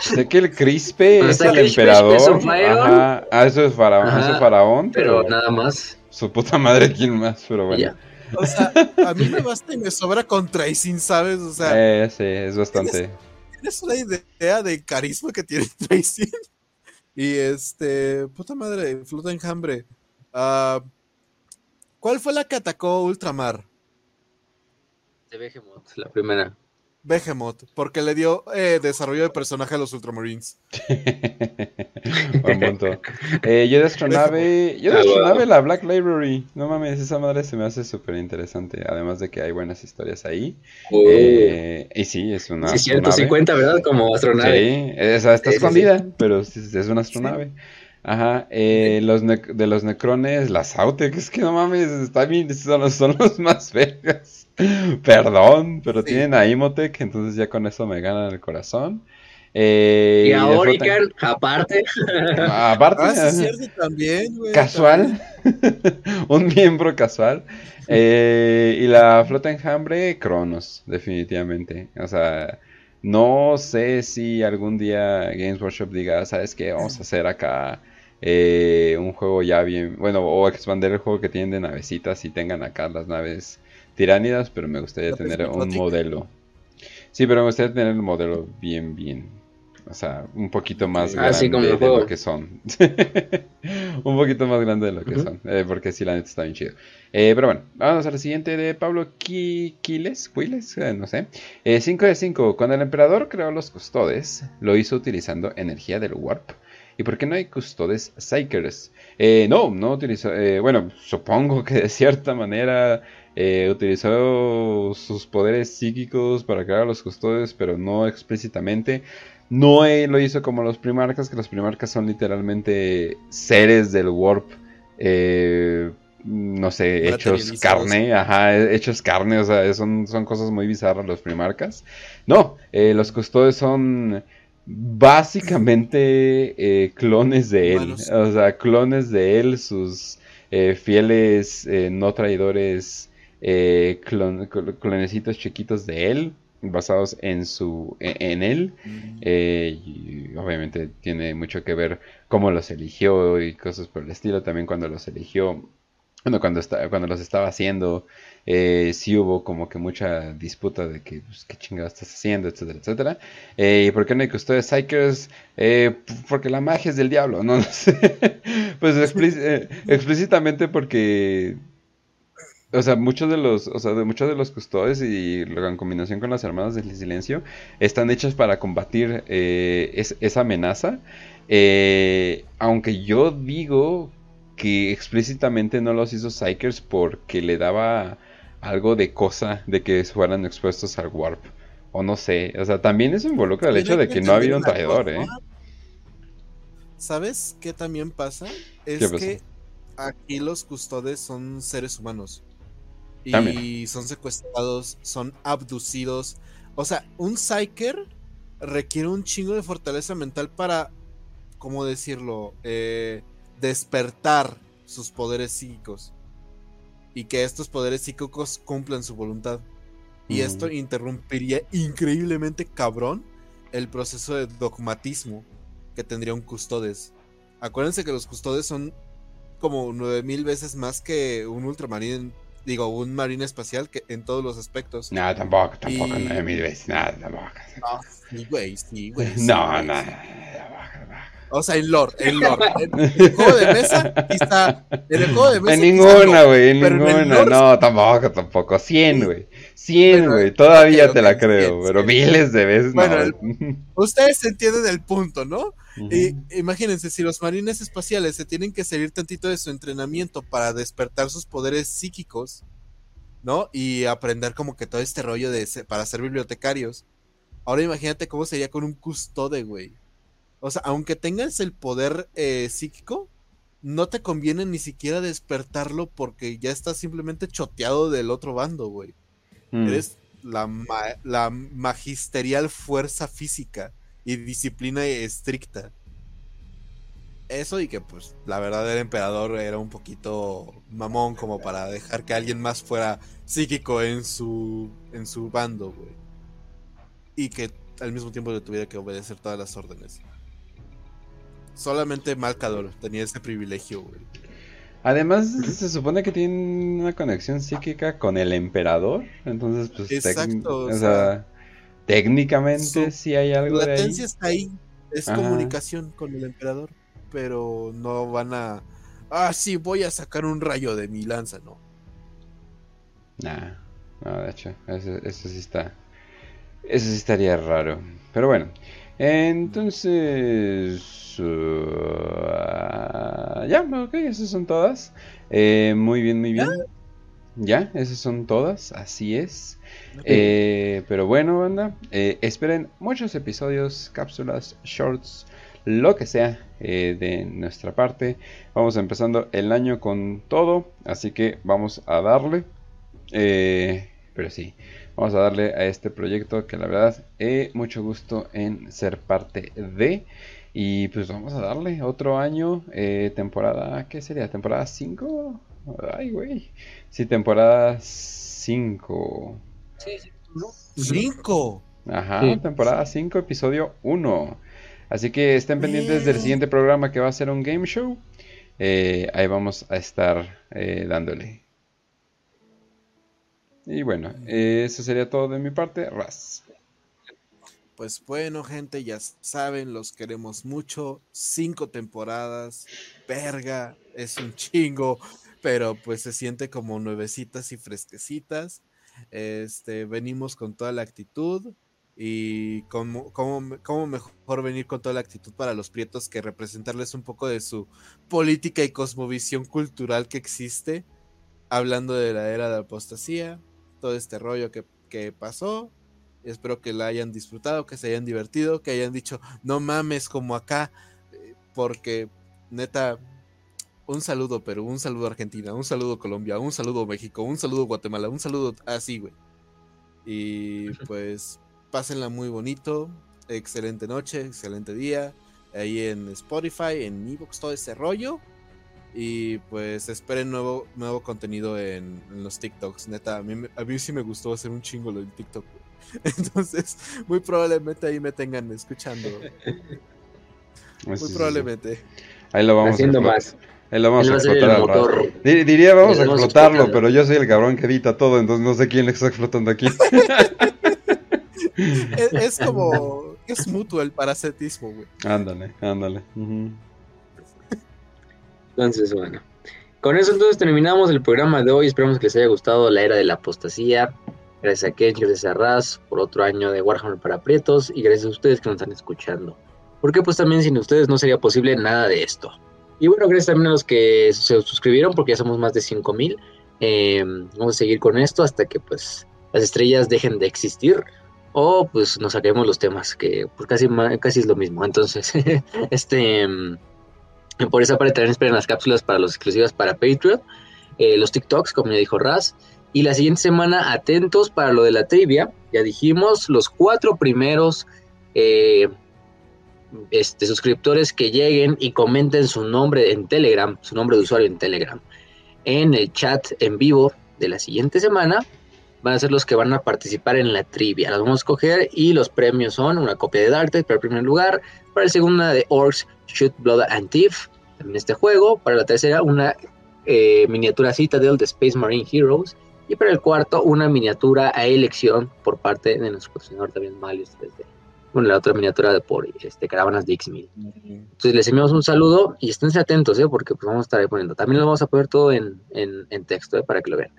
Sé que el Crispe es el Crispe, emperador. Ajá. Ah, eso es faraón, Ajá, eso es faraón, Pero pero, nada más. su puta madre quién más, pero bueno. ya. O sea, a mí me basta y me sobra con tracing, ¿sabes? O sea, Eh, sí, es bastante. tienes una idea de carisma que tiene Tracing. Y este, puta madre, flota enjambre. Ah, ¿Cuál fue la que atacó Ultramar? De Behemoth, la primera. Behemoth, porque le dio eh, desarrollo de personaje a los Ultramarines. Buen punto. Eh, yo de astronave, yo de Ah, astronave la Black Library. No mames, esa madre se me hace súper interesante. Además de que hay buenas historias ahí. Uh, Eh, y sí, es una sí, cierto, astronave. sí cuenta, ¿verdad? Como astronave. Sí, esa está Sí, sí, sí. escondida, pero sí, es una astronave. Ajá, eh, los nec- de los necrones, las Autek, es que no mames, está bien, son los, son los más vergas. Perdón, pero Sí. tienen a Imotec, entonces ya con eso me ganan el corazón. Eh, Y a Oricar, aparte. Aparte, Ah, sí, también, güey. casual, un miembro casual. Eh, y la flota enjambre, Cronos, definitivamente. O sea, no sé si algún día Games Workshop diga, ¿sabes qué? Vamos a hacer acá eh, un juego ya bien, bueno, o expandir el juego que tienen de navecitas y tengan acá las naves tiránidas, pero me gustaría tener un modelo. Sí, pero me gustaría tener el modelo bien, bien. O sea, un poquito más Ah, grande sí, como el de lo que son. un poquito más grande de lo que son. eh, porque sí, la neta está bien chido. Eh, pero bueno, vamos a la siguiente de Pablo Qui- Quiles, Quiles, eh, no sé. 5 de 5. Cuando el emperador creó los custodes, lo hizo utilizando energía del warp. ¿Y por qué no hay custodes psychers? Eh, no, no utilizó. eh, bueno, supongo que de cierta manera eh, utilizó sus poderes psíquicos para crear a los custodes, pero no explícitamente. No eh, lo hizo como los primarcas, que los primarcas son literalmente seres del warp. eh, no sé, hechos carne, ajá, hechos carne, o sea, son, son cosas muy bizarras los primarcas. No, los custodes son básicamente clones de él, o sea, clones de él, sus eh, fieles eh, no traidores eh, clon- cl- clonecitos chiquitos de él, basados en su en, en él. Eh, y obviamente tiene mucho que ver cómo los eligió y cosas por el estilo. También cuando los eligió, bueno, cuando, está, cuando los estaba haciendo, eh, sí hubo como que mucha disputa de que, pues, qué chingado estás haciendo, etcétera, etcétera. Eh, ¿Y por qué no hay custodes Psychers? Eh, porque la magia es del diablo, no, no sé. pues explí- explícitamente porque o sea, muchos de los, o sea, de muchos de los custodes y en combinación con las hermanas del silencio están hechas para combatir eh, es- esa amenaza. Eh, aunque yo digo que explícitamente no los hizo Psychers porque le daba algo de cosa de que fueran expuestos al warp. O no sé, o sea, también eso involucra el hecho de que no ha habido un traidor, ¿eh? ¿Sabes qué también pasa? Es ¿Qué pasa? que aquí los custodes son seres humanos. Y También. son secuestrados, son abducidos. O sea, un Psyker requiere un chingo de fortaleza mental para, ¿cómo decirlo? Eh, despertar sus poderes psíquicos. Y que estos poderes psíquicos cumplan su voluntad. Y esto interrumpiría increíblemente cabrón el proceso de dogmatismo que tendría un custodes. Acuérdense que los custodes son como 9000 veces más que un ultramarín, digo, un marine espacial que en todos los aspectos. No, tampoco, tampoco, Y- nueve mil veces, nada, tampoco. Sí, güey, sí, güey. sí, No, güey, no, sí. tampoco, tampoco. O sea, en lore, en lore. En el juego de mesa quizá. En el juego de mesa. En ninguna, güey, en ninguna. No, tampoco, tampoco. 100, Sí. güey. 100, Bueno, güey. Todavía te la creo, 100, pero 100. miles de veces Bueno, no. el- Ustedes entienden el punto, ¿no? Y imagínense, si los marines espaciales se tienen que salir tantito de su entrenamiento para despertar sus poderes psíquicos, ¿no? Y aprender como que todo este rollo de para ser bibliotecarios. Ahora imagínate cómo sería con un custode, güey. O sea, aunque tengas el poder eh, psíquico, no te conviene ni siquiera despertarlo porque ya estás simplemente choteado del otro bando, güey. Mm. Eres la, ma- la magisterial fuerza física y disciplina estricta. Eso y que pues la verdad el emperador era un poquito mamón como para dejar que alguien más fuera psíquico en su en su bando, güey. Y que al mismo tiempo le tuviera que obedecer todas las órdenes. Solamente Malcador tenía ese privilegio, güey. Además, se supone que tiene una conexión psíquica con el emperador. Entonces, pues, tec- Exacto, o o sea, técnicamente sí hay algo de ahí. latencia está ahí. Es Ajá. comunicación con el emperador. Pero no van a. Ah, sí, voy a sacar un rayo de mi lanza, no. Nah, no, de hecho, eso, eso sí está. Eso sí estaría raro. Pero bueno, entonces. uh, ya, ok, esas son todas. Eh, muy bien, muy bien. Ya, esas son todas, así es. Eh, pero bueno, banda, eh, esperen muchos episodios, cápsulas, shorts, lo que sea eh, de nuestra parte. Vamos empezando el año con todo, así que vamos a darle. Eh, pero sí, vamos a darle a este proyecto que la verdad he mucho gusto en ser parte de. Y pues vamos a darle otro año, eh, temporada, ¿qué sería? ¿Temporada 5? Ay, güey. Sí, temporada 5. Sí, sí, ¿no? ¡Cinco! Ajá, Sí. temporada 5, episodio 1. Así que estén pendientes del siguiente programa que va a ser un game show. Eh, ahí vamos a estar eh, dándole. Y bueno, eso sería todo de mi parte. Raz. Pues bueno, gente, ya saben, los queremos mucho. Cinco temporadas, verga, es un chingo, pero pues se siente como nuevecitas y fresquecitas. Este, venimos con toda la actitud y cómo, mejor venir con toda la actitud para los prietos que representarles un poco de su política y cosmovisión cultural que existe, hablando de la era de apostasía, todo este rollo que, que pasó. Espero que la hayan disfrutado, que se hayan divertido, que hayan dicho, no mames como acá, eh, porque neta, un saludo Perú, un saludo Argentina, un saludo Colombia, un saludo México, un saludo Guatemala, un saludo así, güey. Y pues pásenla muy bonito, excelente noche, excelente día, ahí en Spotify, en Evox, todo ese rollo. Y pues esperen nuevo, nuevo contenido en, en los TikToks. Neta, a mí, me- a mí sí me gustó hacer un chingo lo del TikTok. Entonces, muy probablemente ahí me tengan escuchando. Muy Sí, sí, sí. probablemente. Ahí lo vamos Haciendo a explotar. más. Ahí lo vamos Él a explotar al rato. Diría vamos a explotarlo, explotar. pero yo soy el cabrón que edita todo, entonces no sé quién le está explotando aquí. Es, es como. Es mutuo el paracetismo, güey. ándale, ándale. Ujú. Entonces, bueno. Con eso entonces terminamos el programa de hoy. Esperamos que les haya gustado la era de la apostasía. Gracias a Ken, gracias a Raz por otro año de Warhammer para Prietos y gracias a ustedes que nos están escuchando. Porque pues también sin ustedes no sería posible nada de esto. Y bueno, gracias también a los que se suscribieron porque ya somos más de 5000. Eh, vamos a seguir con esto hasta que pues las estrellas dejen de existir o pues nos saquemos los temas que pues casi, casi es lo mismo. Entonces, este... por esa parte también esperen las cápsulas para los exclusivas para Patreon, eh, los TikToks, como ya dijo Raz. Y la siguiente semana, atentos para lo de la trivia. Ya dijimos, los cuatro primeros eh, este, suscriptores que lleguen y comenten su nombre en Telegram, su nombre de usuario en Telegram, en el chat en vivo de la siguiente semana, van a ser los que van a participar en la trivia. Las vamos a escoger y los premios son una copia de Dark Tide para el primer lugar, para el segundo de Orcs, Shoot, Blood and Thief, también este juego, para la tercera una eh, miniatura Citadel de Space Marine Heroes, y para el cuarto una miniatura a elección por parte de nuestro patrocinador también Malius 3D. Bueno, la otra miniatura de por este, Caravanas de X-Mil. Entonces les enviamos un saludo y esténse atentos, ¿eh? porque pues, vamos a estar ahí poniendo. También lo vamos a poner todo en, en- en texto ¿eh? para que lo vean.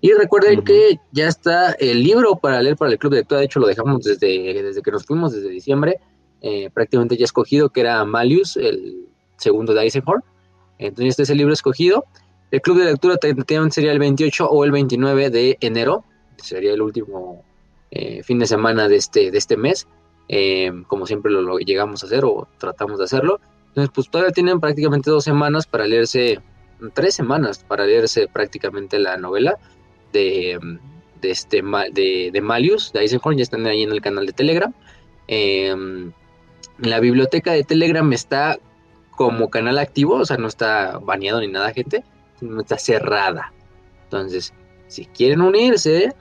Y recuerden Ujú. que ya está el libro para leer para el club de lectura. De hecho, lo dejamos desde, desde que nos fuimos, desde diciembre. Eh, prácticamente ya escogido, que era Malius, el segundo de Eisenhorn. Entonces, este es el libro escogido. El club de lectura tentativamente sería el 28 o el 29 de enero. Sería el último eh, fin de semana de este, de este mes. eh, como siempre lo, llegamos a hacer o tratamos de hacerlo. Entonces, pues todavía tienen prácticamente dos semanas para leerse, tres semanas para leerse prácticamente la novela de, de, este, de, de Malius, de Eisenhorn, ya están ahí en el canal de Telegram. Em, la biblioteca de Telegram está como canal activo, o sea, no está baneado ni nada, gente, no está cerrada. Entonces, si quieren unirse,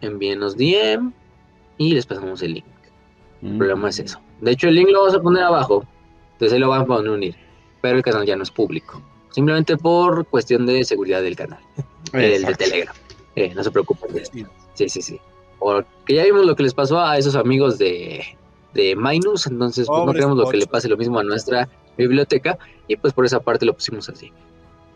envíenos DM y les pasamos el link. El problema es eso. De hecho, el link lo vamos a poner abajo, entonces ahí lo van a poder unir, pero el canal ya no es público, simplemente por cuestión de seguridad del canal, el de Exacto. Telegram. Eh, no se preocupen de. Sí, sí, sí. Porque ya vimos lo que les pasó a esos amigos de, de Minus, entonces pues, no queremos lo que le pase lo mismo a nuestra biblioteca y pues por esa parte lo pusimos así.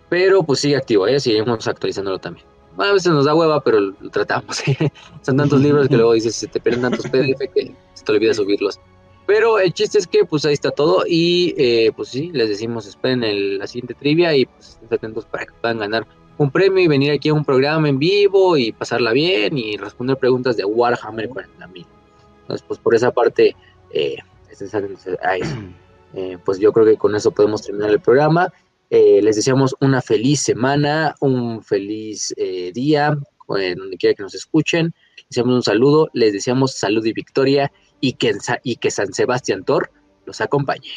Pero pues sigue activo, ¿eh? seguimos actualizándolo también. A veces nos da hueva, pero lo tratamos. Son tantos libros que luego dices, se te pierden tantos PDF que se te olvida subirlos. Pero el chiste es que pues ahí está todo y eh, pues sí, les decimos esperen el, la siguiente trivia y pues estén atentos para que puedan ganar un premio y venir aquí a un programa en vivo y pasarla bien y responder preguntas de Warhammer 40.000. Entonces pues por esa parte eh, a eso. Eh, pues yo creo que con eso podemos terminar el programa. Eh, les deseamos una feliz semana, un feliz eh, día, donde quiera que nos escuchen. Les deseamos un saludo, les deseamos salud y victoria y que, y que San Sebastián Tor los acompañe.